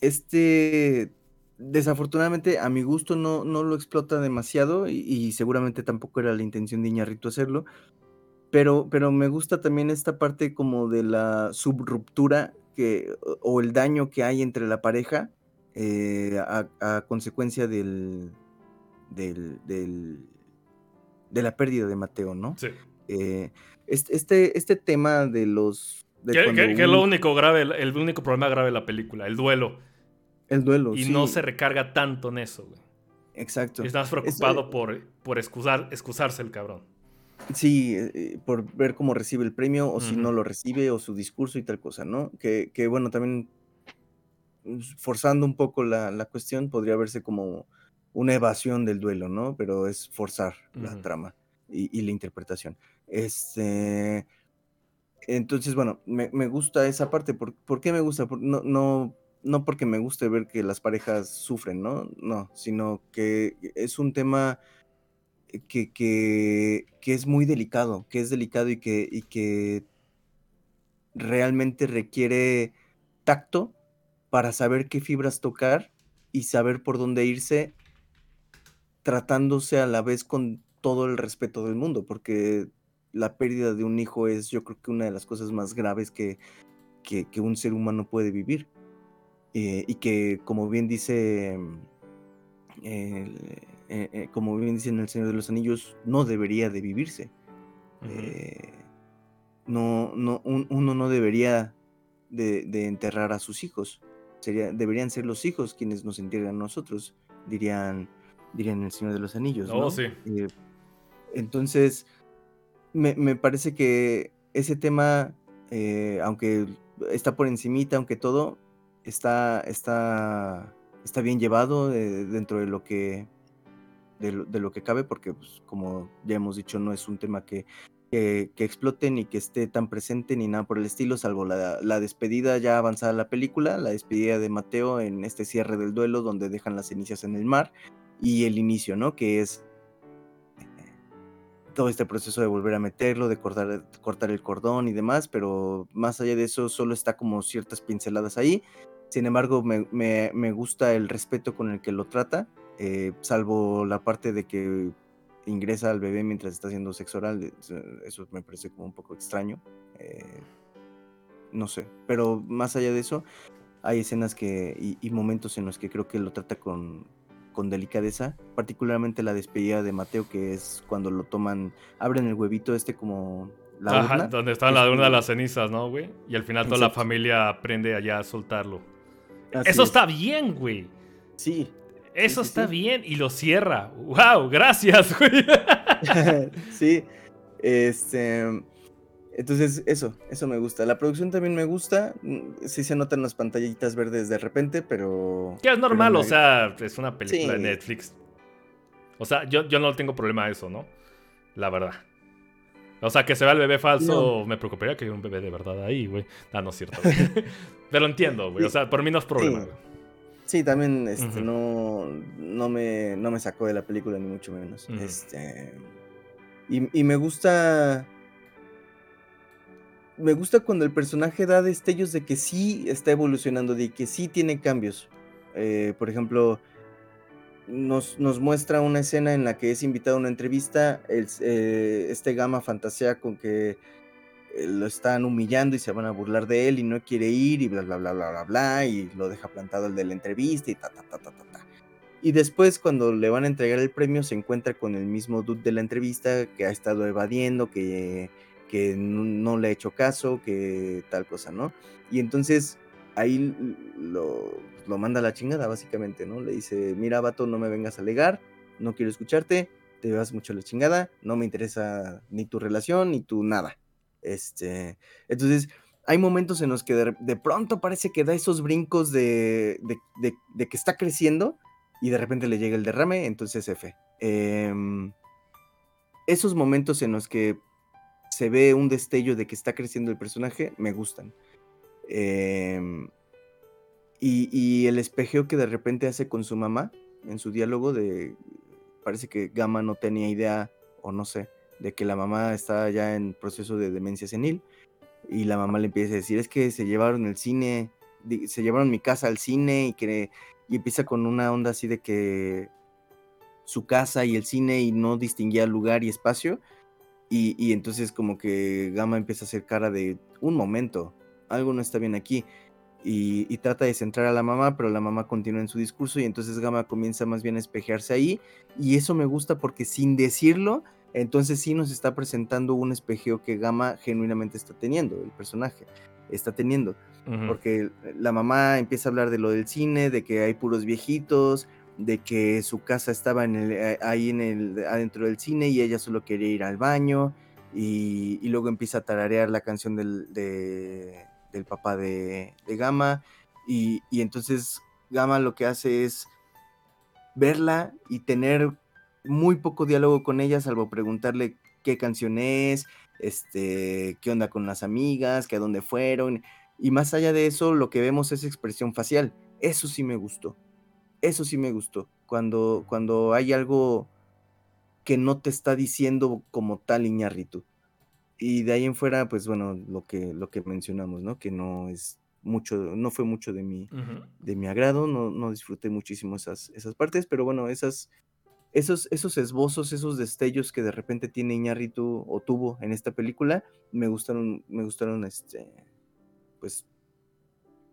este... Desafortunadamente, a mi gusto no, no lo explota demasiado y, seguramente tampoco era la intención de Iñarrito hacerlo, pero, pero me gusta también esta parte como de la subruptura que, o el daño que hay entre la pareja eh, a, consecuencia del, del, de la pérdida de Mateo, ¿no? Sí. Eh, este, este tema de los... De que, es lo único grave, el único problema grave de la película, el duelo. El duelo, Y no se recarga tanto en eso, güey. Exacto. Estás preocupado por, por excusar, excusarse el cabrón. Sí, eh, por ver cómo recibe el premio o si no lo recibe o su discurso y tal cosa, ¿no? Que, que bueno, también pues, forzando un poco la, la, cuestión podría verse como una evasión del duelo, ¿no? Pero es forzar la trama y, y, la interpretación. Este, entonces, bueno, me, me gusta esa parte. ¿Por, ¿por qué me gusta? no, no, no porque me guste ver que las parejas sufren, ¿no? No, sino que es un tema que, que, es muy delicado, que es delicado y que, y que realmente requiere tacto para saber qué fibras tocar y saber por dónde irse, tratándose a la vez con todo el respeto del mundo, porque la pérdida de un hijo es yo creo que una de las cosas más graves que, que, un ser humano puede vivir. Eh, y que, como bien dice el, eh, eh, como bien dice en El Señor de los Anillos, no debería de vivirse. Eh, no, no, uno no debería de, enterrar a sus hijos. Sería, deberían ser los hijos quienes nos entierran a nosotros, dirían, dirían El Señor de los Anillos. Oh, sí. entonces, me, me, parece que ese tema, aunque está por encimita, aunque todo, está, está, está bien llevado dentro de lo que de, lo que cabe, porque pues, como ya hemos dicho, no es un tema que, que, explote ni que esté tan presente ni nada por el estilo, salvo la, la, despedida ya avanzada la película, la despedida de Mateo en este cierre del duelo donde dejan las cenizas en el mar y el inicio, ¿no? Que es todo este proceso de volver a meterlo, de cortar, cortar el cordón y demás, pero más allá de eso solo está como ciertas pinceladas ahí. Sin embargo, me, me, me gusta el respeto con el que lo trata eh, salvo la parte de que ingresa al bebé mientras está haciendo sexo oral, eso me parece como un poco extraño. Eh, no sé, pero más allá de eso, hay escenas que y, momentos en los que creo que lo trata con, con delicadeza, particularmente la despedida de Mateo, que es cuando lo toman, abren el huevito este como la urna. Donde está la urna de las cenizas, ¿no, güey? Y al final toda la familia aprende allá a soltarlo. Eso está bien, güey. Sí, eso está bien y lo cierra. ¡Wow! Gracias, güey. sí. Este. Entonces, eso, eso me gusta. La producción también me gusta. Sí se notan las pantallitas verdes de repente, pero. Que es normal, o sea, es una película de Netflix. O sea, yo, yo no tengo problema a eso, ¿no? La verdad. O sea, que se vea el bebé falso, me preocuparía que haya un bebé de verdad ahí, güey. Ah, no es cierto. pero entiendo, güey. O sea, por mí no es problema, güey. Sí, también este, no, no, me, no me sacó de la película, ni mucho menos. Este. Y, y, me gusta. Me gusta cuando el personaje da destellos de que sí está evolucionando, de que sí tiene cambios. Eh, por ejemplo, nos, nos, muestra una escena en la que es invitado a una entrevista. El, eh, este Gama fantasea con que lo están humillando y se van a burlar de él y no quiere ir y bla, bla, bla, bla, bla, bla, y lo deja plantado el de la entrevista y ta, ta, ta, ta, ta, ta. Y después cuando le van a entregar el premio se encuentra con el mismo dude de la entrevista que ha estado evadiendo, que, que no, le ha hecho caso, que tal cosa, ¿no? Y entonces ahí lo, lo manda a la chingada básicamente, ¿no? Le dice, mira, vato, no me vengas a alegar, no quiero escucharte, te vas mucho a la chingada, no me interesa ni tu relación ni tu nada. Este, entonces, hay momentos en los que de, pronto parece que da esos brincos de, de, que está creciendo y de repente le llega el derrame, entonces F. Em, esos momentos en los que se ve un destello de que está creciendo el personaje, me gustan. Em, y, y, el espejeo que de repente hace con su mamá en su diálogo de... Parece que Gama no tenía idea, o no sé, de que la mamá está ya en proceso de demencia senil y la mamá le empieza a decir, es que se llevaron el cine, se llevaron mi casa al cine y que y empieza con una onda así de que su casa y el cine y no distinguía lugar y espacio y, y entonces como que Gama empieza a hacer cara de un momento, algo no está bien aquí y, y, trata de centrar a la mamá, pero la mamá continúa en su discurso y entonces Gama comienza más bien a espejearse ahí. Y eso me gusta porque sin decirlo entonces sí nos está presentando un espejeo que Gama genuinamente está teniendo, el personaje está teniendo. Porque la mamá empieza a hablar de lo del cine, de que hay puros viejitos, de que su casa estaba en el, eh, ahí en el, adentro del cine y ella solo quería ir al baño. Y, luego empieza a tararear la canción del, del papá de, de Gama. Y, y entonces Gama lo que hace es verla y tener muy poco diálogo con ella, salvo preguntarle qué canción es, este, qué onda con las amigas, que a dónde fueron. Y más allá de eso, lo que vemos es expresión facial. Eso sí me gustó. Eso sí me gustó. Cuando, cuando hay algo que no te está diciendo como tal Iñarritu. Y de ahí en fuera, pues bueno, lo que, lo que mencionamos, ¿no? Que no es mucho, no fue mucho de mi, de mi agrado, no, no disfruté muchísimo esas, esas partes, pero bueno, esas, esos, esos esbozos, esos destellos que de repente tiene Iñárritu o tuvo en esta película, me gustaron, me gustaron, este, pues,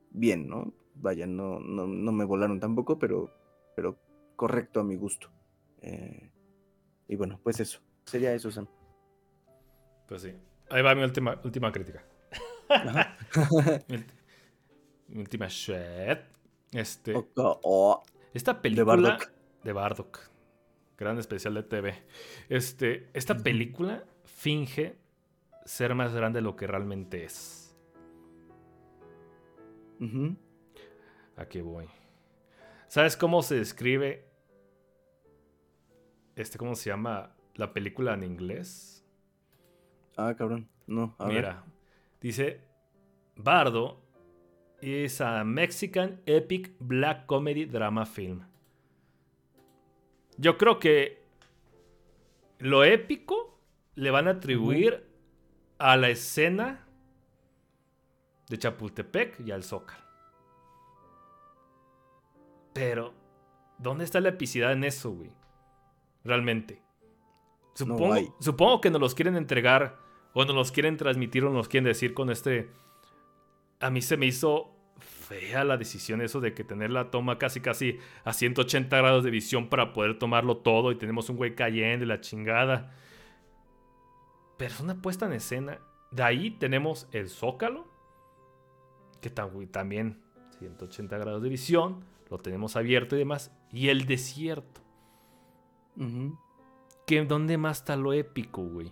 bien, ¿no? Vaya, no, no, no me volaron tampoco, pero, pero correcto a mi gusto. Eh, y bueno, pues eso, sería eso, Sam. Pues sí. Ahí va mi última, última crítica. mi, última shit. Este. Oh. esta película. De Bardock. De Bardock gran especial de TV. Este, esta película finge ser más grande de lo que realmente es. Aquí voy. ¿Sabes cómo se describe? Este, ¿cómo se llama la película en inglés? Ah, cabrón. No, a Mira, dice Bardo is a Mexican epic black comedy drama film. Yo creo que lo épico le van a atribuir a la escena de Chapultepec y al Zócalo. Pero, ¿dónde está la epicidad en eso, güey? Realmente. Supongo, supongo que nos los quieren entregar o nos los quieren transmitir o nos quieren decir con este... A mí se me hizo fea la decisión eso de que tener la toma casi casi a 180 grados de visión para poder tomarlo todo y tenemos un güey cayendo y la chingada. Pero es una puesta en escena. De ahí tenemos el zócalo, que también 180 grados de visión, lo tenemos abierto y demás, y el desierto. que ¿Dónde más está lo épico, güey?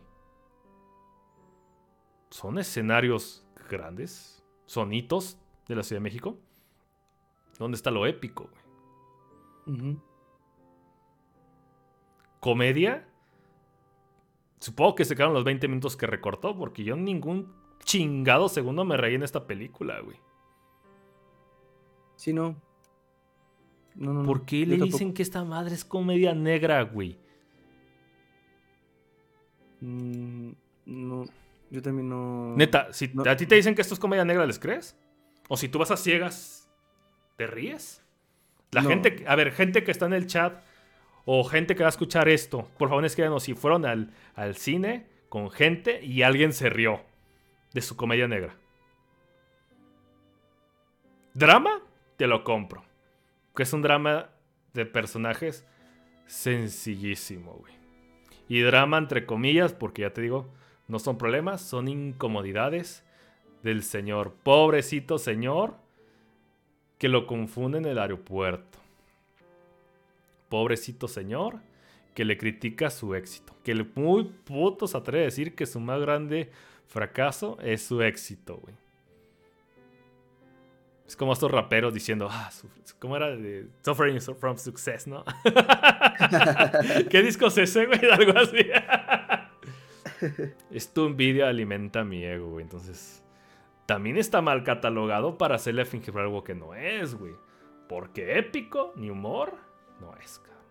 Son escenarios grandes, sonitos de la Ciudad de México. ¿Dónde está lo épico? Comedia. Supongo que se quedaron los 20 minutos que recortó, porque yo ningún chingado segundo me reí en esta película, güey. Sí, no. No, no, ¿Por qué le dicen que esta madre es comedia negra, güey? Mm, no, yo también no. Neta, si a ti te dicen que esto es comedia negra, ¿les crees? O si tú vas a ciegas, ¿te ríes? La gente, a ver, gente que está en el chat o gente que va a escuchar esto, por favor escríbanos si fueron al, al cine con gente y alguien se rió. de su comedia negra. Drama, te lo compro. Que es un drama de personajes sencillísimo, güey. Y drama entre comillas, porque ya te digo, no son problemas, son incomodidades del señor. Pobrecito señor que lo confunde en el aeropuerto. Pobrecito señor que le critica su éxito. Que le muy puto se atreve a decir que su más grande fracaso es su éxito, güey. Es como estos raperos diciendo, ah, ¿cómo era? Suffering from Success, ¿no? ¿Qué disco es ese, güey? Algo así. es tu envidia alimenta mi ego, güey. Entonces, también está mal catalogado para hacerle fingir algo que no es, güey. Porque épico, ni humor, no es, cabrón.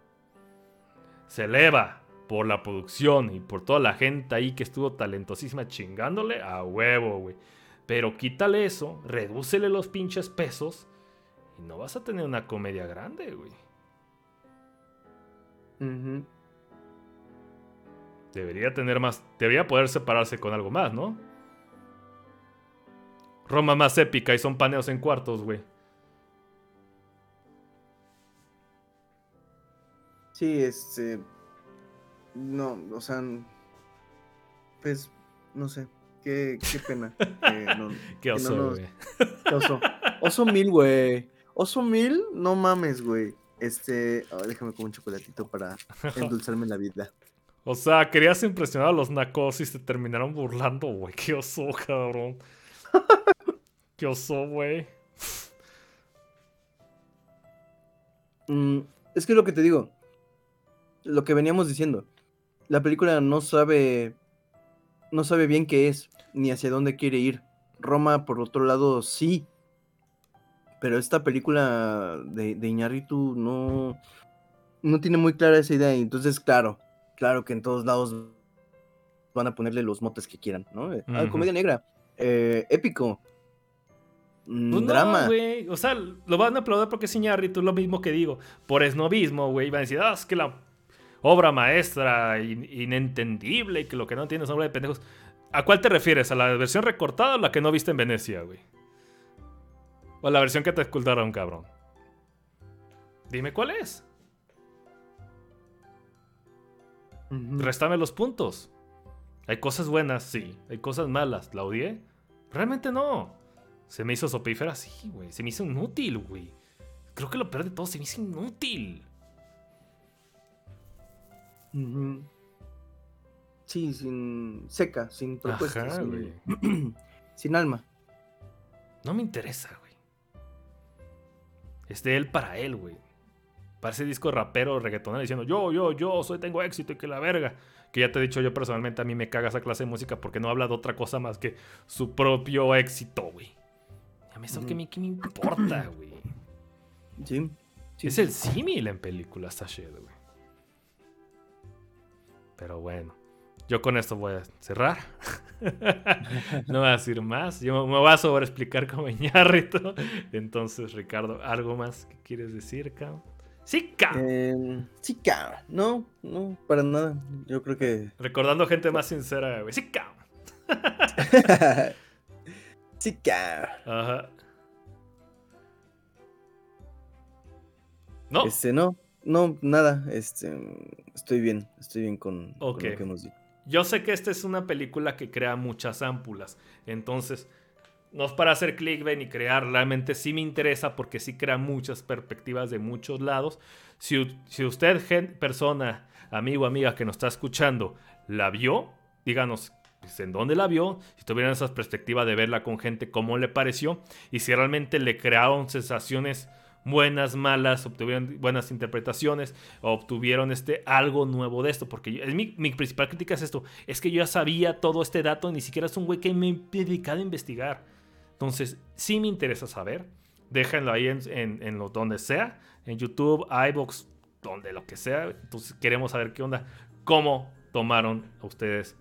Se eleva por la producción y por toda la gente ahí que estuvo talentosísima chingándole a huevo, güey. Pero quítale eso, redúcele los pinches pesos y no vas a tener una comedia grande, güey. Debería tener más. Debería poder separarse con algo más, ¿no? Roma más épica y son paneos en cuartos, güey. Sí, este. No, o sea. Pues, no sé. Qué, pena. qué oso, güey. oso. Oso mil, güey. Oso mil, no mames, güey. Este, déjame con un chocolatito para endulzarme la vida. O sea, querías impresionar a los nacos y se terminaron burlando, güey. Qué oso, cabrón. Qué oso, güey. Mm, es que lo que te digo, lo que veníamos diciendo, la película no sabe no sabe bien qué es, ni hacia dónde quiere ir. Roma, por otro lado, sí. Pero esta película de, de Iñárritu no, no tiene muy clara esa idea. Entonces, claro, claro que en todos lados van a ponerle los motes que quieran, ¿no? Ah, comedia negra, eh, épico, pues drama. güey. O sea, lo van a aplaudir porque es Iñárritu, lo mismo que digo. Por esnovismo, güey. Van a decir, ah, es que la obra maestra inentendible y que lo que no entiendes es obra de pendejos. ¿A cuál te refieres? ¿A la versión recortada o la que no viste en Venecia, güey? ¿O a la versión que te escultaron, cabrón? Dime cuál es. Restame los puntos. Hay cosas buenas, sí. Hay cosas malas. ¿La odié? Realmente no. Se me hizo sopífera, sí, güey. Se me hizo inútil, güey. Creo que lo peor de todo, se me hizo inútil. Sí, sin seca, sin propuesta, sin, alma. No me interesa, güey. Es de él para él, güey. Para ese disco rapero reggaetonero diciendo yo, yo, yo, soy, tengo éxito y que la verga. Que ya te he dicho yo personalmente, a mí me caga esa clase de música porque no habla de otra cosa más que su propio éxito, güey. Eso que, me, me importa, güey. Sí, Es el símil en películas, Sashed, güey. Pero bueno, yo con esto voy a cerrar. no voy a decir más. Yo me voy a sobreexplicar como ñarrito. Entonces, Ricardo, ¿algo más que quieres decir, cabrón? Sí, cabrón. Eh, sí, cabrón. No, no, para nada. Yo creo que. Recordando gente más sincera, güey. Sí, cabrón. cabrón. Ajá. No. Este, no. No, nada, este, estoy bien, estoy bien con, lo que hemos dicho. Yo sé que esta es una película que crea muchas ámpulas, entonces no es para hacer clickbait ni crear, realmente sí me interesa porque sí crea muchas perspectivas de muchos lados. Si, si usted, persona, amigo, amiga que nos está escuchando, la vio, díganos en dónde la vio, si tuvieran esa perspectiva de verla con gente, cómo le pareció y si realmente le crearon sensaciones buenas, malas, obtuvieron buenas interpretaciones, obtuvieron este, algo nuevo de esto, porque mi, principal crítica es esto, es que yo ya sabía todo este dato, ni siquiera es un güey que me he dedicado a investigar. Entonces, sí me interesa saber, déjenlo ahí en, en, lo, donde sea, en YouTube, iBox, donde lo que sea, entonces queremos saber qué onda, cómo tomaron a ustedes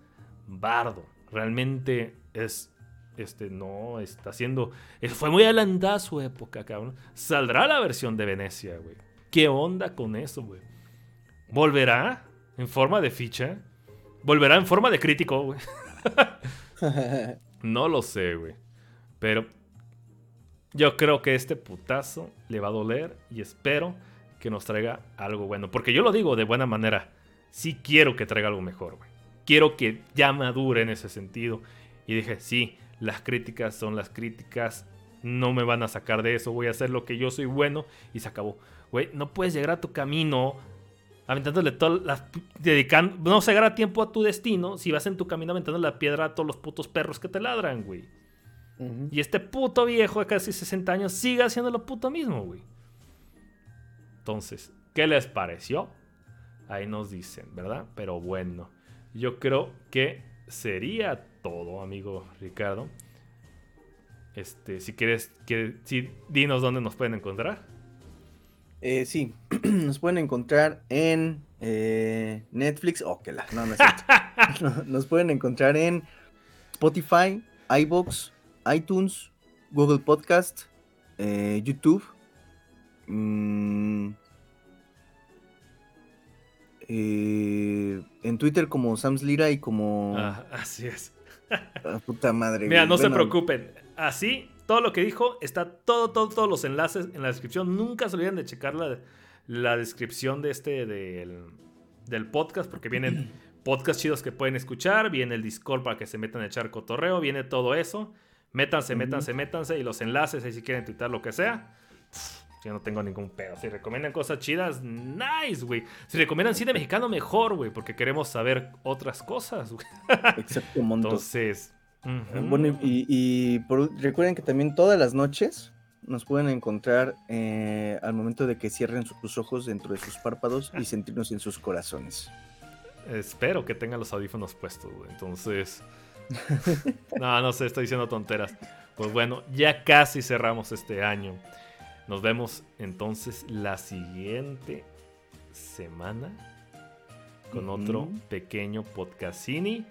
Bardo. Realmente es este, no, está haciendo. Fue muy adelantada su época, cabrón. Saldrá la versión de Venecia, güey. ¿Qué onda con eso, güey? ¿Volverá en forma de ficha? ¿Volverá en forma de crítico, güey? No lo sé, güey. Pero yo creo que este putazo le va a doler y espero que nos traiga algo bueno. Porque yo lo digo de buena manera. Sí quiero que traiga algo mejor, güey. Quiero que ya madure en ese sentido. Y dije, sí, las críticas son las críticas. No me van a sacar de eso. Voy a hacer lo que yo soy bueno. Y se acabó. Güey, no puedes llegar a tu camino aventándole todas las. dedicando. No se a tiempo a tu destino si vas en tu camino aventando la piedra a todos los putos perros que te ladran, güey. Y este puto viejo de casi 60 años sigue haciendo lo puto mismo, güey. Entonces, ¿qué les pareció? Ahí nos dicen, ¿verdad? Pero bueno, yo creo que sería todo, amigo Ricardo. Este, si quieres, que, si, dinos dónde nos pueden encontrar. Eh, sí, nos pueden encontrar en eh, Netflix. Oh, que la. No, no es Nos pueden encontrar en Spotify, iBox, iTunes, Google Podcast, eh, YouTube. Mm, en Twitter como Sam's Lira y como. Ah, así es. Ah, puta madre. Mira, no se preocupen. Así todo lo que dijo está todo, todo, todos los enlaces en la descripción. Nunca se olviden de checar la, descripción de este del, podcast porque vienen podcasts chidos que pueden escuchar, viene el Discord para que se metan a echar cotorreo, viene todo eso. Métanse, métanse, métanse y los enlaces ahí si quieren twittar lo que sea. Yo no tengo ningún pedo. Si recomiendan cosas chidas, nice, güey. Si recomiendan cine mexicano, mejor, güey, porque queremos saber otras cosas, güey. Exacto, Entonces, bueno, y, recuerden que también todas las noches nos pueden encontrar eh, al momento de que cierren sus ojos dentro de sus párpados y sentirnos en sus corazones. Espero que tengan los audífonos puestos, Entonces. no, no sé, estoy diciendo tonteras. Pues bueno, ya casi cerramos este año. Nos vemos entonces la siguiente semana con otro pequeño podcastini.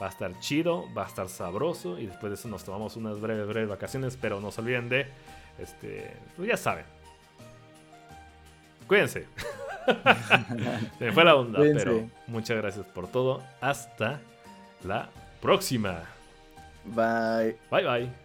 Va a estar chido, va a estar sabroso y después de eso nos tomamos unas breves, breves vacaciones, pero no se olviden de, este, pues ya saben. Cuídense. se me fue la onda, pero muchas gracias por todo. Hasta la próxima. Bye. Bye bye.